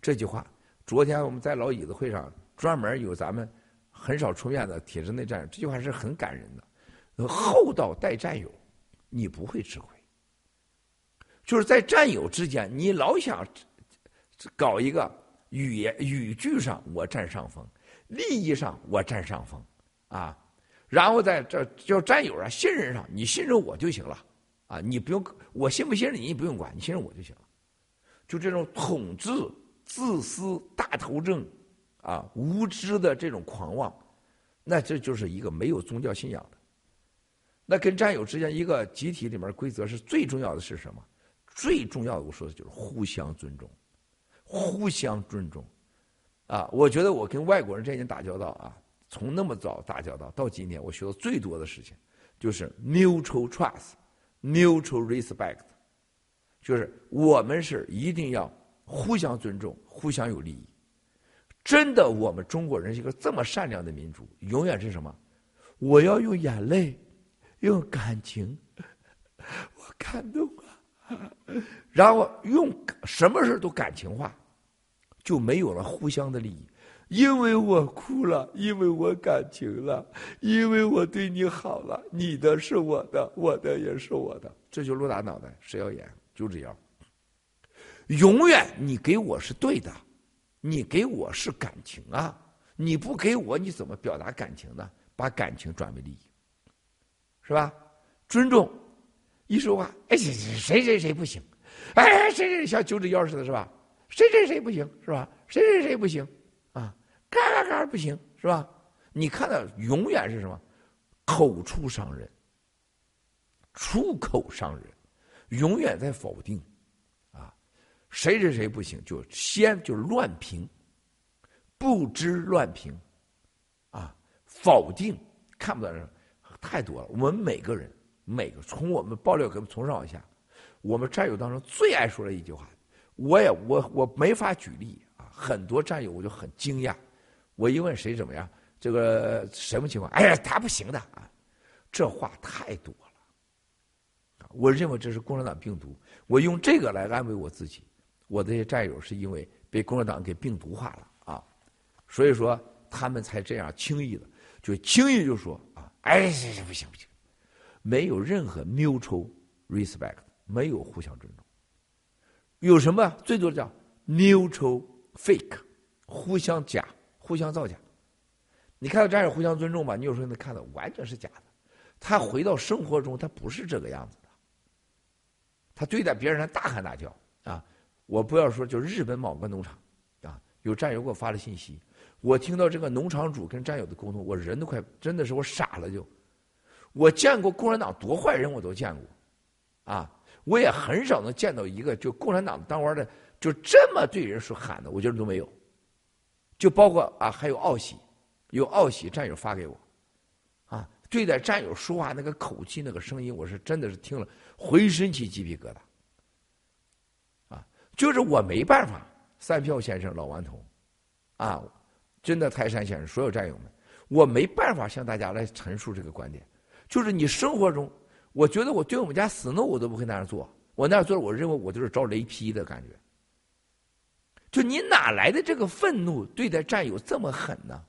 这句话，昨天我们在老椅子会上专门有咱们。很少出面的体制内战友，这句话是很感人的。厚道待战友，你不会吃亏。就是在战友之间，你老想搞一个语言语句上我占上风，利益上我占上风，啊，然后在这叫战友啊，信任上，你信任我就行了，啊，你不用我信不信任你，你不用管，你信任我就行了。就这种统治、自私、大头症，啊，无知的这种狂妄，那这就是一个没有宗教信仰的。那跟战友之间一个集体里面规则是最重要的是什么？最重要的我说的就是互相尊重，互相尊重。啊，我觉得我跟外国人之间打交道啊。从那么早打交道到今天，我学到最多的事情就是 mutual trust, mutual respect，就是我们是一定要互相尊重、互相有利益。真的，我们中国人是一个这么善良的民族，永远是什么？我要用眼泪，用感情，我感动啊，然后用什么事都感情化，就没有了互相的利益。因为我哭了，因为我感情了，因为我对你好了，你的是我的，我的也是我的，这就露大脑袋，谁要演就这样。永远你给我是对的，你给我是感情啊，你不给我你怎么表达感情呢？把感情转为利益，是吧？尊重，一说话，哎，谁谁谁谁不行，哎，谁谁像九指妖似的，是吧？谁谁谁不行，是吧？谁谁谁不行。啊嘎嘎嘎不行是吧？你看到永远是什么？口出伤人，出口伤人，永远在否定，啊，谁谁谁不行，就先就乱评，不知乱评，啊，否定看不到人太多了。我们每个人，每个从我们爆料哥从上往下，我们战友当中最爱说的一句话，我也我我没法举例啊，很多战友我就很惊讶。我一问谁怎么样，这个什么情况？哎呀，他不行的啊！这话太多了。我认为这是共产党病毒。我用这个来安慰我自己。我这些战友是因为被共产党给病毒化了啊，所以说他们才这样轻易的就轻易就说啊，哎，不行不行，没有任何 mutual respect，没有互相尊重。有什么？最多叫 neutral fake，互相假。互相造假，你看到战友互相尊重吧？你有时候能看到完全是假的。他回到生活中，他不是这个样子的。他对待别人他大喊大叫啊！我不要说，就日本某个农场啊，有战友给我发了信息，我听到这个农场主跟战友的沟通，我人都快真的是我傻了就。我见过共产党多坏人，我都见过啊！我也很少能见到一个就共产党当官的就这么对人说喊的，我觉得都没有。就包括啊，还有奥喜，有奥喜战友发给我，啊，对待战友说话那个口气、那个声音，我是真的是听了浑身起鸡皮疙瘩，啊，就是我没办法，三票先生、老顽童，啊，真的泰山先生，所有战友们，我没办法向大家来陈述这个观点，就是你生活中，我觉得我对我们家死诺我都不会那样做，我那样做，我认为我就是招雷劈的感觉。就你哪来的这个愤怒对待战友这么狠呢？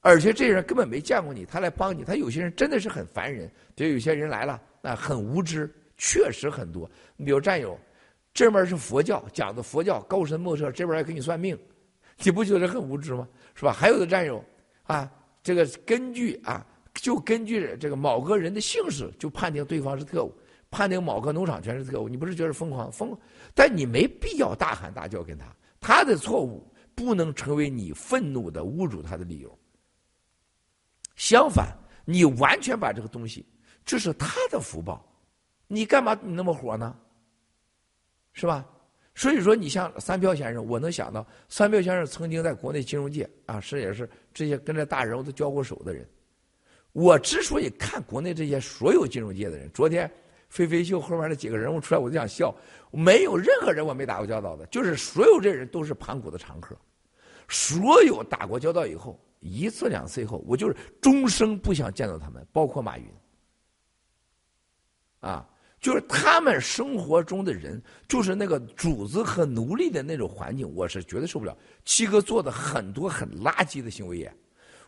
而且这人根本没见过你，他来帮你，他有些人真的是很烦人。就有些人来了，那很无知，确实很多。你比如战友，这边是佛教讲的佛教高深莫测，这边还给你算命，你不觉得很无知吗？是吧？还有的战友啊，这个根据啊，就根据这个某个人的姓氏就判定对方是特务。判定某个农场全是特务，你不是觉得疯狂疯？但你没必要大喊大叫跟他，他的错误不能成为你愤怒的侮辱他的理由。相反，你完全把这个东西，这是他的福报，你干嘛你那么火呢？是吧？所以说，你像三票先生，我能想到三票先生曾经在国内金融界啊，是也是这些跟这大人物都交过手的人。我之所以看国内这些所有金融界的人，昨天。飞飞秀后面那几个人物出来，我就想笑。没有任何人我没打过交道的，就是所有这人都是盘古的常客。所有打过交道以后，一次两次以后，我就是终生不想见到他们，包括马云。啊，就是他们生活中的人，就是那个主子和奴隶的那种环境，我是绝对受不了。七哥做的很多很垃圾的行为也，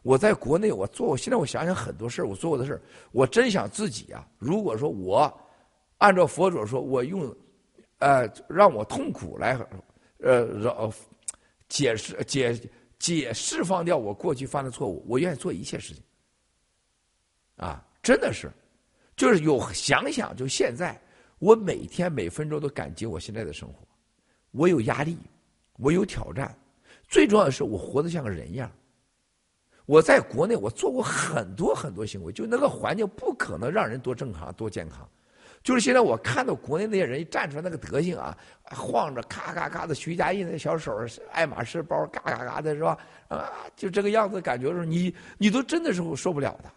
我在国内我做我，现在我想想很多事我做过的事我真想自己啊，如果说我。按照佛祖说，我用，呃，让我痛苦来，呃，饶解释解解释放掉我过去犯的错误，我愿意做一切事情。啊，真的是，就是有想想，就现在，我每天每分钟都感激我现在的生活，我有压力，我有挑战，最重要的是我活得像个人一样。我在国内我做过很多很多行为，就那个环境不可能让人多正常多健康。就是现在我看到国内那些人一站出来那个德行啊，晃着咔咔咔的徐家印那小手，爱马仕包嘎嘎嘎的是吧？啊，就这个样子，感觉是你你都真的是受不了的。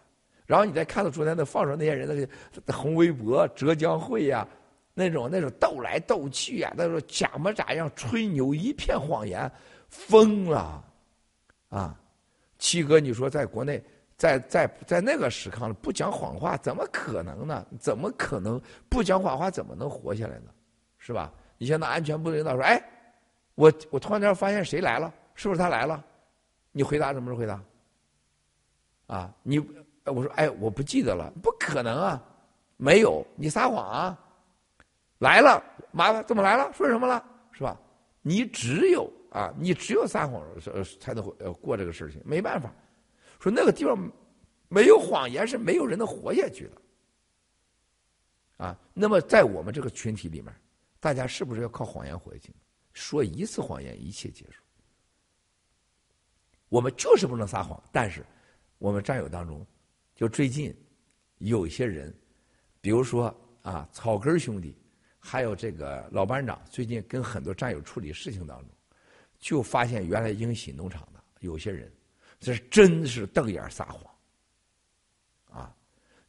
然后你再看到昨天那放出那些人那个红微博、浙江会呀，那种那种斗来斗去呀，那种假模假样吹牛，一片谎言，疯了，啊！七哥，你说在国内？在在在那个时刻不讲谎话，怎么可能呢？怎么可能不讲谎话？怎么能活下来呢？是吧？你像那安全部领导说：“哎，我我突然间发现谁来了？是不是他来了？”你回答什么时候回答？啊，你我说哎，我不记得了，不可能啊，没有，你撒谎啊！来了，麻烦怎么来了？说什么了？是吧？你只有啊，你只有撒谎才能呃过这个事情，没办法。说那个地方没有谎言是没有人能活下去的，啊，那么在我们这个群体里面，大家是不是要靠谎言活下去？说一次谎言一切结束。我们就是不能撒谎，但是我们战友当中，就最近有一些人，比如说啊草根兄弟，还有这个老班长，最近跟很多战友处理事情当中，就发现原来英喜农场的有些人。这是真是瞪眼撒谎，啊！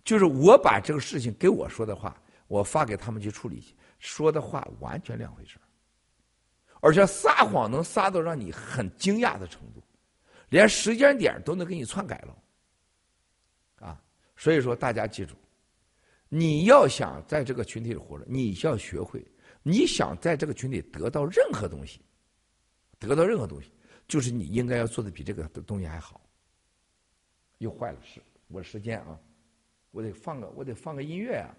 就是我把这个事情给我说的话，我发给他们去处理去，说的话完全两回事而且撒谎能撒到让你很惊讶的程度，连时间点都能给你篡改了，啊！所以说大家记住，你要想在这个群体里活着，你要学会，你想在这个群体得到任何东西，得到任何东西。就是你应该要做的比这个东西还好。又坏了，是我时间啊，我得放个，我得放个音乐啊。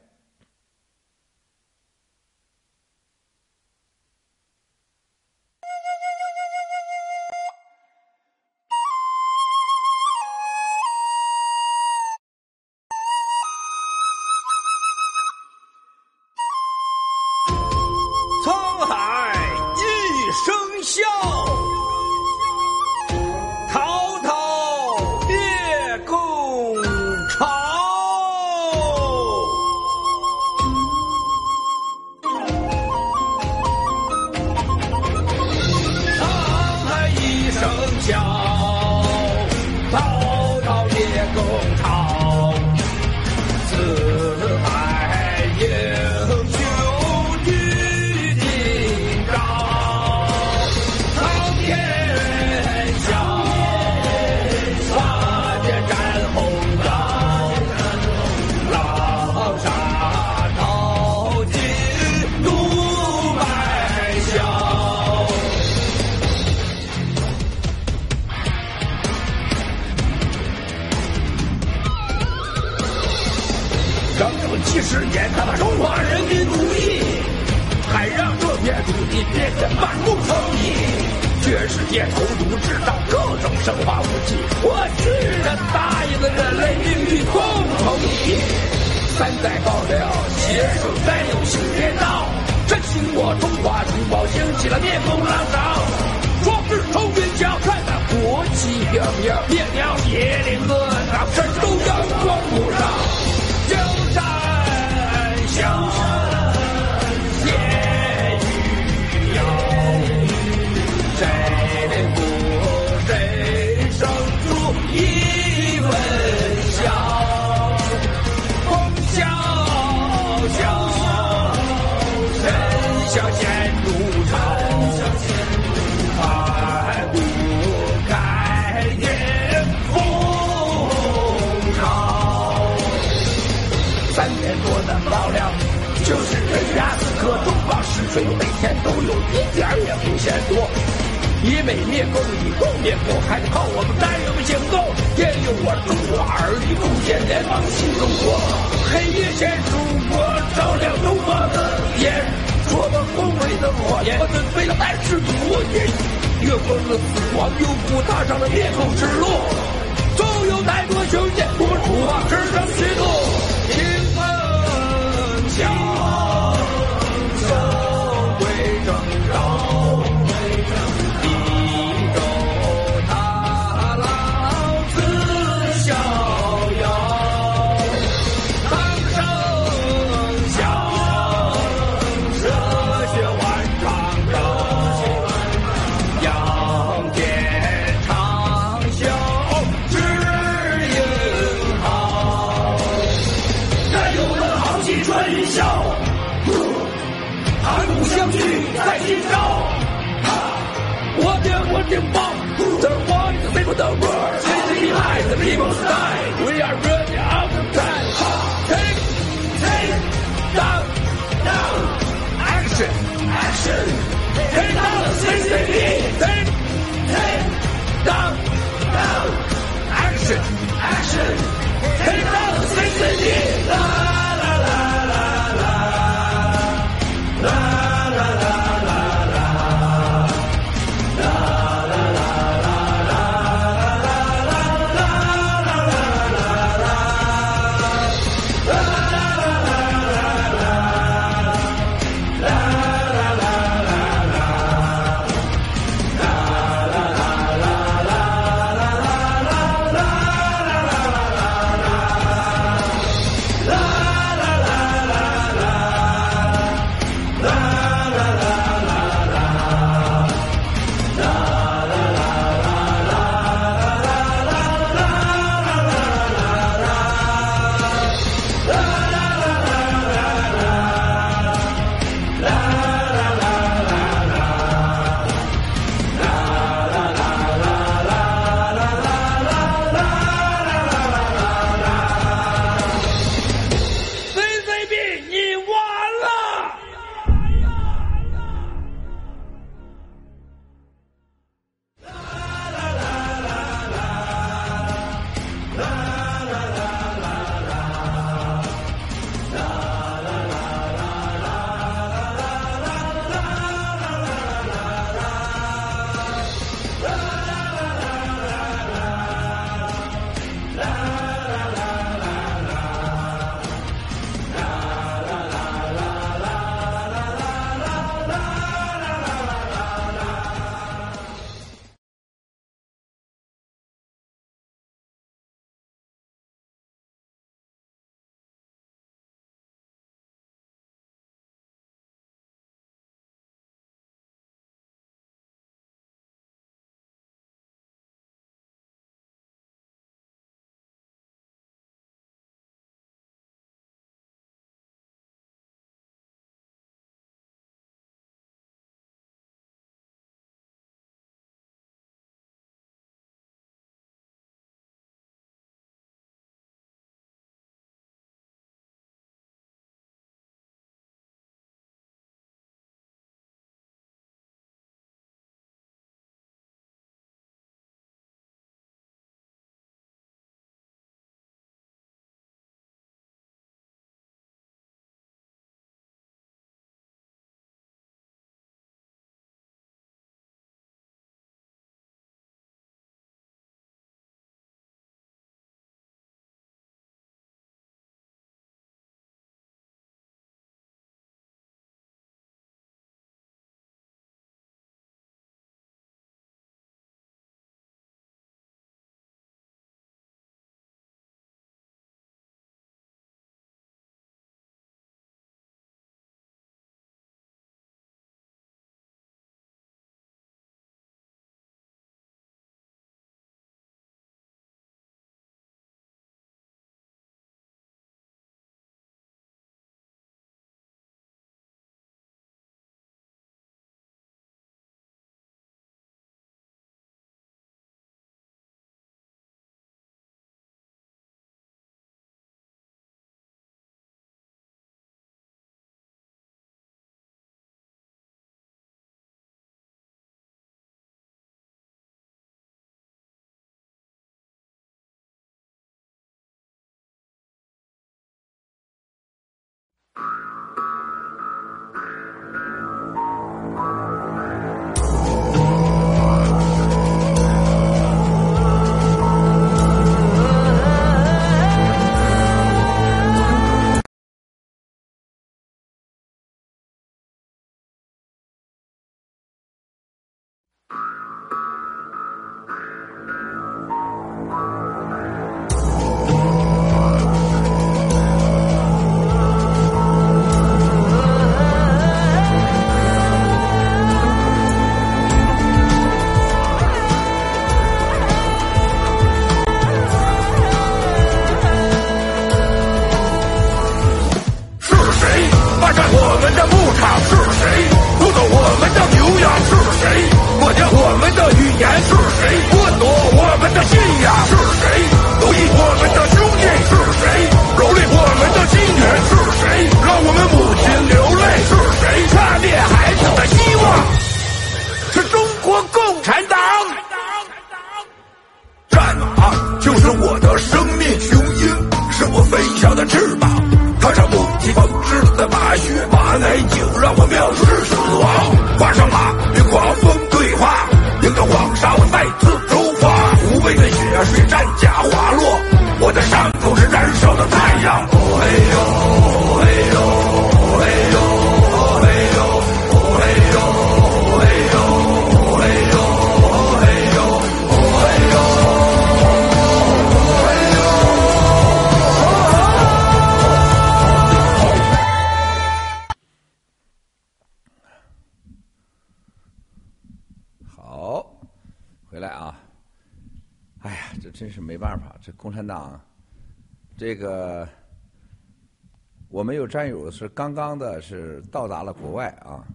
战友是刚刚的是到达了国外啊，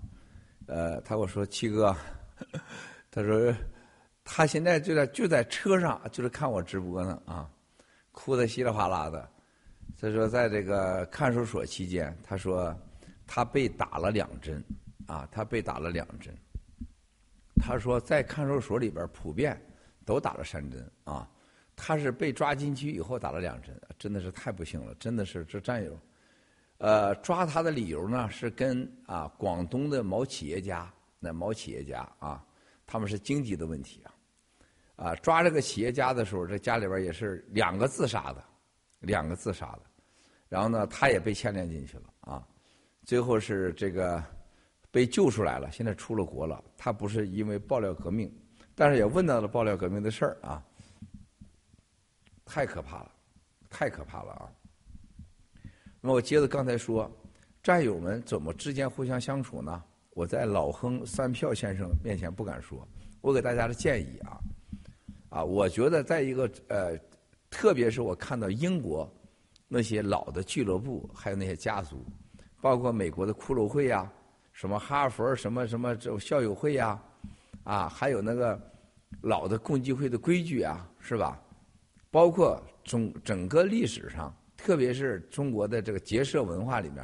呃，他跟我说七哥，他说他现在就在就在车上，就是看我直播呢啊，哭得稀里哗啦的。他说在这个看守所期间，他说他被打了两针啊，他被打了两针。他说在看守所里边普遍都打了三针啊，他是被抓进去以后打了两针，真的是太不幸了，真的是这战友。呃，抓他的理由呢是跟啊广东的某企业家，那某企业家啊，他们是经济的问题啊，啊抓这个企业家的时候，这家里边也是两个自杀的，两个自杀的，然后呢他也被牵连进去了啊，最后是这个。被救出来了，现在出了国了。他不是因为爆料革命，但是也问到了爆料革命的事儿啊，太可怕了，太可怕了啊！那么我接着刚才说，战友们怎么之间互相相处呢？我在老亨三票先生面前不敢说，我给大家的建议啊，啊，我觉得在一个呃，特别是我看到英国那些老的俱乐部，还有那些家族，包括美国的骷髅会呀。什么哈佛什么什么这种校友会呀，啊，还有那个老的共济会的规矩啊，是吧？包括中整个历史上，特别是中国的这个结社文化里面，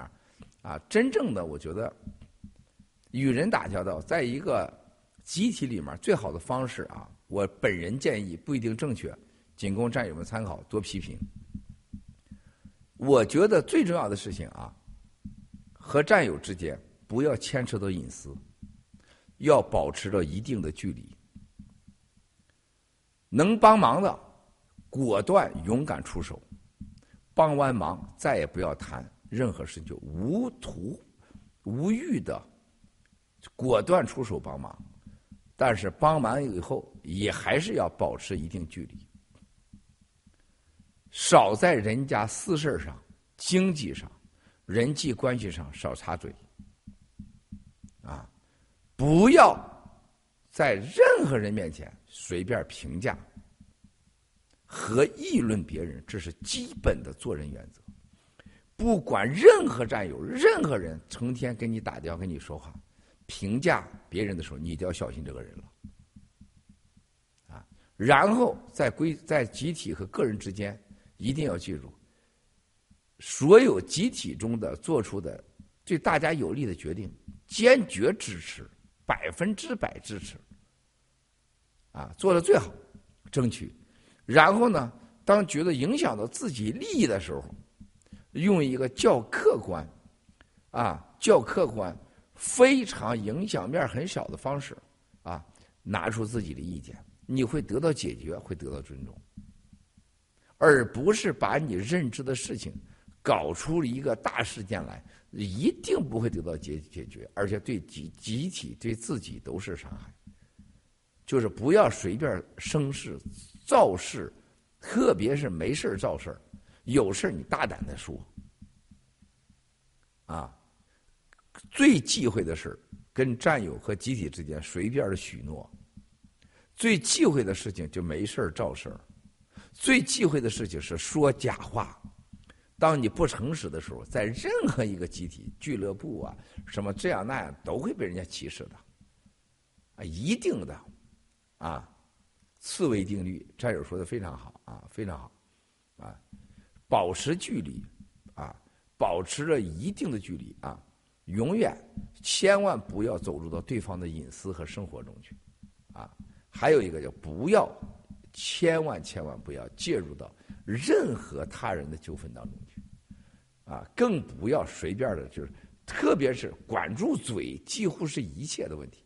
啊，真正的我觉得与人打交道，在一个集体里面最好的方式啊，我本人建议不一定正确，仅供战友们参考，多批评。我觉得最重要的事情啊，和战友之间。不要牵扯到隐私，要保持着一定的距离。能帮忙的，果断勇敢出手；帮完忙，再也不要谈任何事情，就无图无欲的果断出手帮忙。但是帮完以后，也还是要保持一定距离，少在人家私事上、经济上、人际关系上少插嘴。啊不要在任何人面前随便评价和议论别人，这是基本的做人原则。不管任何战友、任何人成天跟你打电话、跟你说话，评价别人的时候，你都要小心这个人了。啊，然后在规在集体和个人之间，一定要记住，所有集体中的做出的对大家有利的决定，坚决支持。百分之百支持，啊，做的最好，争取。然后呢，当觉得影响到自己利益的时候，用一个较客观，啊，较客观，非常影响面很小的方式，啊，拿出自己的意见，你会得到解决，会得到尊重，而不是把你认知的事情搞出一个大事件来。一定不会得到解解决，而且对集集体对自己都是伤害。就是不要随便生事、造事，特别是没事造事有事你大胆的说。啊，最忌讳的是跟战友和集体之间随便的许诺，最忌讳的事情就没事造事最忌讳的事情是说假话。当你不诚实的时候，在任何一个集体、俱乐部啊，什么这样那样，都会被人家歧视的，啊，一定的，啊，刺猬定律，战友说的非常好啊，非常好，啊，保持距离，啊，保持着一定的距离啊，永远千万不要走入到对方的隐私和生活中去，啊，还有一个叫不要，千万千万不要介入到任何他人的纠纷当中去。啊，更不要随便的，就是特别是管住嘴，几乎是一切的问题。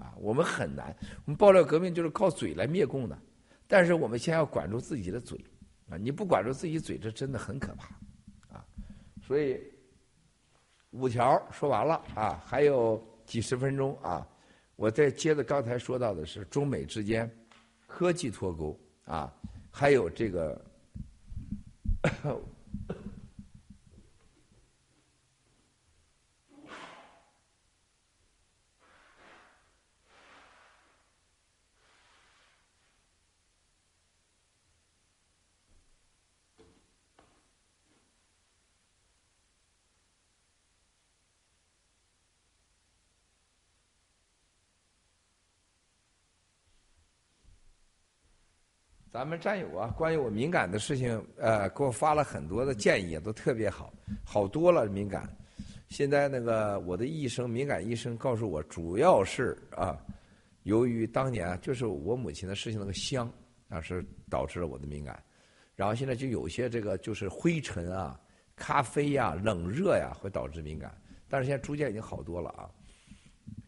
啊，我们很难，我们爆料革命就是靠嘴来灭共的。但是我们先要管住自己的嘴，啊，你不管住自己嘴，这真的很可怕。啊所以五条说完了啊，还有几十分钟啊，我再接着刚才说到的是中美之间科技脱钩啊，还有这个。咱们战友啊，关于我敏感的事情，呃，给我发了很多的建议，都特别好，好多了敏感。现在那个我的医生，敏感医生告诉我，主要是啊，由于当年就是我母亲的事情那个香啊，是导致了我的敏感。然后现在就有些这个就是灰尘啊、咖啡呀、冷热呀会导致敏感，但是现在逐渐已经好多了啊。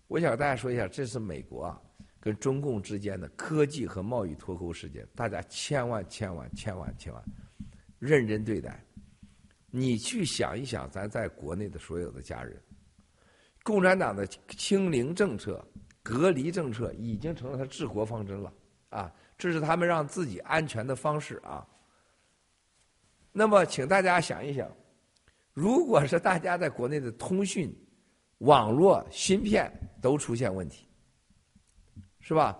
我想跟大家说一下，这是美国啊。跟中共之间的科技和贸易脱钩事件，大家千万千万千万千万认真对待。你去想一想，咱在国内的所有的家人，共产党的清零政策、隔离政策已经成了他治国方针了啊！这是他们让自己安全的方式啊。那么，请大家想一想，如果是大家在国内的通讯、网络、芯片都出现问题。是吧？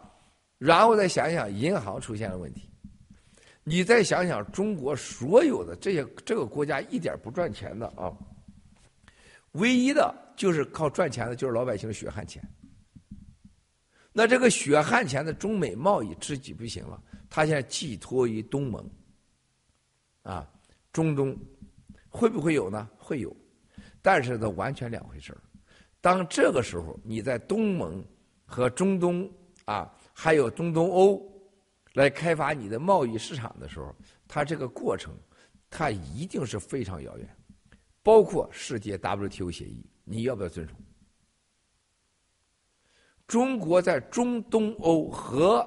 然后再想想银行出现了问题，你再想想中国所有的这些这个国家一点不赚钱的啊，唯一的就是靠赚钱的就是老百姓的血汗钱。那这个血汗钱的中美贸易知己不行了，他现在寄托于东盟，啊，中东会不会有呢？会有，但是呢，完全两回事儿。当这个时候你在东盟和中东。啊，还有中东欧来开发你的贸易市场的时候，它这个过程，它一定是非常遥远。包括世界 WTO 协议，你要不要遵守？中国在中东欧和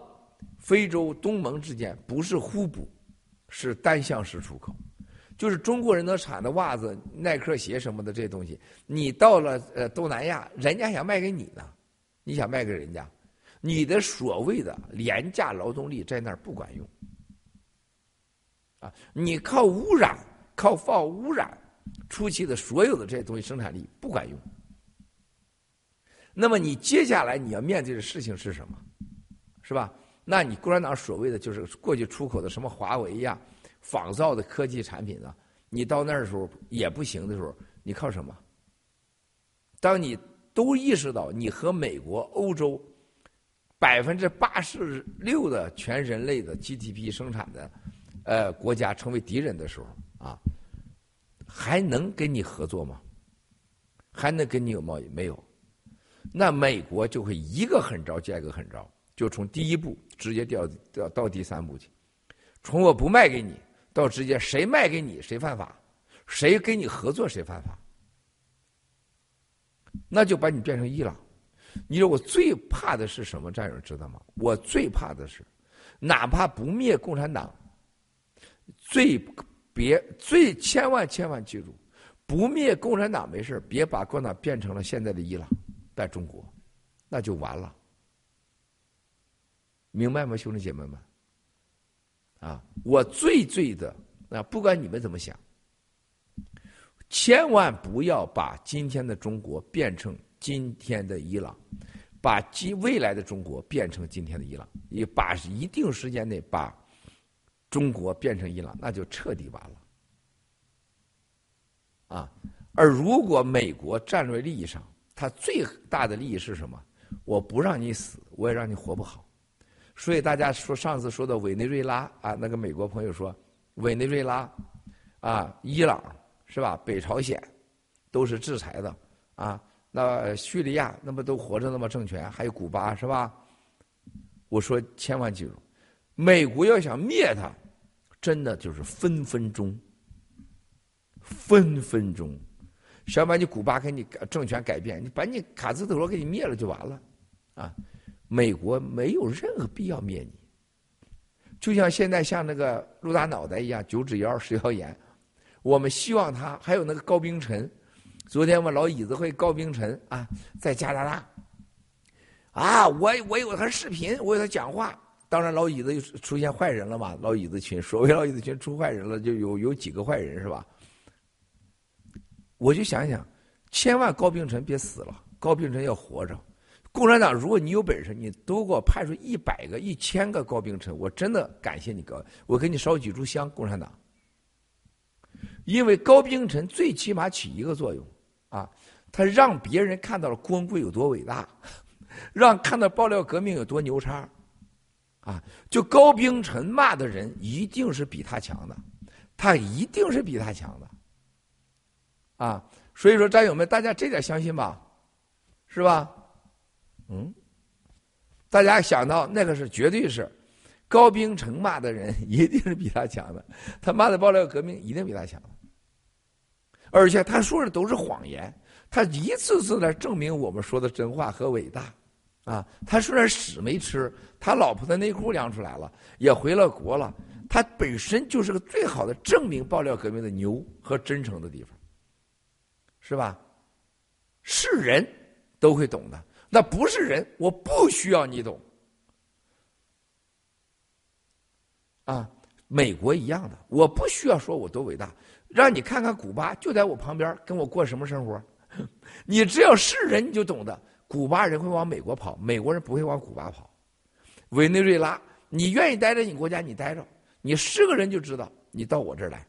非洲东盟之间不是互补，是单向式出口。就是中国人能产的袜子、耐克鞋什么的这些东西，你到了呃东南亚，人家想卖给你呢，你想卖给人家。你的所谓的廉价劳动力在那儿不管用，啊，你靠污染、靠放污染出去的所有的这些东西生产力不管用。那么你接下来你要面对的事情是什么？是吧？那你共产党所谓的就是过去出口的什么华为呀、仿造的科技产品啊，你到那儿的时候也不行的时候，你靠什么？当你都意识到你和美国、欧洲。百分之八十六的全人类的 GDP 生产的，呃，国家成为敌人的时候啊，还能跟你合作吗？还能跟你有贸易？没有，那美国就会一个狠招接一个狠招，就从第一步直接掉掉到第三步去，从我不卖给你到直接谁卖给你谁犯法，谁跟你合作谁犯法，那就把你变成伊朗。你说我最怕的是什么？战友知道吗？我最怕的是，哪怕不灭共产党，最别最千万千万记住，不灭共产党没事别把共产党变成了现在的伊朗，在中国，那就完了。明白吗，兄弟姐妹们？啊，我最最的啊，不管你们怎么想，千万不要把今天的中国变成。今天的伊朗，把今未来的中国变成今天的伊朗，也把一定时间内把中国变成伊朗，那就彻底完了。啊，而如果美国战略利益上，它最大的利益是什么？我不让你死，我也让你活不好。所以大家说上次说的委内瑞拉啊，那个美国朋友说委内瑞拉啊，伊朗是吧？北朝鲜都是制裁的啊。那叙利亚那么都活着那么政权，还有古巴是吧？我说千万记住，美国要想灭他，真的就是分分钟，分分钟，想把你古巴给你政权改变，你把你卡斯特罗给你灭了就完了，啊！美国没有任何必要灭你，就像现在像那个陆大脑袋一样九指妖食谣言，我们希望他还有那个高冰晨，昨天我老椅子会高冰晨啊，在加拿大，啊，我我有他视频，我有他讲话。当然，老椅子又出现坏人了嘛？老椅子群，所谓老椅子群出坏人了，就有有几个坏人是吧？我就想想，千万高冰晨别死了，高冰晨要活着。共产党，如果你有本事，你都给我派出一百个、一千个高冰晨，我真的感谢你高，我给你烧几炷香。共产党，因为高冰晨最起码起一个作用啊，他让别人看到了光棍有多伟大，让看到爆料革命有多牛叉。啊，就高冰晨骂的人一定是比他强的，他一定是比他强的，啊，所以说战友们，大家这点相信吧，是吧？嗯，大家想到那个是绝对是高冰城骂的人一定是比他强的，他骂的爆料革命一定比他强，而且他说的都是谎言，他一次次的证明我们说的真话和伟大。啊，他虽然屎没吃，他老婆的内裤亮出来了，也回了国了。他本身就是个最好的证明爆料革命的牛和真诚的地方，是吧？是人都会懂的，那不是人，我不需要你懂。啊，美国一样的，我不需要说我多伟大，让你看看古巴就在我旁边，跟我过什么生活？你只要是人，你就懂得。古巴人会往美国跑，美国人不会往古巴跑。委内瑞拉，你愿意待着你国家，你待着。你是个人就知道，你到我这儿来，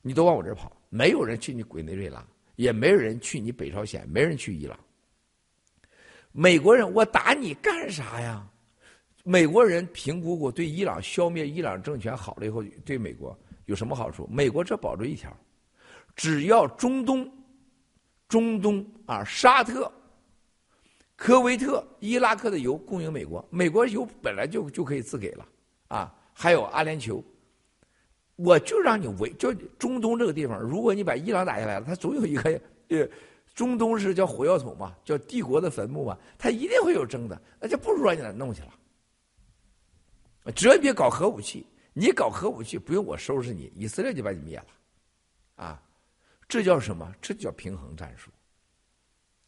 你都往我这儿跑。没有人去你委内瑞拉，也没有人去你北朝鲜，没人去伊朗。美国人，我打你干啥呀？美国人评估过，对伊朗消灭伊朗政权好了以后，对美国有什么好处？美国这保住一条，只要中东、中东啊，沙特。科威特、伊拉克的油供应美国，美国油本来就就可以自给了，啊，还有阿联酋，我就让你围，就中东这个地方，如果你把伊朗打下来了，它总有一个，呃，中东是叫火药桶嘛，叫帝国的坟墓嘛，它一定会有争的，那就不如让你来弄去了，只要别搞核武器，你搞核武器不用我收拾你，以色列就把你灭了，啊，这叫什么？这叫平衡战术，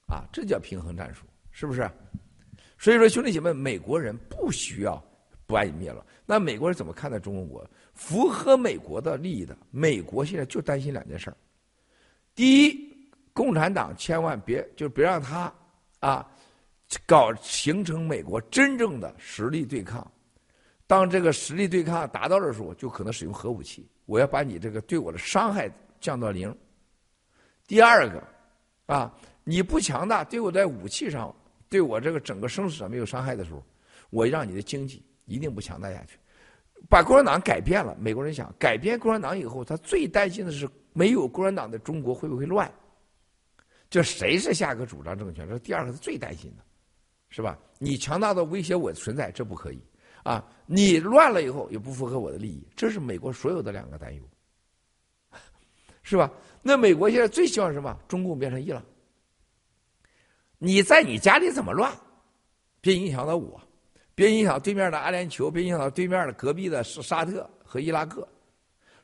啊，这叫平衡战术。是不是？所以说，兄弟姐妹，美国人不需要不把你灭了。那美国人怎么看待中国？符合美国的利益的，美国现在就担心两件事儿。第一，共产党千万别就别让他啊搞形成美国真正的实力对抗。当这个实力对抗达到的时候，就可能使用核武器。我要把你这个对我的伤害降到零。第二个啊，你不强大，对我在武器上。对我这个整个生死上没有伤害的时候，我让你的经济一定不强大下去。把共产党改变了，美国人想改变共产党以后，他最担心的是没有共产党的中国会不会乱？就谁是下个主张政权？这第二个是最担心的，是吧？你强大的威胁我的存在，这不可以啊！你乱了以后也不符合我的利益，这是美国所有的两个担忧，是吧？那美国现在最希望什么？中共变成伊朗。你在你家里怎么乱，别影响到我，别影响对面的阿联酋，别影响到对面的隔壁的沙沙特和伊拉克。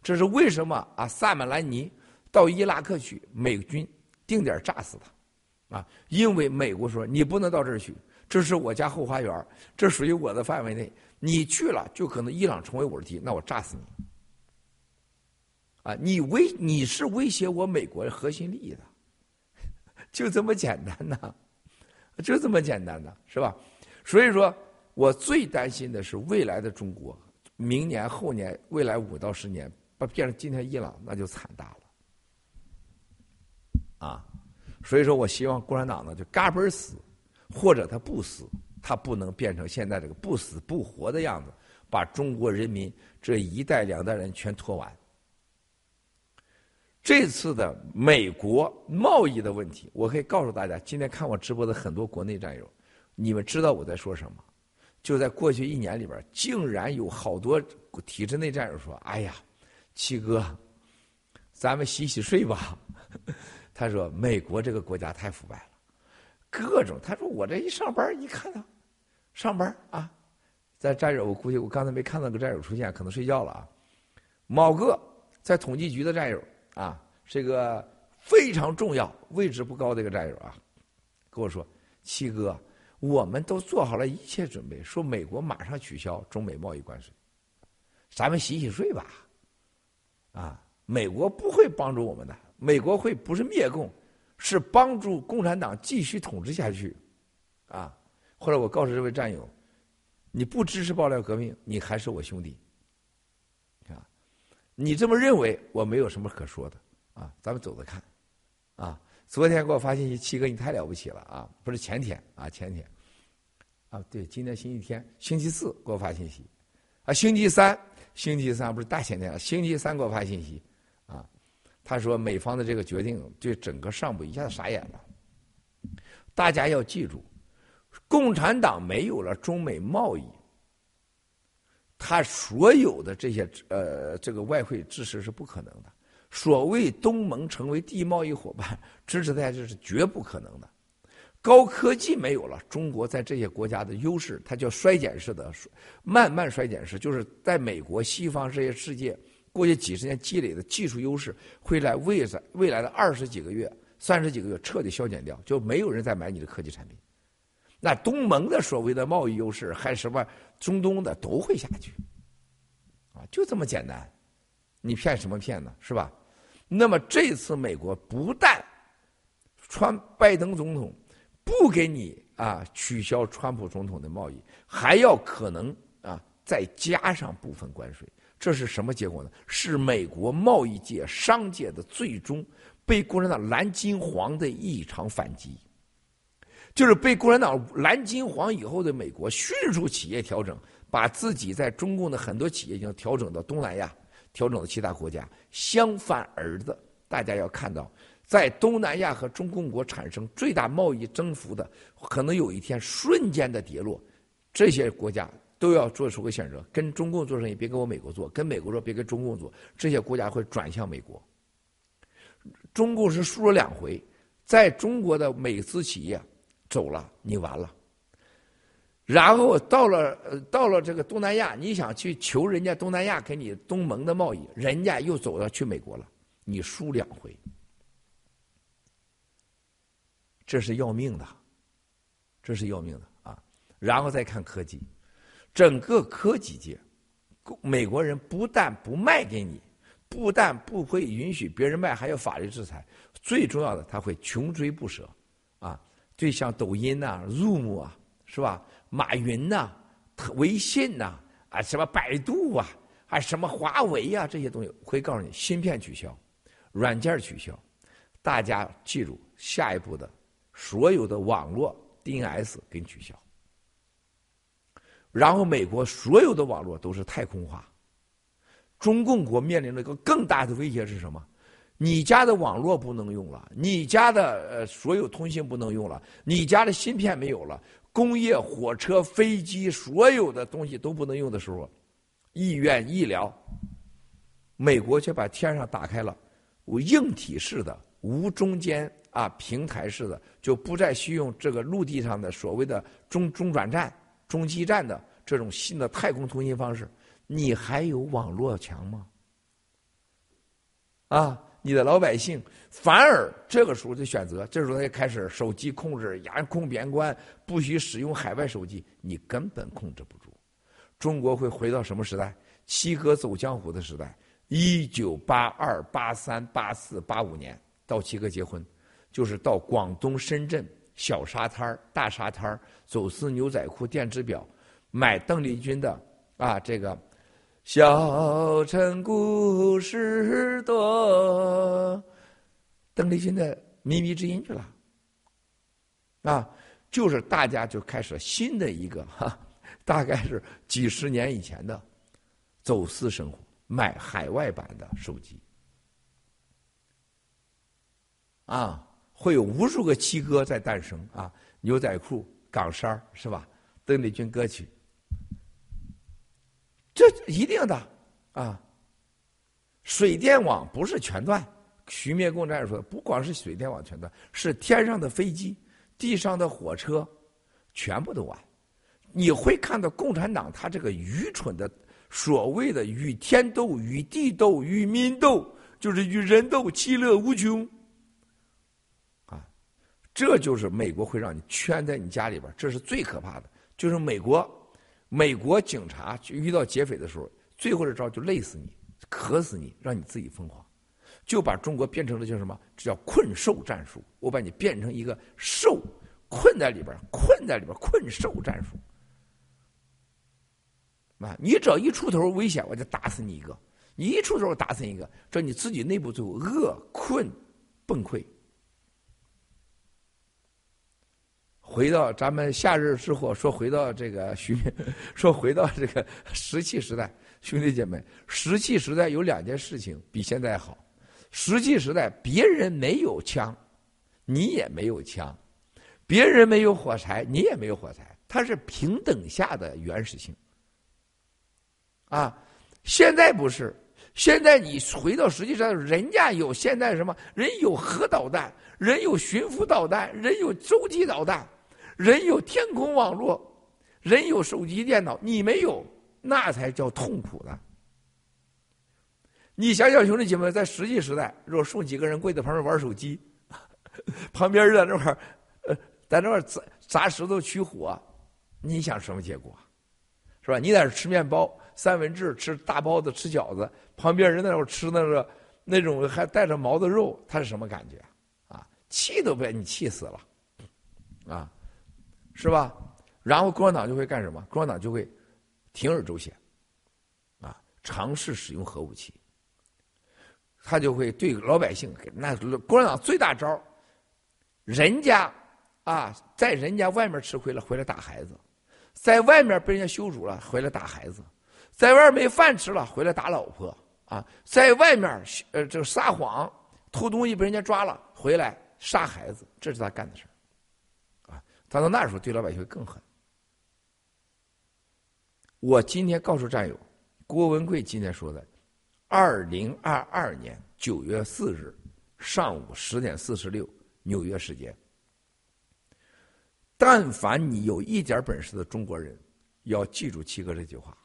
这是为什么啊？萨马兰尼到伊拉克去，美军定点炸死他，啊，因为美国说你不能到这儿去，这是我家后花园，这属于我的范围内，你去了就可能伊朗成为我的敌，那我炸死你。啊，你威你是威胁我美国的核心利益的，就这么简单呐。就这么简单的是吧？所以说我最担心的是未来的中国，明年后年未来五到十年，把变成今天伊朗，那就惨大了。啊，所以说我希望共产党呢就嘎嘣死，或者他不死，他不能变成现在这个不死不活的样子，把中国人民这一代两代人全拖完。这次的美国贸易的问题，我可以告诉大家，今天看我直播的很多国内战友，你们知道我在说什么？就在过去一年里边，竟然有好多体制内战友说：“哎呀，七哥，咱们洗洗睡吧。”他说：“美国这个国家太腐败了，各种。”他说：“我这一上班一看到，上班啊，在战友，我估计我刚才没看到个战友出现，可能睡觉了啊。某个在统计局的战友。啊，是个非常重要、位置不高的一个战友啊，跟我说：“七哥，我们都做好了一切准备，说美国马上取消中美贸易关税，咱们洗洗睡吧。”啊，美国不会帮助我们的，美国会不是灭共，是帮助共产党继续统治下去。啊，后来我告诉这位战友：“你不支持爆料革命，你还是我兄弟。”啊你这么认为，我没有什么可说的啊！咱们走着看，啊！昨天给我发信息，七哥你太了不起了啊！不是前天啊，前天，啊对，今天星期天，星期四给我发信息，啊星期三，星期三不是大前天了，星期三给我发信息，啊，他说美方的这个决定对整个上部一下子傻眼了。大家要记住，共产党没有了中美贸易。他所有的这些呃，这个外汇支持是不可能的。所谓东盟成为第一贸易伙伴，支持大家这是绝不可能的。高科技没有了，中国在这些国家的优势，它叫衰减式的，慢慢衰减式，就是在美国、西方这些世界过去几十年积累的技术优势，会在未来未来的二十几个月、三十几个月彻底消减掉，就没有人再买你的科技产品。那东盟的所谓的贸易优势，还什么？中东的都会下去，啊，就这么简单，你骗什么骗呢？是吧？那么这次美国不但川拜登总统不给你啊取消川普总统的贸易，还要可能啊再加上部分关税，这是什么结果呢？是美国贸易界、商界的最终被共产党蓝金黄的一场反击。就是被共产党蓝金黄以后的美国迅速企业调整，把自己在中共的很多企业已经调整到东南亚，调整到其他国家。相反而的，大家要看到，在东南亚和中共国产生最大贸易增幅的，可能有一天瞬间的跌落，这些国家都要做出个选择：跟中共做生意别跟我美国做，跟美国做别跟中共做。这些国家会转向美国。中共是输了两回，在中国的美资企业。走了，你完了。然后到了呃，到了这个东南亚，你想去求人家东南亚给你东盟的贸易，人家又走到去美国了，你输两回，这是要命的，这是要命的啊！然后再看科技，整个科技界，美国人不但不卖给你，不但不会允许别人卖，还有法律制裁，最重要的他会穷追不舍。就像抖音呐、Zoom 啊，是吧？马云呐、微信呐，啊，什么百度啊，还什么华为啊，这些东西会告诉你，芯片取消，软件取消。大家记住，下一步的所有的网络 DNS 给你取消。然后，美国所有的网络都是太空化。中共国面临了一个更大的威胁是什么？你家的网络不能用了，你家的呃所有通信不能用了，你家的芯片没有了，工业、火车、飞机所有的东西都不能用的时候，医院、医疗，美国却把天上打开了，无硬体式的、无中间啊平台式的，就不再需用这个陆地上的所谓的中中转站、中继站的这种新的太空通信方式，你还有网络强吗？啊？你的老百姓反而这个时候就选择，这时候他就开始手机控制严控边关，不许使用海外手机，你根本控制不住。中国会回到什么时代？七哥走江湖的时代。一九八二、八三、八四、八五年到七哥结婚，就是到广东深圳小沙滩大沙滩走私牛仔裤、电子表，买邓丽君的啊这个。小城故事多，邓丽君的《靡靡之音》去了，啊，就是大家就开始新的一个 哈，大概是几十年以前的走私生活，买海外版的手机，啊，会有无数个七哥在诞生啊，牛仔裤、港衫是吧？邓丽君歌曲。这一定的啊！水电网不是全断，徐灭共战士说，不光是水电网全断，是天上的飞机、地上的火车，全部都完。你会看到共产党他这个愚蠢的所谓的与天斗、与地斗、与民斗，就是与人斗，其乐无穷。啊，这就是美国会让你圈在你家里边，这是最可怕的。就是美国，美国警察遇到劫匪的时候，最后的招就累死你，渴死你，让你自己疯狂，就把中国变成了叫什么？这叫困兽战术。我把你变成一个兽，困在里边，困在里边，困兽战术。啊，你只要一出头危险，我就打死你一个；你一出头打死一个，这你自己内部就饿、困、崩溃。回到咱们夏日之后，说回到这个徐，说回到这个石器时代，兄弟姐妹，石器时代有两件事情比现在好。石器时代别人没有枪，你也没有枪；别人没有火柴，你也没有火柴，它是平等下的原始性。啊，现在不是，现在你回到实际上，人家有现在什么？人有核导弹，人有巡抚导弹，人有洲际导弹。人有天空网络，人有手机电脑，你没有，那才叫痛苦呢。你想想，兄弟姐妹，在实际时代，如果送几个人跪在旁边玩手机，旁边在那块呃，在那块砸砸石头取火，你想什么结果？是吧？你在那吃面包、三文治、吃大包子、吃饺子，旁边人在那块吃那个那种还带着毛的肉，他是什么感觉？啊，气都被你气死了，啊！是吧？然后共产党就会干什么？共产党就会铤而走险，啊，尝试使用核武器。他就会对老百姓，那共产党最大招人家啊，在人家外面吃亏了，回来打孩子；在外面被人家羞辱了，回来打孩子；在外面没饭吃了，回来打老婆；啊，在外面呃这个撒谎偷东西被人家抓了，回来杀孩子，这是他干的事他到那时候对老百姓会更狠。我今天告诉战友，郭文贵今天说的，二零二二年九月四日上午十点四十六纽约时间，但凡你有一点本事的中国人，要记住七哥这句话，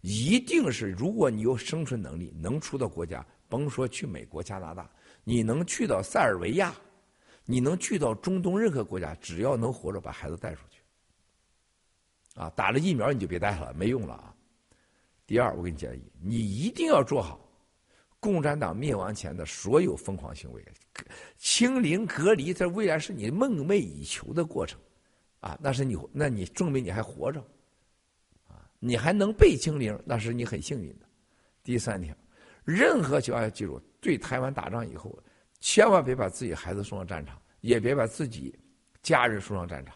一定是如果你有生存能力，能出到国家，甭说去美国、加拿大，你能去到塞尔维亚。你能去到中东任何国家，只要能活着，把孩子带出去。啊，打了疫苗你就别带了，没用了啊。第二，我给你建议，你一定要做好共产党灭亡前的所有疯狂行为，清零隔离，这未来是你梦寐以求的过程，啊，那是你，那你证明你还活着，啊，你还能被清零，那是你很幸运的。第三条，任何情况下记住，对台湾打仗以后。千万别把自己孩子送上战场，也别把自己家人送上战场。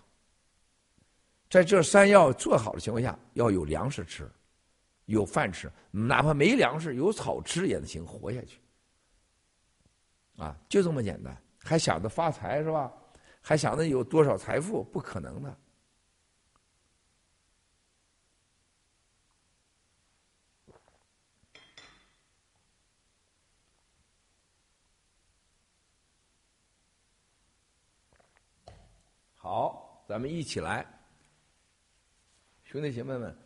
在这三要做好的情况下，要有粮食吃，有饭吃，哪怕没粮食，有草吃也行，活下去。啊，就这么简单，还想着发财是吧？还想着有多少财富？不可能的。好，咱们一起来，兄弟姐妹们，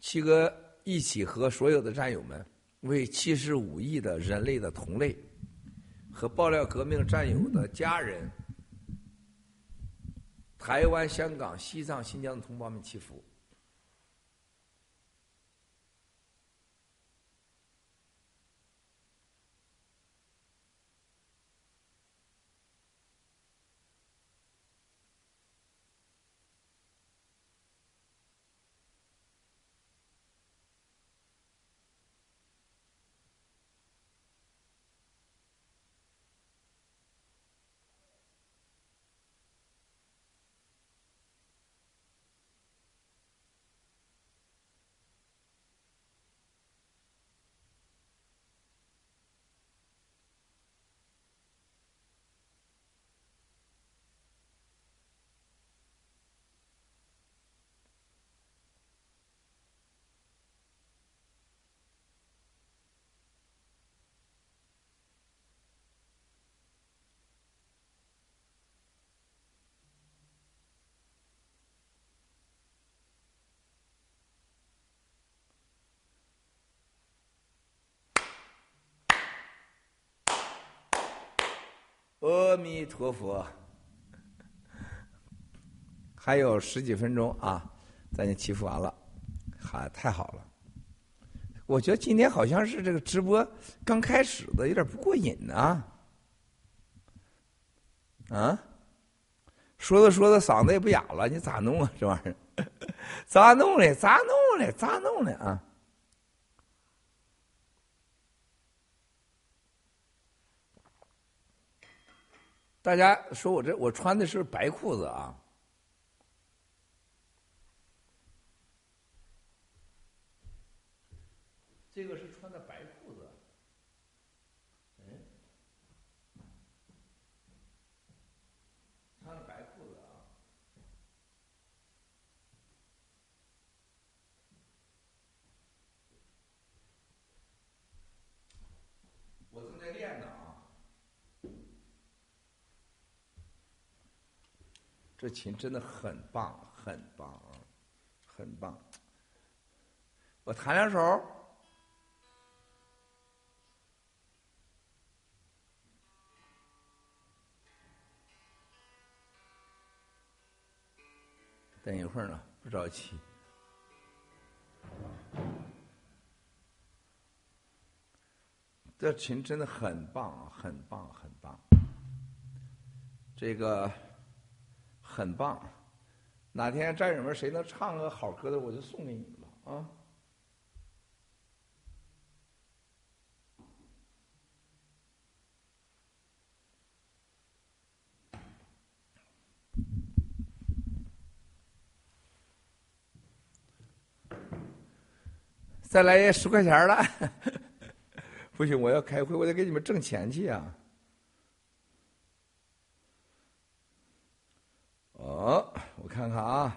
七哥一起和所有的战友们，为七十五亿的人类的同类和爆料革命战友的家人、台湾、香港、西藏、新疆的同胞们祈福。阿弥陀佛。还有十几分钟啊，咱就祈福完了，好，太好了。我觉得今天好像是这个直播刚开始的，有点不过瘾啊。啊，说着说着嗓子也不哑了，你咋弄啊？这玩意儿 咋弄嘞？咋弄嘞？咋弄嘞啊？大家说我这我穿的是白裤子啊。这个是穿的白裤子，嗯，穿的白裤子啊。我正在练呢啊，这琴真的很棒，很棒啊，很棒。我弹两首。等一会儿呢，不着急。这琴真的很棒，很棒，很棒。这个很棒。哪天战友们谁能唱个好歌的，我就送给你们了啊！再来十块钱了，不行，我要开会，我得给你们挣钱去啊！哦，我看看啊，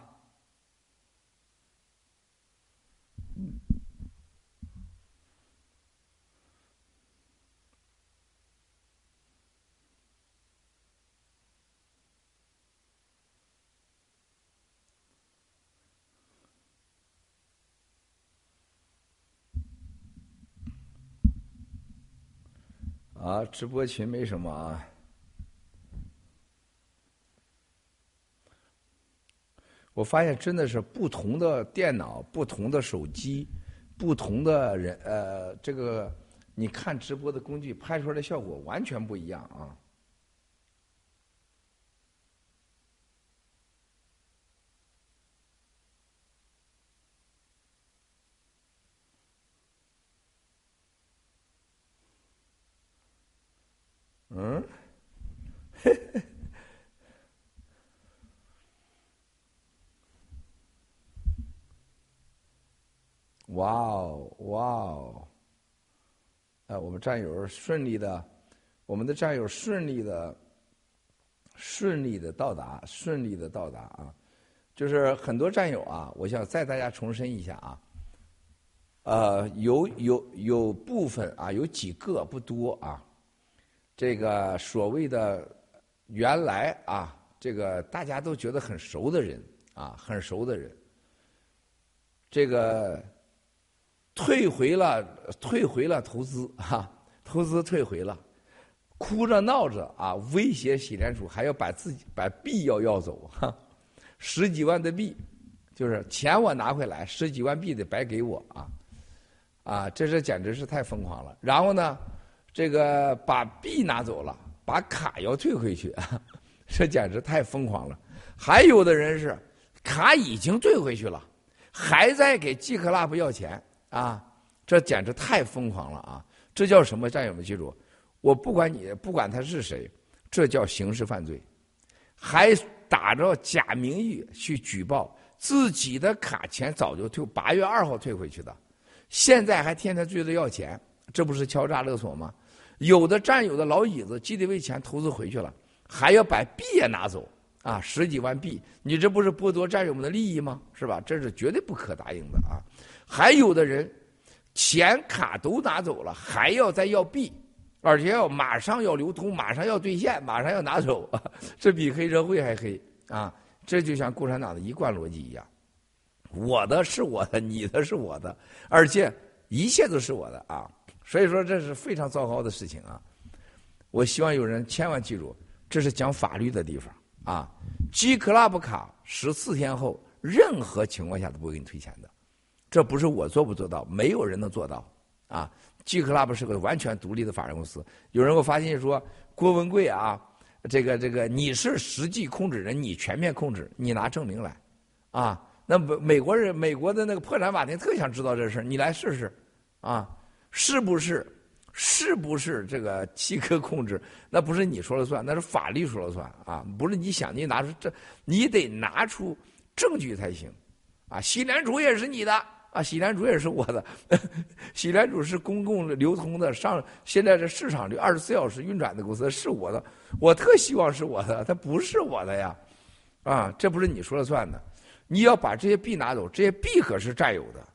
啊，直播群没什么啊。我发现真的是不同的电脑、不同的手机、不同的人，呃，这个你看直播的工具拍出来的效果完全不一样啊。哇哦，哇哦！哎，我们战友顺利的，我们的战友顺利的，顺利的到达，顺利的到达啊！就是很多战友啊，我想再大家重申一下啊，呃，有有有部分啊，有几个不多啊，这个所谓的原来啊，这个大家都觉得很熟的人啊，很熟的人，这个。退回了，退回了投资哈，投资退回了，哭着闹着啊，威胁洗联储还要把自己把币要要走哈，十几万的币，就是钱我拿回来，十几万币得白给我啊，啊，这是简直是太疯狂了。然后呢，这个把币拿走了，把卡要退回去，这简直太疯狂了。还有的人是卡已经退回去了，还在给 G Club 要钱。啊，这简直太疯狂了啊！这叫什么？战友们记住，我不管你不管他是谁，这叫刑事犯罪，还打着假名义去举报自己的卡钱早就退，八月二号退回去的，现在还天天追着要钱，这不是敲诈勒索吗？有的战友的老椅子基地为钱投资回去了，还要把币也拿走啊，十几万币，你这不是剥夺战友们的利益吗？是吧？这是绝对不可答应的啊！还有的人，钱卡都拿走了，还要再要币，而且要马上要流通，马上要兑现，马上要拿走，这比黑社会还黑啊！这就像共产党的一贯逻辑一样，我的是我的，你的是我的，而且一切都是我的啊！所以说这是非常糟糕的事情啊！我希望有人千万记住，这是讲法律的地方啊。G Club 卡十四天后，任何情况下都不会给你退钱的。这不是我做不做到，没有人能做到啊。G Club 是个完全独立的法人公司。有人给我发信息说，郭文贵啊，这个这个你是实际控制人，你全面控制，你拿证明来啊。那美美国人美国的那个破产法庭特想知道这事你来试试啊，是不是？是不是这个 七科控制？那不是你说了算，那是法律说了算啊！不是你想你拿出这，你得拿出证据才行啊！洗脸主也是你的啊，洗脸主也是我的，洗脸主是公共流通的，上现在这市场里二十四小时运转的公司是我的，我特希望是我的，它不是我的呀！啊，这不是你说了算的，你要把这些币拿走，这些币可是占有的，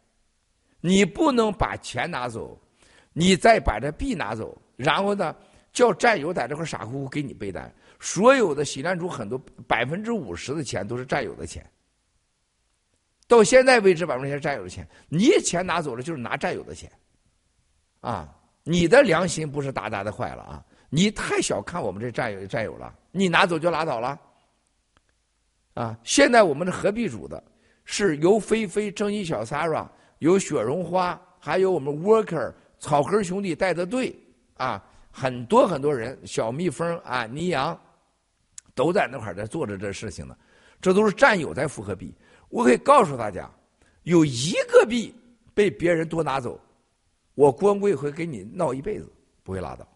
你不能把钱拿走。你再把这币拿走，然后呢，叫战友在这块傻乎乎给你背单。所有的洗蓝主很多百分之五十的钱都是战友的钱。到现在为止，百分之是战友的钱，你钱拿走了就是拿战友的钱，啊，你的良心不是大大的坏了啊！你太小看我们这战友战友了，你拿走就拉倒了。啊，现在我们的合币主的是由菲菲、正义小 sara、有雪绒花，还有我们 Worker。草根兄弟带的队啊，很多很多人，小蜜蜂啊，尼阳，都在那块儿在做着这事情呢。这都是战友在复合币。我可以告诉大家，有一个币被别人多拿走，我郭文贵会给你闹一辈子，不会拉倒。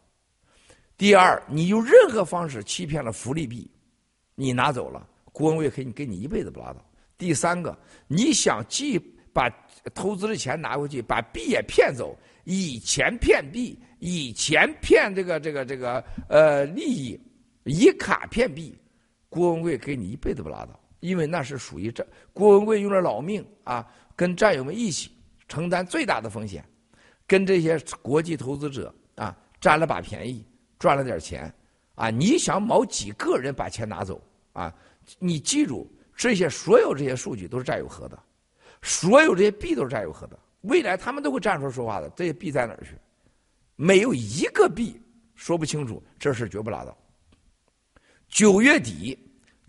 第二，你用任何方式欺骗了福利币，你拿走了，郭文贵可以给你一辈子不拉倒。第三个，你想既把投资的钱拿回去，把币也骗走。以钱骗币，以钱骗这个这个这个呃利益，以卡骗币，郭文贵给你一辈子不拉倒，因为那是属于这郭文贵用了老命啊，跟战友们一起承担最大的风险，跟这些国际投资者啊占了把便宜，赚了点钱啊！你想某几个人把钱拿走啊？你记住，这些所有这些数据都是战友核的，所有这些币都是战友核的。未来他们都会站出来说话的，这些币在哪儿去？没有一个币说不清楚，这事绝不拉倒。九月底，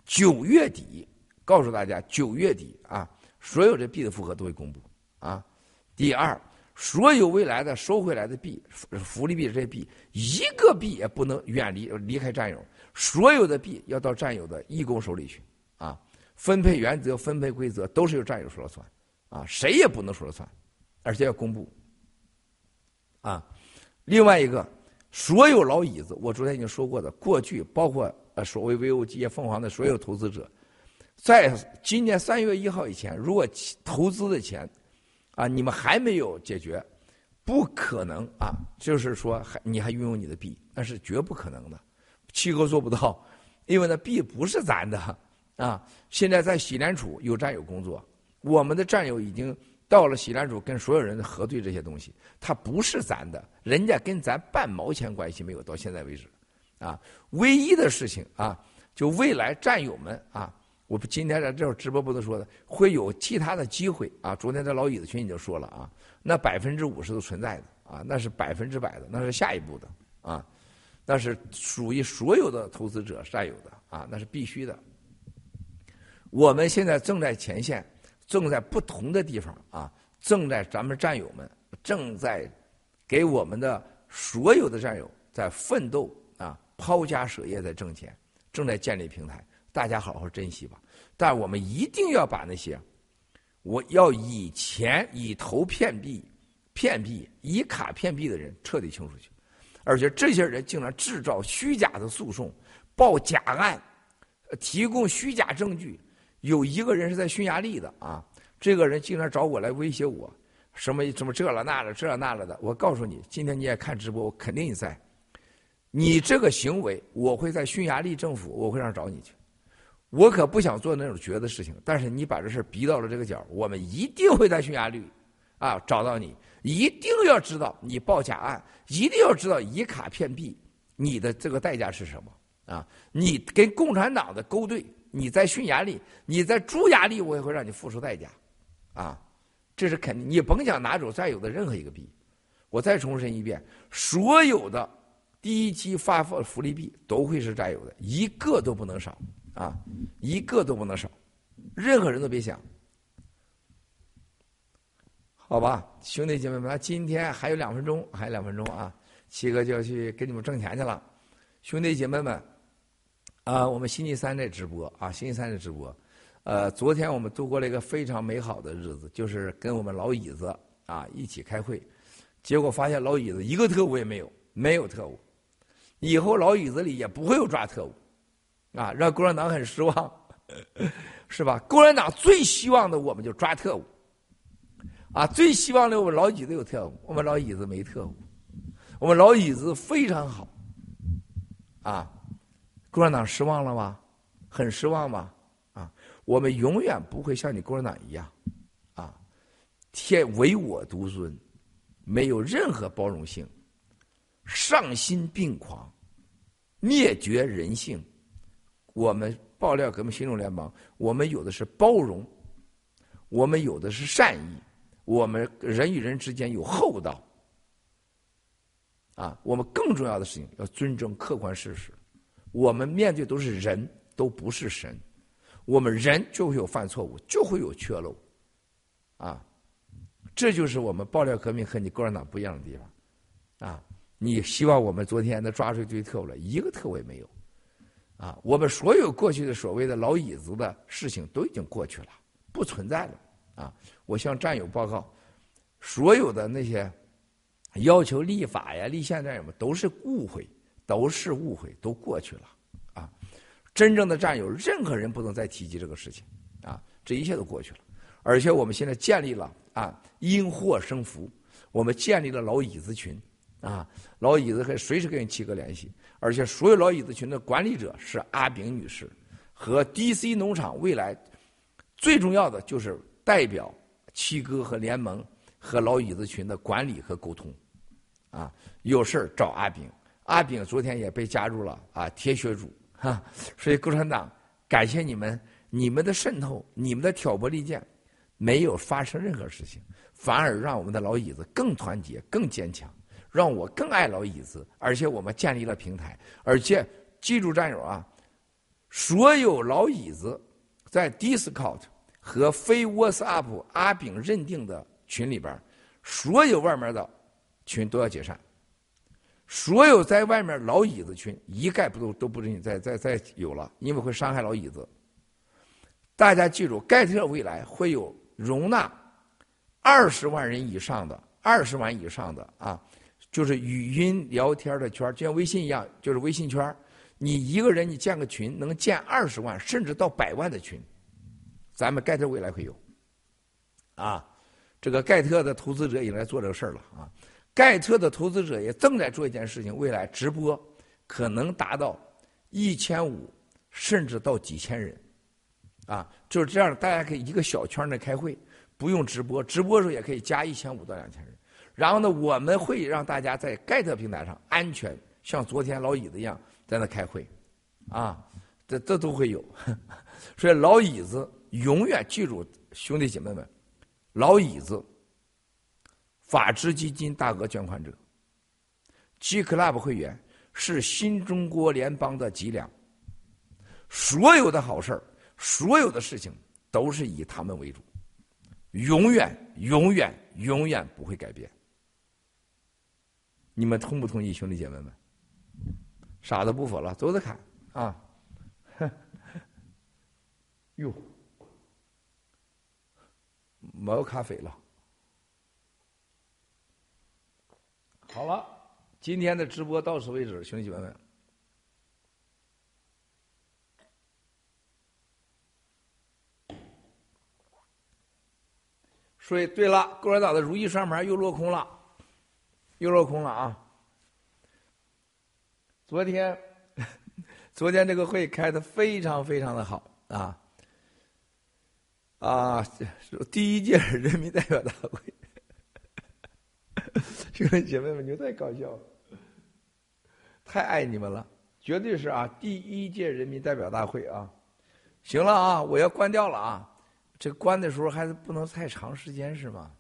九月底，告诉大家，九月底啊，所有这币的复合都会公布啊。第二，所有未来的收回来的币，福利币这些币，一个币也不能远离离开战友，所有的币要到战友的义工手里去啊。分配原则、分配规则都是由战友说了算啊，谁也不能说了算。而且要公布，啊，另外一个，所有老椅子，我昨天已经说过的，过去包括呃所谓 VOG 凤凰的所有投资者，在今年三月一号以前，如果投资的钱，啊，你们还没有解决，不可能啊，就是说还你还拥有你的币，那是绝不可能的，七哥做不到，因为那币不是咱的啊，现在在喜联储有战友工作，我们的战友已经。到了喜兰主跟所有人核对这些东西，它不是咱的，人家跟咱半毛钱关系没有。到现在为止，啊，唯一的事情啊，就未来战友们啊，我今天在这直播不能说的，会有其他的机会啊。昨天在老椅子群已经说了啊，那百分之五十都存在的啊，那是百分之百的，那是下一步的啊，那是属于所有的投资者占有的啊，那是必须的。我们现在正在前线。正在不同的地方啊，正在咱们战友们正在给我们的所有的战友在奋斗啊，抛家舍业在挣钱，正在建立平台，大家好好珍惜吧。但我们一定要把那些我要以钱以头骗币、骗币、以卡骗币的人彻底清出去，而且这些人竟然制造虚假的诉讼、报假案、提供虚假证据。有一个人是在匈牙利的啊，这个人竟然找我来威胁我，什么什么这了那了这了那了的。我告诉你，今天你也看直播，我肯定你在。你这个行为，我会在匈牙利政府，我会让找你去。我可不想做那种绝的事情，但是你把这事逼到了这个角，我们一定会在匈牙利啊找到你。一定要知道你报假案，一定要知道以卡骗币，你的这个代价是什么啊？你跟共产党的勾兑。你在匈牙利，你在朱牙利，我也会让你付出代价，啊，这是肯定。你甭想拿走战友的任何一个币。我再重申一遍，所有的第一期发放福利币都会是占有的，一个都不能少啊，一个都不能少，任何人都别想。好吧，兄弟姐妹们，今天还有两分钟，还有两分钟啊，七哥就要去给你们挣钱去了。兄弟姐妹们，啊，我们星期三在直播啊，星期三在直播。呃，昨天我们度过了一个非常美好的日子，就是跟我们老椅子啊一起开会，结果发现老椅子一个特务也没有，没有特务。以后老椅子里也不会有抓特务，啊，让共产党很失望，是吧？共产党最希望的我们就抓特务，啊，最希望的我们老椅子有特务，我们老椅子没特务，我们老椅子非常好，啊，共产党失望了吗？很失望吗？啊，我们永远不会像你共产党一样，啊，天唯我独尊，没有任何包容性。丧心病狂，灭绝人性。我们爆料革命行动联盟，我们有的是包容，我们有的是善意，我们人与人之间有厚道。啊，我们更重要的事情要尊重客观事实。我们面对都是人，都不是神。我们人就会有犯错误，就会有缺漏。啊，这就是我们爆料革命和你共产党不一样的地方。啊。你希望我们昨天能抓住一堆特务了，一个特务也没有，啊，我们所有过去的所谓的老椅子的事情都已经过去了，不存在了，啊，我向战友报告，所有的那些要求立法呀、立宪战友们都是误会，都是误会，都过去了，啊，真正的战友，任何人不能再提及这个事情，啊，这一切都过去了，而且我们现在建立了啊，因祸生福，我们建立了老椅子群。啊，老椅子可以随时跟七哥联系，而且所有老椅子群的管理者是阿炳女士，和 DC 农场未来最重要的就是代表七哥和联盟和老椅子群的管理和沟通。啊，有事儿找阿炳，阿炳昨天也被加入了啊铁血组哈，所以共产党感谢你们，你们的渗透，你们的挑拨离间，没有发生任何事情，反而让我们的老椅子更团结、更坚强。让我更爱老椅子，而且我们建立了平台，而且记住战友啊，所有老椅子在 Discord 和非 WhatsApp 阿炳认定的群里边，所有外面的群都要解散，所有在外面老椅子群一概不都都不准你再再再有了，因为会伤害老椅子。大家记住，盖特未来会有容纳二十万人以上的二十万以上的啊。就是语音聊天的圈就像微信一样，就是微信圈你一个人你建个群，能建二十万甚至到百万的群。咱们盖特未来会有，啊，这个盖特的投资者也来做这个事儿了啊。盖特的投资者也正在做一件事情，未来直播可能达到一千五，甚至到几千人，啊，就是这样，大家可以一个小圈内开会，不用直播，直播的时候也可以加一千五到两千人。然后呢，我们会让大家在盖特平台上安全，像昨天老椅子一样在那开会，啊，这这都会有。所以老椅子永远记住，兄弟姐妹们，老椅子，法治基金大额捐款者，G Club 会员是新中国联邦的脊梁，所有的好事儿，所有的事情都是以他们为主，永远永远永远不会改变。你们同不同意，兄弟姐妹们？傻子不服了，走着看啊！哟，没有咖啡了。好了，今天的直播到此为止，兄弟姐妹们。所以，对了，共产党的如意算盘又落空了。又落空了啊！昨天，昨天这个会开的非常非常的好啊啊！第一届人民代表大会，兄弟姐妹们，你们太搞笑了，太爱你们了，绝对是啊！第一届人民代表大会啊！行了啊，我要关掉了啊！这关的时候还是不能太长时间是吗？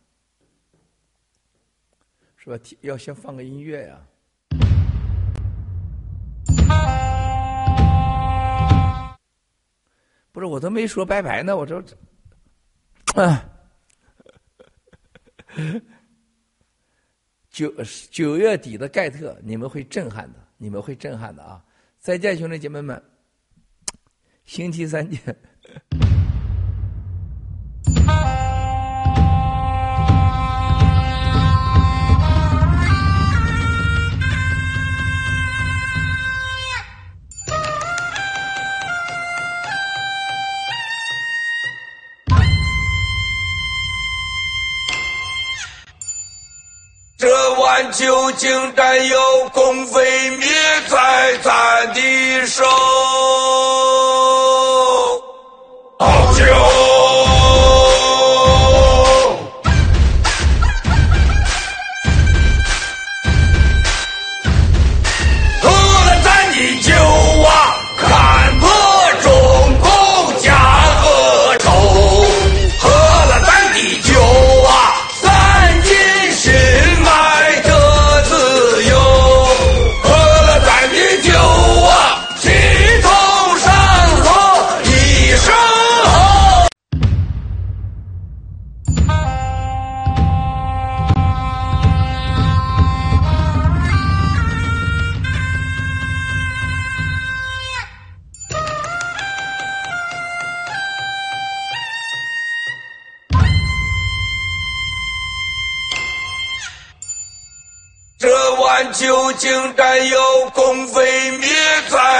是吧，要先放个音乐呀。不是，我都没说拜拜呢。我这啊，九九月底的盖特，你们会震撼的，你们会震撼的啊。再见，兄弟姐妹们，星期三见。究竟占有共毁灭在咱的手？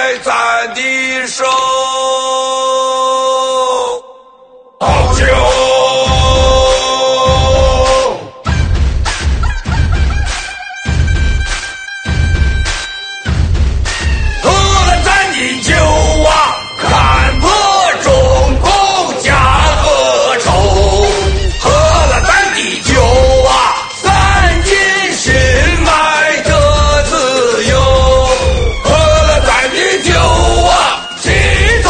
在咱的手